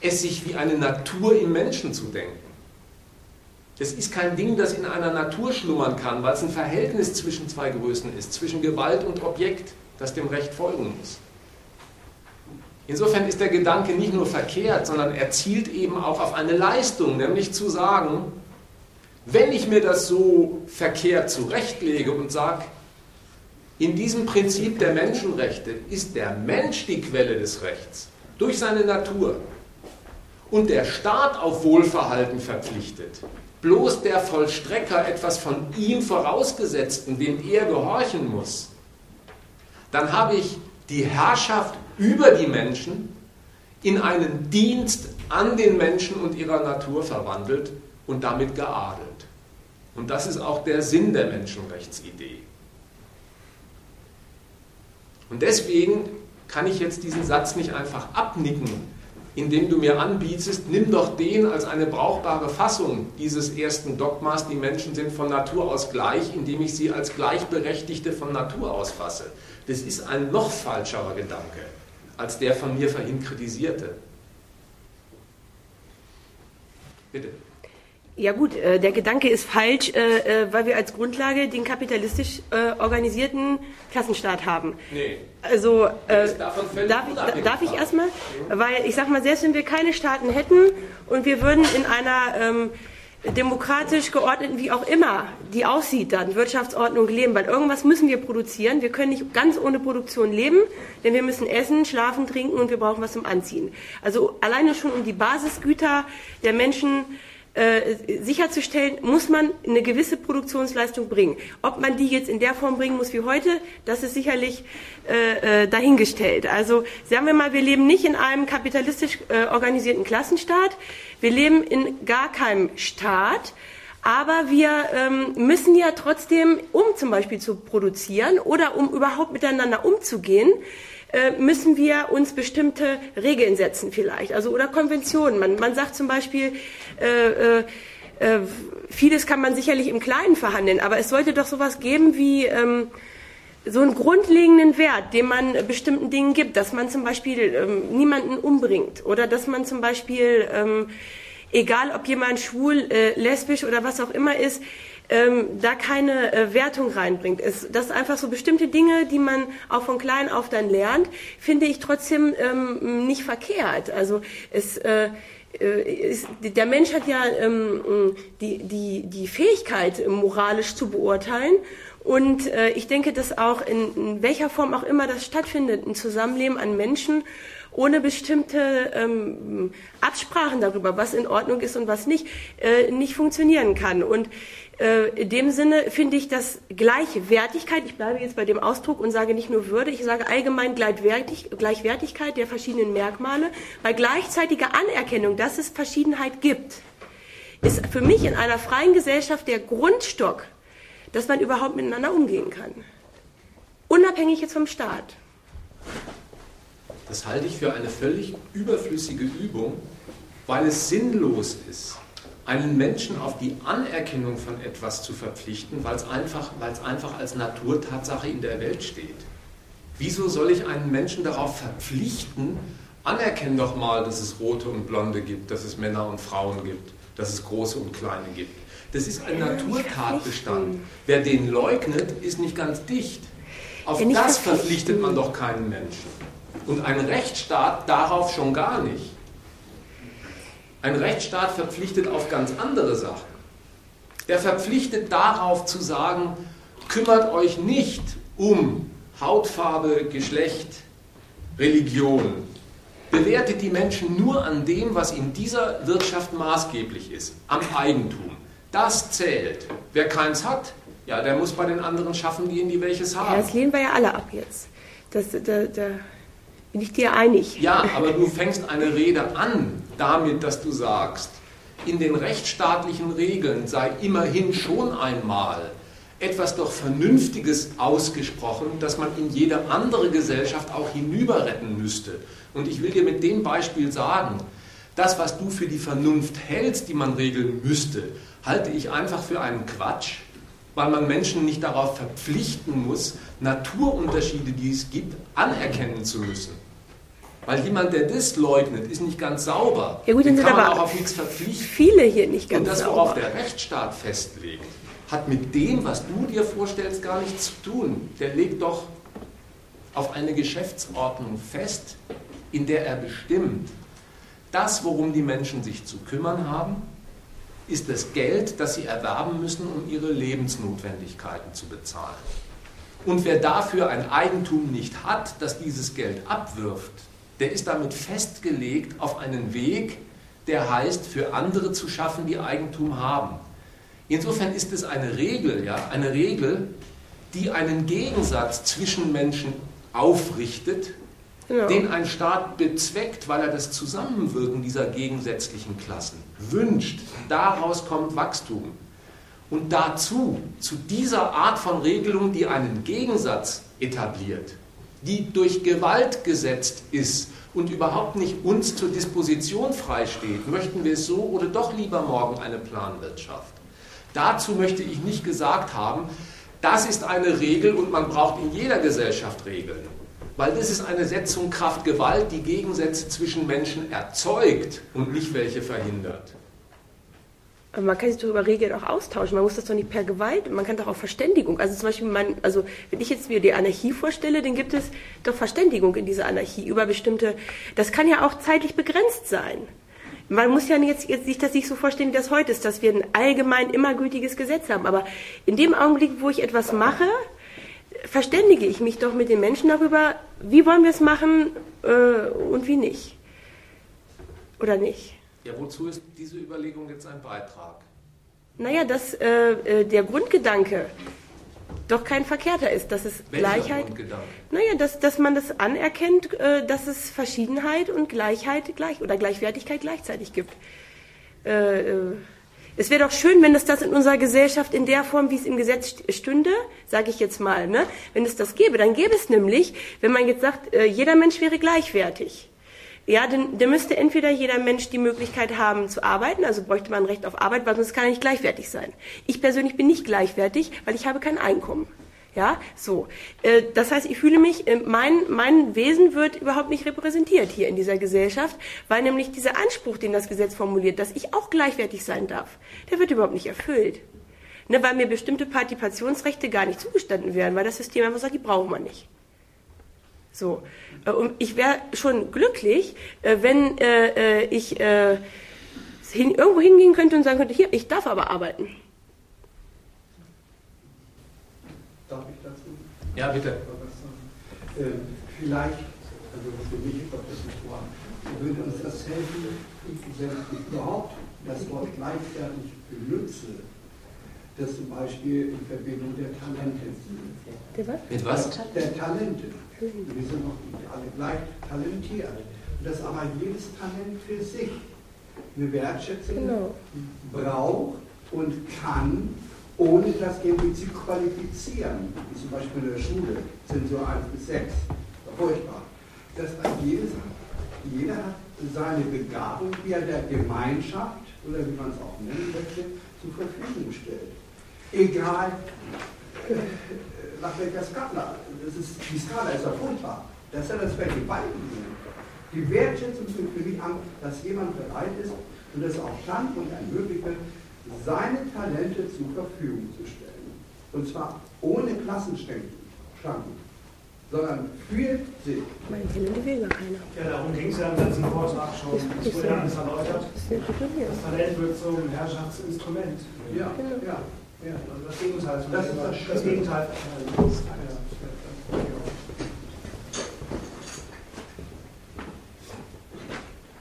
es sich wie eine Natur im Menschen zu denken. Es ist kein Ding, das in einer Natur schlummern kann, weil es ein Verhältnis zwischen zwei Größen ist, zwischen Gewalt und Objekt, das dem Recht folgen muss. Insofern ist der Gedanke nicht nur verkehrt, sondern er zielt eben auch auf eine Leistung, nämlich zu sagen, wenn ich mir das so verkehrt zurechtlege und sage, In diesem Prinzip der Menschenrechte ist der Mensch die Quelle des Rechts durch seine Natur und der Staat auf Wohlverhalten verpflichtet. Bloß der Vollstrecker etwas von ihm vorausgesetzten, dem er gehorchen muss, dann habe ich die Herrschaft über die Menschen in einen Dienst an den Menschen und ihrer Natur verwandelt und damit geadelt. Und das ist auch der Sinn der Menschenrechtsidee. Und deswegen kann ich jetzt diesen Satz nicht einfach abnicken, indem du mir anbietest, nimm doch den als eine brauchbare Fassung dieses ersten Dogmas, die Menschen sind von Natur aus gleich, indem ich sie als Gleichberechtigte von Natur aus fasse. Das ist ein noch falscherer Gedanke als der von mir vorhin kritisierte. Bitte. Ja gut, äh, der Gedanke ist falsch, äh, äh, weil wir als Grundlage den kapitalistisch organisierten Klassenstaat haben. Nee. Also darf, ich, darf ich erstmal? Weil ich sag mal, selbst wenn wir keine Staaten hätten und wir würden in einer ähm, demokratisch geordneten, wie auch immer die aussieht, dann Wirtschaftsordnung leben, weil irgendwas müssen wir produzieren. Wir können nicht ganz ohne Produktion leben, denn wir müssen essen, schlafen, trinken und wir brauchen was zum Anziehen. Also alleine schon um die Basisgüter der Menschen äh, sicherzustellen, muss man eine gewisse Produktionsleistung bringen. Ob man die jetzt in der Form bringen muss wie heute, das ist sicherlich äh, äh, dahingestellt. Also sagen wir mal, wir leben nicht in einem kapitalistisch äh, organisierten Klassenstaat, wir leben in gar keinem Staat, aber wir ähm, müssen ja trotzdem, um zum Beispiel zu produzieren oder um überhaupt miteinander umzugehen, äh, müssen wir uns bestimmte Regeln setzen vielleicht, also oder Konventionen. Man, man sagt zum Beispiel, äh, äh, äh, vieles kann man sicherlich im Kleinen verhandeln, aber es sollte doch sowas geben wie ähm, so einen grundlegenden Wert, den man bestimmten Dingen gibt, dass man zum Beispiel ähm, niemanden umbringt oder dass man zum Beispiel, ähm, egal ob jemand schwul, äh, lesbisch oder was auch immer ist, ähm, da keine äh, Wertung reinbringt. Es, das einfach so bestimmte Dinge, die man auch von klein auf dann lernt, finde ich trotzdem ähm, nicht verkehrt. Also es äh, äh ist, der Mensch hat ja ähm, die, die, die Fähigkeit, moralisch zu beurteilen. Und äh, ich denke, dass auch in, in welcher Form auch immer das stattfindet, ein Zusammenleben an Menschen ohne bestimmte ähm, Absprachen darüber, was in Ordnung ist und was nicht, äh, nicht funktionieren kann. Und äh, in dem Sinne finde ich, dass Gleichwertigkeit, ich bleibe jetzt bei dem Ausdruck und sage nicht nur Würde, ich sage allgemein Gleichwertig, Gleichwertigkeit der verschiedenen Merkmale, bei gleichzeitiger Anerkennung, dass es Verschiedenheit gibt, ist für mich in einer freien Gesellschaft der Grundstock, dass man überhaupt miteinander umgehen kann. Unabhängig jetzt vom Staat. Das halte ich für eine völlig überflüssige Übung, weil es sinnlos ist einen Menschen auf die Anerkennung von etwas zu verpflichten, weil es einfach, weil es einfach als Naturtatsache in der Welt steht. Wieso soll ich einen Menschen darauf verpflichten, anerkenn doch mal, dass es Rote und Blonde gibt, dass es Männer und Frauen gibt, dass es Große und Kleine gibt. Das ist ein Naturtatbestand. Wer den leugnet, ist nicht ganz dicht. Auf das verpflichtet man doch keinen Menschen. Und ein Rechtsstaat darauf schon gar nicht. Ein Rechtsstaat verpflichtet auf ganz andere Sachen. Der verpflichtet darauf zu sagen, kümmert euch nicht um Hautfarbe, Geschlecht, Religion. Bewertet die Menschen nur an dem, was in dieser Wirtschaft maßgeblich ist, am Eigentum. Das zählt. Wer keins hat, ja, der muss bei den anderen schaffen gehen, die welches haben. Ja, das lehnen wir ja alle ab jetzt. Das, da, da bin ich dir einig. Ja, aber du fängst eine Rede an damit, dass du sagst, in den rechtsstaatlichen Regeln sei immerhin schon einmal etwas doch Vernünftiges ausgesprochen, das man in jede andere Gesellschaft auch hinüber retten müsste. Und ich will dir mit dem Beispiel sagen, das, was du für die Vernunft hältst, die man regeln müsste, halte ich einfach für einen Quatsch, weil man Menschen nicht darauf verpflichten muss, Naturunterschiede, die es gibt, anerkennen zu müssen. Weil jemand, der das leugnet, ist nicht ganz sauber. Ja gut, Den kann man auch auf nichts verpflichten. Viele hier nicht ganz sauber. Und das, worauf der Rechtsstaat festlegt, hat mit dem, was du dir vorstellst, gar nichts zu tun. Der legt doch auf eine Geschäftsordnung fest, in der er bestimmt, das, worum die Menschen sich zu kümmern haben, ist das Geld, das sie erwerben müssen, um ihre Lebensnotwendigkeiten zu bezahlen. Und wer dafür ein Eigentum nicht hat, das dieses Geld abwirft, der ist damit festgelegt auf einen Weg, der heißt, für andere zu schaffen, die Eigentum haben. Insofern ist es eine Regel, ja, eine Regel, die einen Gegensatz zwischen Menschen aufrichtet, genau. den ein Staat bezweckt, weil er das Zusammenwirken dieser gegensätzlichen Klassen wünscht. Daraus kommt Wachstum. Und dazu, zu dieser Art von Regelung, die einen Gegensatz etabliert, die durch Gewalt gesetzt ist und überhaupt nicht uns zur Disposition freisteht, möchten wir es so oder doch lieber morgen eine Planwirtschaft. Dazu möchte ich nicht gesagt haben, das ist eine Regel und man braucht in jeder Gesellschaft Regeln. Weil das ist eine Setzung Kraft Gewalt, die Gegensätze zwischen Menschen erzeugt und nicht welche verhindert. Man kann sich doch über Regeln auch austauschen. Man muss das doch nicht per Gewalt, man kann doch auch Verständigung. Also zum Beispiel, man, also wenn ich jetzt mir die Anarchie vorstelle, dann gibt es doch Verständigung in dieser Anarchie über bestimmte. Das kann ja auch zeitlich begrenzt sein. Man muss ja jetzt, jetzt sich das nicht so vorstellen, wie das heute ist, dass wir ein allgemein immer gültiges Gesetz haben. Aber in dem Augenblick, wo ich etwas mache, verständige ich mich doch mit den Menschen darüber, wie wollen wir es machen äh, und wie nicht. Oder nicht? Ja, wozu ist diese Überlegung jetzt ein Beitrag? Naja, dass äh, äh der Grundgedanke doch kein verkehrter ist, dass es Welcher Gleichheit. Naja, dass, dass man das anerkennt, äh, dass es Verschiedenheit und Gleichheit gleich oder Gleichwertigkeit gleichzeitig gibt. Äh, äh, es wäre doch schön, wenn es das in unserer Gesellschaft in der Form, wie es im Gesetz stünde, sage ich jetzt mal, ne? wenn es das gäbe, dann gäbe es nämlich, wenn man jetzt sagt, äh, jeder Mensch wäre gleichwertig. Ja, dann, dann müsste entweder jeder Mensch die Möglichkeit haben zu arbeiten, also bräuchte man ein Recht auf Arbeit, weil sonst kann er nicht gleichwertig sein. Ich persönlich bin nicht gleichwertig, weil ich habe kein Einkommen. Ja, so. Äh, das heißt, ich fühle mich, äh, mein, mein Wesen wird überhaupt nicht repräsentiert hier in dieser Gesellschaft, weil nämlich dieser Anspruch, den das Gesetz formuliert, dass ich auch gleichwertig sein darf, der wird überhaupt nicht erfüllt. Ne, weil mir bestimmte Partizipationsrechte gar nicht zugestanden werden, weil das System einfach sagt, die brauchen wir nicht. So. Äh, und ich wäre schon glücklich, äh, wenn äh, ich irgendwo hingehen könnte und sagen könnte, hier, ich darf aber arbeiten. Darf ich dazu? Ja, bitte. vielleicht, also für mich kommt das nicht vor, würde uns das helfen, wenn ich überhaupt das Wort gleichwertig benutze, das zum Beispiel in Verbindung der Talente. Der was? Mit was? Der Talente. Wir sind noch nicht alle gleich talentiert. Und dass aber jedes Talent für sich eine Wertschätzung genau. braucht und kann, ohne das irgendwie zu qualifizieren. Wie zum Beispiel in der Schule, so 1 bis 6. Furchtbar. Dass jedes, jeder hat seine Begabung, die er der Gemeinschaft, oder wie man es auch nennen möchte, zur Verfügung stellt. Egal, nach welcher Skala. Das ist, die Skala ist ja furchtbar. Das ist ja das Vergewaltigen. Die Wertschätzung fängt für mich an, dass jemand bereit ist und es auch kann und ermöglicht wird, seine Talente zur Verfügung zu stellen. Und zwar ohne Klassenschranken, sondern für sich. Meine Talente will gar keiner. Ja, darum ging es ja im letzten Vortrag schon. Es wurde ja alles erläutert. Das Talent wird zum Herrschaftsinstrument. Ja, ja. Ja, das Gegenteil. Das ist das, das Gegenteil.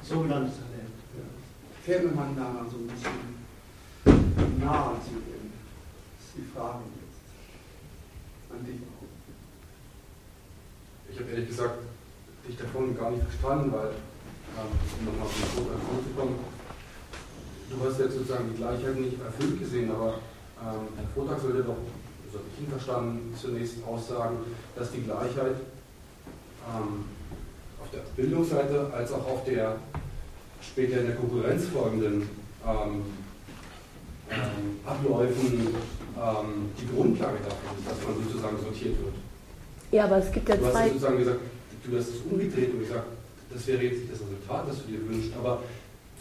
Sogenanntes Talent. Käme man da mal so ein bisschen nahe zu dem? Das ist die Frage jetzt an dich. Ich habe ehrlich gesagt dich davon gar nicht verstanden, weil, ähm, um nochmal auf den Punkt zu kommen, du hast jetzt sozusagen die Gleichheit nicht erfüllt gesehen, aber ähm, der Vortrag sollte doch, so habe ich ihn verstanden, zunächst aussagen, dass die Gleichheit ähm, auf der Bildungsseite als auch auf der später in der Konkurrenz folgenden ähm, ähm, Abläufen ähm, die Grundlage dafür ist, dass man sozusagen sortiert wird. Ja, aber es gibt ja zwei. Du hast sozusagen gesagt, du hast es umgedreht und gesagt, das wäre jetzt nicht das Resultat, das du dir wünschst, aber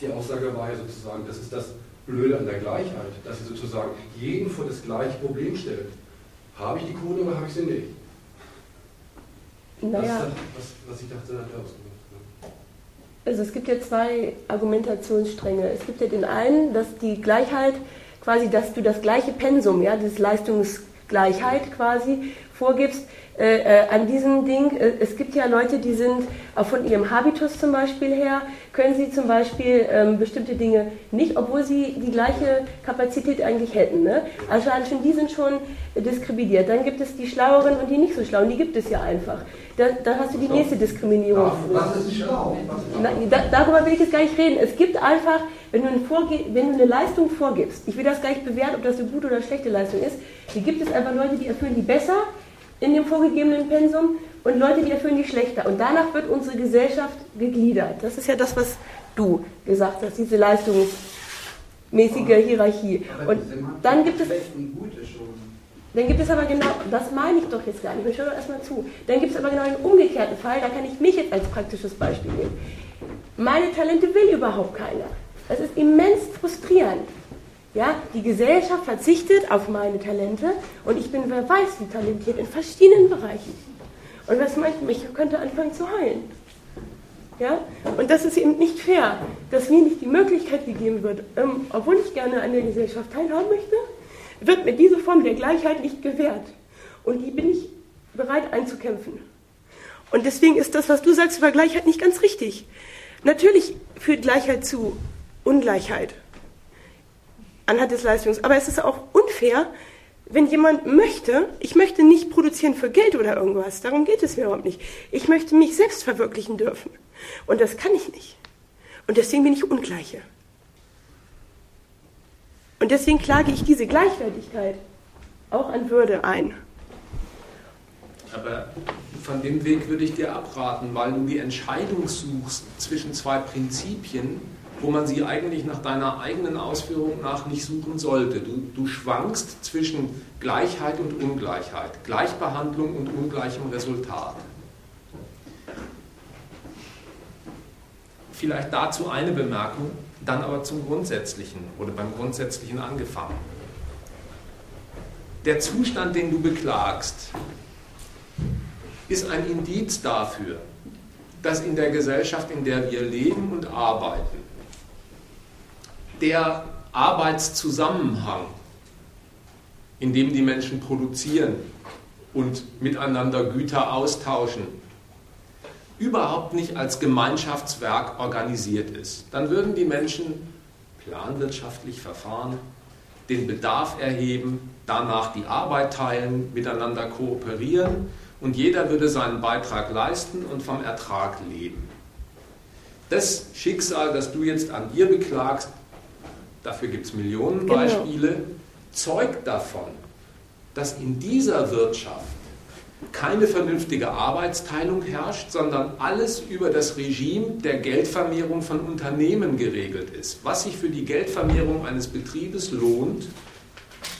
die Aussage war ja sozusagen, das ist das Blöde an der Gleichheit, dass sie sozusagen jeden vor das gleiche Problem stellt. Habe ich die Kohle oder habe ich sie nicht? Naja. Das, was, was ich dachte, hat er ausgemacht. Also es gibt ja zwei Argumentationsstränge. Es gibt ja den einen, dass die Gleichheit quasi, dass du das gleiche Pensum, ja, das Leistungsgleichheit quasi vorgibst, äh, äh, an diesem Ding, äh, es gibt ja Leute, die sind auch von ihrem Habitus zum Beispiel her, können sie zum Beispiel ähm, bestimmte Dinge nicht, obwohl sie die gleiche Kapazität eigentlich hätten. Ne? Also schon die sind schon diskriminiert. Dann gibt es die Schlaueren und die nicht so schlauen, die gibt es ja einfach. Da, dann hast du die nächste Diskriminierung. Was ist schlau? Na, da, darüber will ich jetzt gar nicht reden. Es gibt einfach, wenn du, wenn du, eine Leistung vorgibst, ich will das gar nicht bewerten, ob das eine gute oder schlechte Leistung ist, die gibt es einfach Leute, die erfüllen die besser in dem vorgegebenen Pensum und Leute, die erfüllen die schlechter. Und danach wird unsere Gesellschaft gegliedert. Das ist ja das, was du gesagt hast, diese leistungsmäßige Hierarchie. Und dann gibt es. Dann gibt es aber genau, das meine ich doch jetzt gar nicht, ich höre erstmal zu. Dann gibt es aber genau einen umgekehrten Fall, da kann ich mich jetzt als praktisches Beispiel nehmen. Meine Talente will überhaupt keiner. Das ist immens frustrierend. Ja, die Gesellschaft verzichtet auf meine Talente und ich bin, wer weiß, wie talentiert in verschiedenen Bereichen. Und was meint? Ich könnte anfangen zu heulen. Ja? Und das ist eben nicht fair, dass mir nicht die Möglichkeit gegeben wird, ähm, obwohl ich gerne an der Gesellschaft teilhaben möchte, wird mir diese Form der Gleichheit nicht gewährt. Und die bin ich bereit einzukämpfen. Und deswegen ist das, was du sagst über Gleichheit, nicht ganz richtig. Natürlich führt Gleichheit zu Ungleichheit anhand des Leistungs. Aber es ist auch unfair, wenn jemand möchte, ich möchte nicht produzieren für Geld oder irgendwas, darum geht es mir überhaupt nicht. Ich möchte mich selbst verwirklichen dürfen. Und das kann ich nicht. Und deswegen bin ich Ungleiche. Und deswegen klage ich diese Gleichwertigkeit auch an Würde ein. Aber von dem Weg würde ich dir abraten, weil du die Entscheidung suchst zwischen zwei Prinzipien, wo man sie eigentlich nach deiner eigenen Ausführung nach nicht suchen sollte. Du, du schwankst zwischen Gleichheit und Ungleichheit, Gleichbehandlung und ungleichem Resultat. Vielleicht dazu eine Bemerkung, dann aber zum Grundsätzlichen oder beim Grundsätzlichen angefangen. Der Zustand, den du beklagst, ist ein Indiz dafür, dass in der Gesellschaft, in der wir leben und arbeiten, der Arbeitszusammenhang, in dem die Menschen produzieren und miteinander Güter austauschen, überhaupt nicht als Gemeinschaftswerk organisiert ist. Dann würden die Menschen planwirtschaftlich verfahren, den Bedarf erheben, danach die Arbeit teilen, miteinander kooperieren und jeder würde seinen Beitrag leisten und vom Ertrag leben. Das Schicksal, das du jetzt an dir beklagst, dafür gibt es Millionen genau. Beispiele, zeugt davon, dass in dieser Wirtschaft keine vernünftige Arbeitsteilung herrscht, sondern alles über das Regime der Geldvermehrung von Unternehmen geregelt ist. Was sich für die Geldvermehrung eines Betriebes lohnt,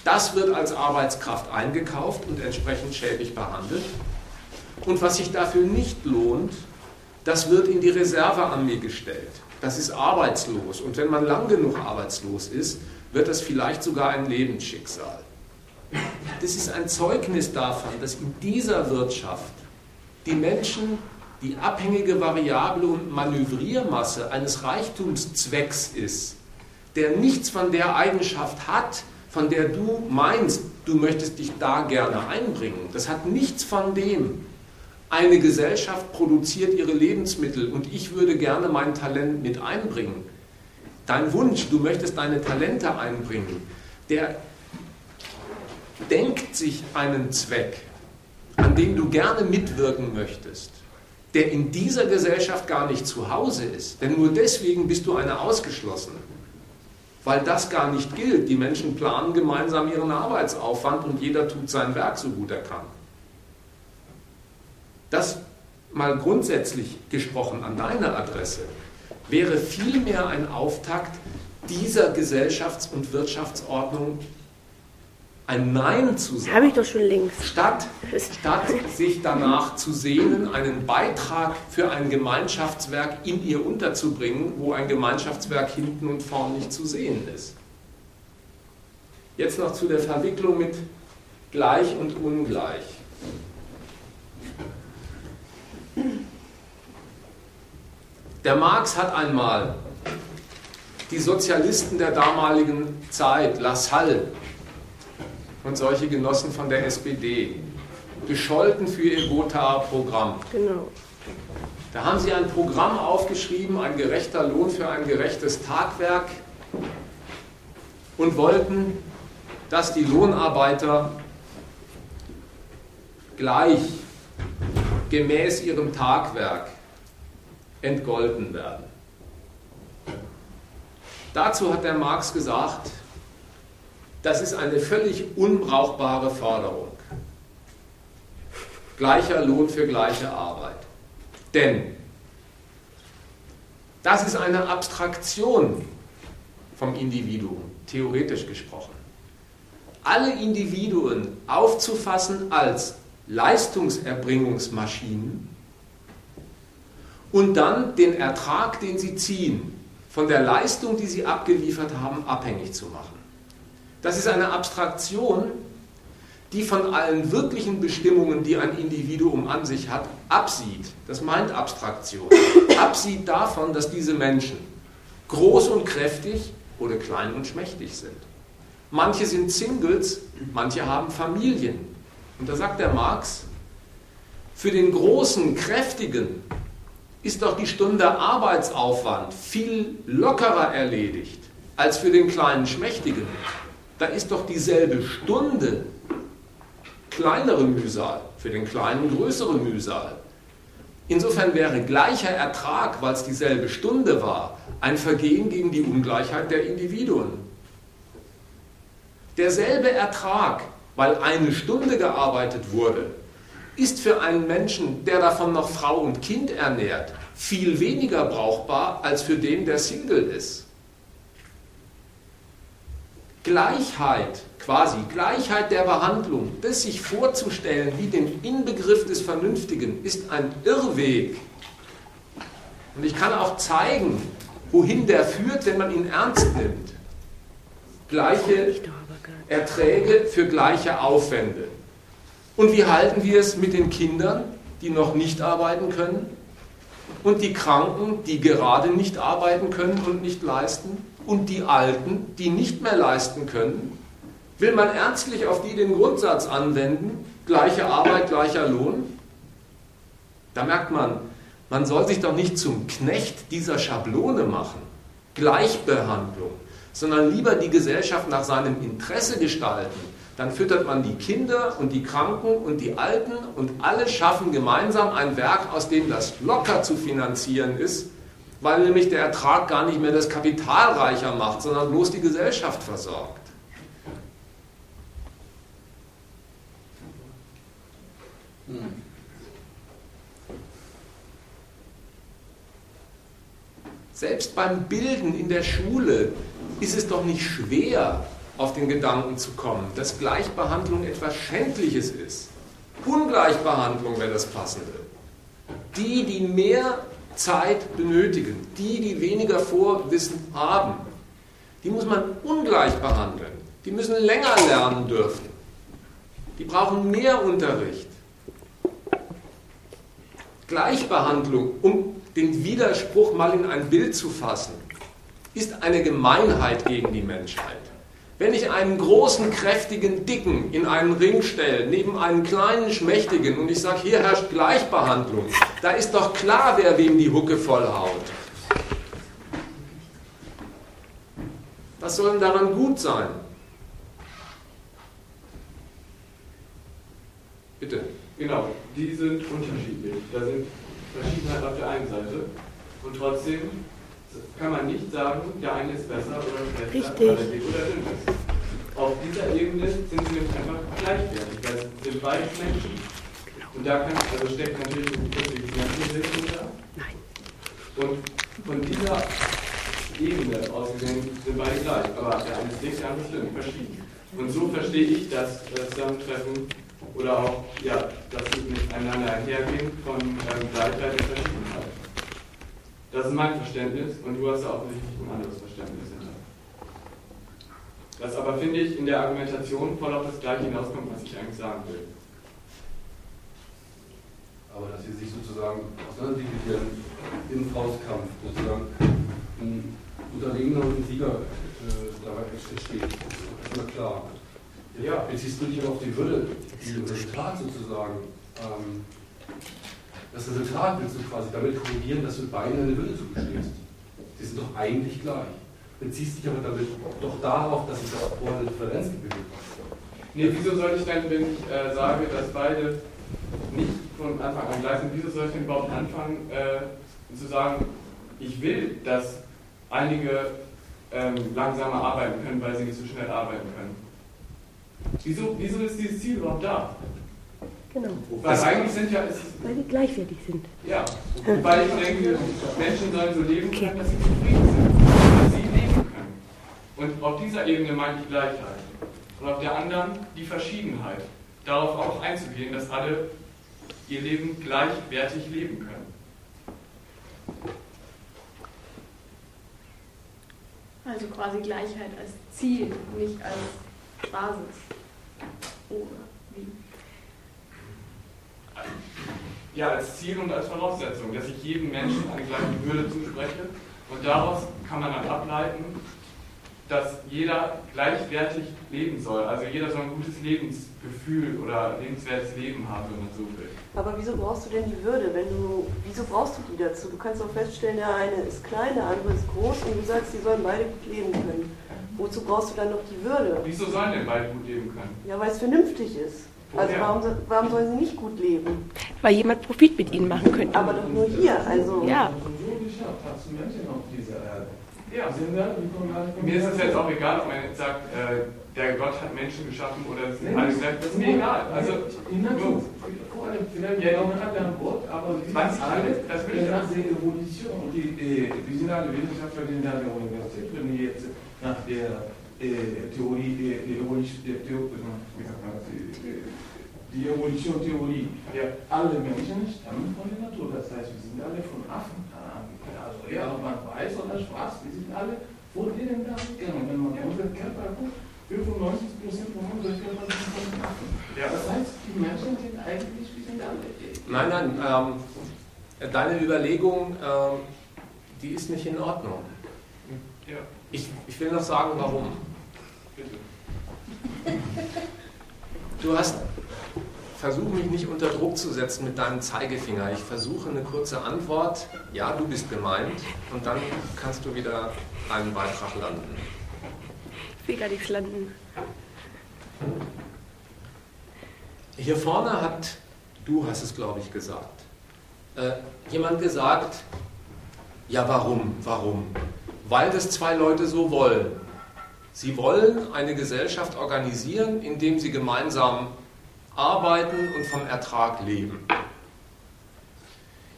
das wird als Arbeitskraft eingekauft und entsprechend schäbig behandelt. Und was sich dafür nicht lohnt, das wird in die Reservearmee gestellt das ist arbeitslos. Und wenn man lang genug arbeitslos ist, wird das vielleicht sogar ein Lebensschicksal. Das ist ein Zeugnis davon, dass in dieser Wirtschaft die Menschen die abhängige Variable und Manövriermasse eines Reichtumszwecks ist, der nichts von der Eigenschaft hat, von der du meinst, du möchtest dich da gerne einbringen. Das hat nichts von dem, eine Gesellschaft produziert ihre Lebensmittel und ich würde gerne mein Talent mit einbringen. Dein Wunsch, du möchtest deine Talente einbringen, der denkt sich einen Zweck, an dem du gerne mitwirken möchtest, der in dieser Gesellschaft gar nicht zu Hause ist. Denn nur deswegen bist du eine Ausgeschlossene. Weil das gar nicht gilt. Die Menschen planen gemeinsam ihren Arbeitsaufwand und jeder tut sein Werk so gut er kann. Das mal grundsätzlich gesprochen an deine Adresse wäre vielmehr ein Auftakt dieser Gesellschafts- und Wirtschaftsordnung ein Nein zu sagen. Habe ich doch schon links. Statt, statt sich danach zu sehnen, einen Beitrag für ein Gemeinschaftswerk in ihr unterzubringen, wo ein Gemeinschaftswerk hinten und vorn nicht zu sehen ist. Jetzt noch zu der Verwicklung mit gleich und ungleich. Der Marx hat einmal die Sozialisten der damaligen Zeit, Lassalle und solche Genossen von der SPD, gescholten für ihr Gotha-Programm. Genau. Da haben sie ein Programm aufgeschrieben, ein gerechter Lohn für ein gerechtes Tagwerk und wollten, dass die Lohnarbeiter gleich gemäß ihrem Tagwerk entgolten werden. Dazu hat der Marx gesagt, das ist eine völlig unbrauchbare Forderung. Gleicher Lohn für gleiche Arbeit. Denn das ist eine Abstraktion vom Individuum, theoretisch gesprochen. Alle Individuen aufzufassen als Leistungserbringungsmaschinen und dann den Ertrag, den sie ziehen, von der Leistung, die sie abgeliefert haben, abhängig zu machen. Das ist eine Abstraktion, die von allen wirklichen Bestimmungen, die ein Individuum an sich hat, absieht. Das meint Abstraktion. Absieht davon, dass diese Menschen groß und kräftig oder klein und schmächtig sind. Manche sind Singles, manche haben Familien. Und da sagt der Marx, für den großen, kräftigen ist doch die Stunde Arbeitsaufwand viel lockerer erledigt als für den kleinen, schmächtigen. Da ist doch dieselbe Stunde kleinere Mühsal, für den kleinen größere Mühsal. Insofern wäre gleicher Ertrag, weil es dieselbe Stunde war, ein Vergehen gegen die Ungleichheit der Individuen. Derselbe Ertrag, weil eine Stunde gearbeitet wurde, ist für einen Menschen, der davon noch Frau und Kind ernährt, viel weniger brauchbar als für den, der Single ist. Gleichheit, quasi Gleichheit der Behandlung, das sich vorzustellen wie den Inbegriff des Vernünftigen, ist ein Irrweg. Und ich kann auch zeigen, wohin der führt, wenn man ihn ernst nimmt. Gleiche Erträge für gleiche Aufwände. Und wie halten wir es mit den Kindern, die noch nicht arbeiten können? Und die Kranken, die gerade nicht arbeiten können und nicht leisten? und die Alten, die nicht mehr leisten können, will man ernstlich auf die den Grundsatz anwenden, gleiche Arbeit, gleicher Lohn? Da merkt man, man soll sich doch nicht zum Knecht dieser Schablone machen, Gleichbehandlung, sondern lieber die Gesellschaft nach seinem Interesse gestalten. Dann füttert man die Kinder und die Kranken und die Alten und alle schaffen gemeinsam ein Werk, aus dem das locker zu finanzieren ist weil nämlich der Ertrag gar nicht mehr das Kapital reicher macht, sondern bloß die Gesellschaft versorgt. Selbst beim Bilden in der Schule ist es doch nicht schwer, auf den Gedanken zu kommen, dass Gleichbehandlung etwas Schändliches ist. Ungleichbehandlung wäre das Passende. Die, die mehr Zeit benötigen. Die, die weniger Vorwissen haben, die muss man ungleich behandeln. Die müssen länger lernen dürfen. Die brauchen mehr Unterricht. Gleichbehandlung, um den Widerspruch mal in ein Bild zu fassen, ist eine Gemeinheit gegen die Menschheit. Wenn ich einen großen, kräftigen, dicken in einen Ring stelle, neben einen kleinen, schmächtigen und ich sage, hier herrscht Gleichbehandlung, da ist doch klar, wer wem die Hucke vollhaut. Was soll denn daran gut sein? Bitte. Genau, die sind unterschiedlich. Da sind Verschiedenheit auf der einen Seite und trotzdem kann man nicht sagen, der eine ist besser oder schlechter, Richtig. er dick oder dünn ist. Auf dieser Ebene sind sie nämlich einfach gleichwertig, weil es sind beides Menschen. Und da kann, also steckt natürlich ein kurzes Menschenbild hinter. Nein. Und von dieser Ebene aus gesehen sind beide gleich, aber der eine ist dick, der andere ist dünn, verschieden. Und so verstehe ich das, das Zusammentreffen oder auch, ja, das miteinander einhergehen von ähm, Gleichheit und Verschiedenheit. Das ist mein Verständnis und du hast ja offensichtlich ein anderes Verständnis hinter. Das aber finde ich in der Argumentation voll auf das Gleiche hinauskommt, was ich eigentlich sagen will. Aber dass sie sich sozusagen auseinanderdividieren im Faustkampf, sozusagen ein Unterlegener und ein Sieger äh, dabei entsteht, ist erstmal klar. Ja. Beziehst du dich auf die Würde die Resultat sozusagen, ähm, das Resultat willst du quasi damit korrigieren, dass du beiden eine Würde zugestehst. Die sind doch eigentlich gleich. Beziehst dich aber damit doch darauf, dass es auch vorher eine Differenz gegeben hat. Nee, wieso soll ich denn, wenn ich äh, sage, dass beide nicht von Anfang an gleich sind, wieso soll ich denn überhaupt anfangen äh, zu sagen, ich will, dass einige ähm, langsamer arbeiten können, weil sie nicht so schnell arbeiten können? Wieso, wieso ist dieses Ziel überhaupt da? Genau. Weil eigentlich sind ja, es, Weil die gleichwertig sind. ja, weil ich denke, Menschen sollen so leben können, dass sie zufrieden sind, dass sie leben können. Und auf dieser Ebene meine ich Gleichheit. Und auf der anderen die Verschiedenheit. Darauf auch einzugehen, dass alle ihr Leben gleichwertig leben können. Also quasi Gleichheit als Ziel, nicht als Basis. Oder wie? Ja, als Ziel und als Voraussetzung, dass ich jedem Menschen eine gleiche Würde zuspreche. Und daraus kann man dann ableiten, dass jeder gleichwertig leben soll. Also jeder soll ein gutes Lebensgefühl oder lebenswertes Leben haben, wenn man so will. Aber wieso brauchst du denn die Würde, wenn du, wieso brauchst du die dazu? Du kannst doch feststellen, der eine ist klein, der andere ist groß und du sagst, die sollen beide gut leben können. Wozu brauchst du dann noch die Würde? Wieso sollen denn beide gut leben können? Ja, weil es vernünftig ist. Also Woher? warum, so- warum sollen sie nicht gut leben? Weil jemand Profit mit ihnen machen könnte. Aber doch nur hier, also. Ja. Ja. Sind Mir ist es jetzt auch egal, ob man jetzt sagt, äh, der Gott hat Menschen geschaffen oder es sind alle gleich. Das ist mir egal. Also, in Natur. Vor allem, vielleicht glauben hat ein Gott, aber wir sind 20 alle das will ich nach der Evolution. Und die, sind Wissenschaftler, die sind an der Universität, wenn jetzt nach der äh, Theorie, der, der Evolution, der man das, die, Evolution-Theorie, Ja. alle Menschen stammen von der Natur. Das heißt, wir sind alle von Affen. Also, ja, ob man weiß oder schwarz, wir sind alle von denen da gegangen. Wenn man unseren Körper guckt, 95% von unserem Körper sind von den Affen. Ja. Das heißt, die Menschen sind eigentlich, wir sind alle. äh, Nein, nein, ähm, deine Überlegung, ähm, die ist nicht in Ordnung. ja, Ich, ich will noch sagen, warum. bitte. Du hast, versuch mich nicht unter Druck zu setzen mit deinem Zeigefinger. Ich versuche eine kurze Antwort. Ja, du bist gemeint. Und dann kannst du wieder einen Beitrag landen. Ich will gar nichts landen. Hier vorne hat, du hast es glaube ich gesagt, äh, jemand gesagt, ja warum, warum? Weil das zwei Leute so wollen. Sie wollen eine Gesellschaft organisieren, indem sie gemeinsam arbeiten und vom Ertrag leben.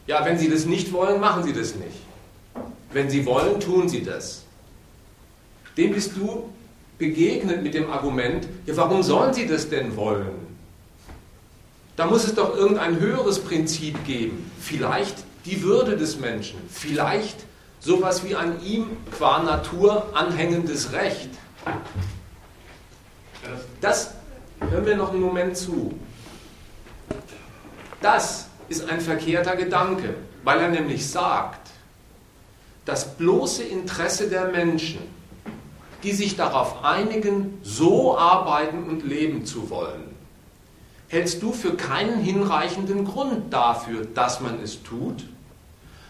Ja, wenn sie das nicht wollen, machen sie das nicht. Wenn sie wollen, tun sie das. Dem bist du begegnet mit dem Argument, ja, warum sollen sie das denn wollen? Da muss es doch irgendein höheres Prinzip geben. Vielleicht die Würde des Menschen. Vielleicht sowas wie ein ihm qua Natur anhängendes Recht. Das hören wir noch einen Moment zu. Das ist ein verkehrter Gedanke, weil er nämlich sagt, das bloße Interesse der Menschen, die sich darauf einigen, so arbeiten und leben zu wollen, hältst du für keinen hinreichenden Grund dafür, dass man es tut,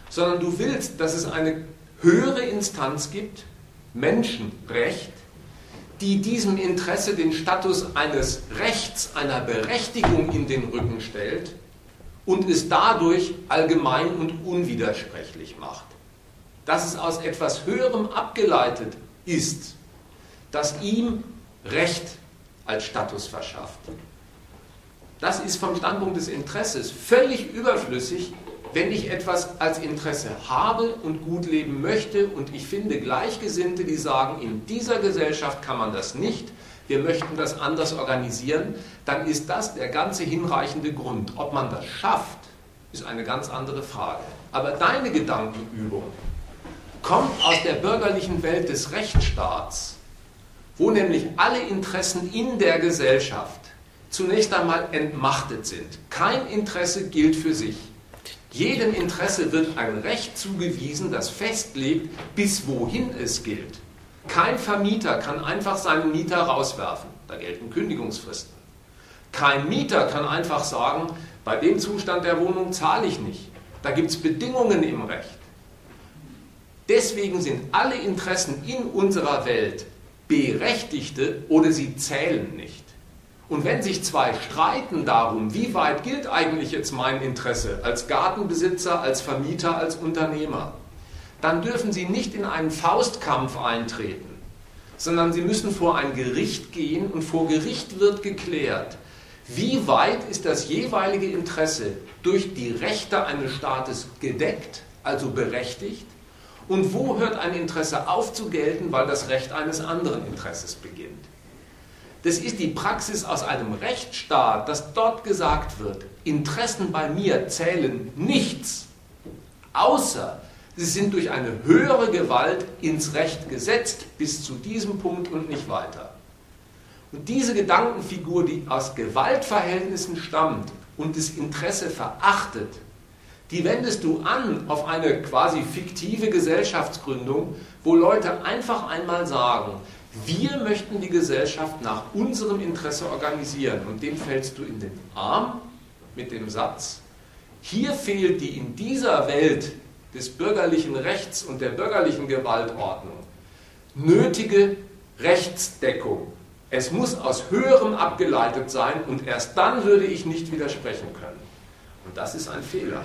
sondern du willst, dass es eine höhere Instanz gibt, Menschenrecht, die diesem Interesse den Status eines Rechts, einer Berechtigung in den Rücken stellt und es dadurch allgemein und unwidersprechlich macht. Dass es aus etwas Höherem abgeleitet ist, das ihm Recht als Status verschafft. Das ist vom Standpunkt des Interesses völlig überflüssig, wenn ich etwas als Interesse habe und gut leben möchte und ich finde Gleichgesinnte, die sagen, in dieser Gesellschaft kann man das nicht, wir möchten das anders organisieren, dann ist das der ganze hinreichende Grund. Ob man das schafft, ist eine ganz andere Frage. Aber deine Gedankenübung kommt aus der bürgerlichen Welt des Rechtsstaats, wo nämlich alle Interessen in der Gesellschaft zunächst einmal entmachtet sind. Kein Interesse gilt für sich. Jedem Interesse wird ein Recht zugewiesen, das festlegt, bis wohin es gilt. Kein Vermieter kann einfach seinen Mieter rauswerfen. Da gelten Kündigungsfristen. Kein Mieter kann einfach sagen, bei dem Zustand der Wohnung zahle ich nicht. Da gibt es Bedingungen im Recht. Deswegen sind alle Interessen in unserer Welt berechtigte oder sie zählen nicht. Und wenn sich zwei streiten darum, wie weit gilt eigentlich jetzt mein Interesse als Gartenbesitzer, als Vermieter, als Unternehmer, dann dürfen sie nicht in einen Faustkampf eintreten, sondern sie müssen vor ein Gericht gehen und vor Gericht wird geklärt, wie weit ist das jeweilige Interesse durch die Rechte eines Staates gedeckt, also berechtigt, und wo hört ein Interesse auf zu gelten, weil das Recht eines anderen Interesses beginnt. Das ist die Praxis aus einem Rechtsstaat, dass dort gesagt wird, Interessen bei mir zählen nichts, außer sie sind durch eine höhere Gewalt ins Recht gesetzt, bis zu diesem Punkt und nicht weiter. Und diese Gedankenfigur, die aus Gewaltverhältnissen stammt und das Interesse verachtet, die wendest du an auf eine quasi fiktive Gesellschaftsgründung, wo Leute einfach einmal sagen, wir möchten die Gesellschaft nach unserem Interesse organisieren. Und dem fällst du in den Arm mit dem Satz, hier fehlt die in dieser Welt des bürgerlichen Rechts und der bürgerlichen Gewaltordnung nötige Rechtsdeckung. Es muss aus höherem abgeleitet sein und erst dann würde ich nicht widersprechen können. Und das ist ein Fehler.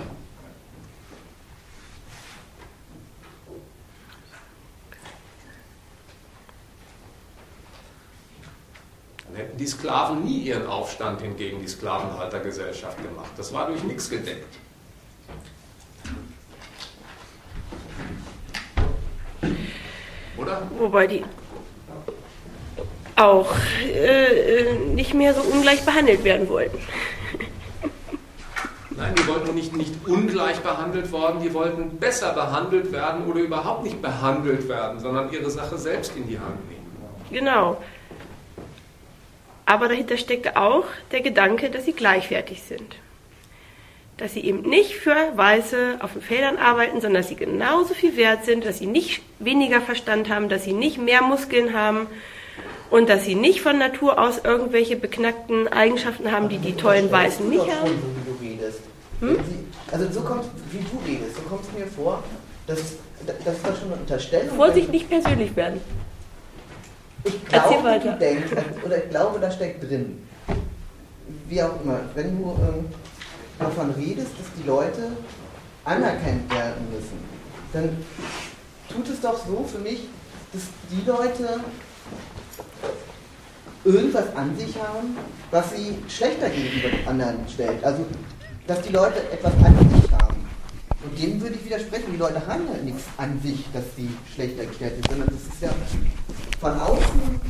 Dann hätten die Sklaven nie ihren Aufstand hingegen die Sklavenhaltergesellschaft gemacht. Das war durch nichts gedeckt. Oder? Wobei die auch äh, nicht mehr so ungleich behandelt werden wollten. Nein, die wollten nicht, nicht ungleich behandelt worden, die wollten besser behandelt werden oder überhaupt nicht behandelt werden, sondern ihre Sache selbst in die Hand nehmen. Genau. Aber dahinter steckte auch der Gedanke, dass sie gleichwertig sind. Dass sie eben nicht für Weiße auf den Feldern arbeiten, sondern dass sie genauso viel wert sind, dass sie nicht weniger Verstand haben, dass sie nicht mehr Muskeln haben und dass sie nicht von Natur aus irgendwelche beknackten Eigenschaften haben, die die tollen Weißen nicht haben. Wie du redest. Hm? Also so kommt, wie du redest, so kommt es mir vor, dass das schon eine Unterstellung. Vorsicht, nicht persönlich werden. Ich glaube, du denkst, oder ich glaube, da steckt drin. Wie auch immer, wenn du ähm, davon redest, dass die Leute anerkannt werden müssen, dann tut es doch so für mich, dass die Leute irgendwas an sich haben, was sie schlechter gegenüber anderen stellt. Also, dass die Leute etwas an sich. Und dem würde ich widersprechen. Die Leute haben ja nichts an sich, dass sie schlechter gestellt sind, sondern das ist ja von außen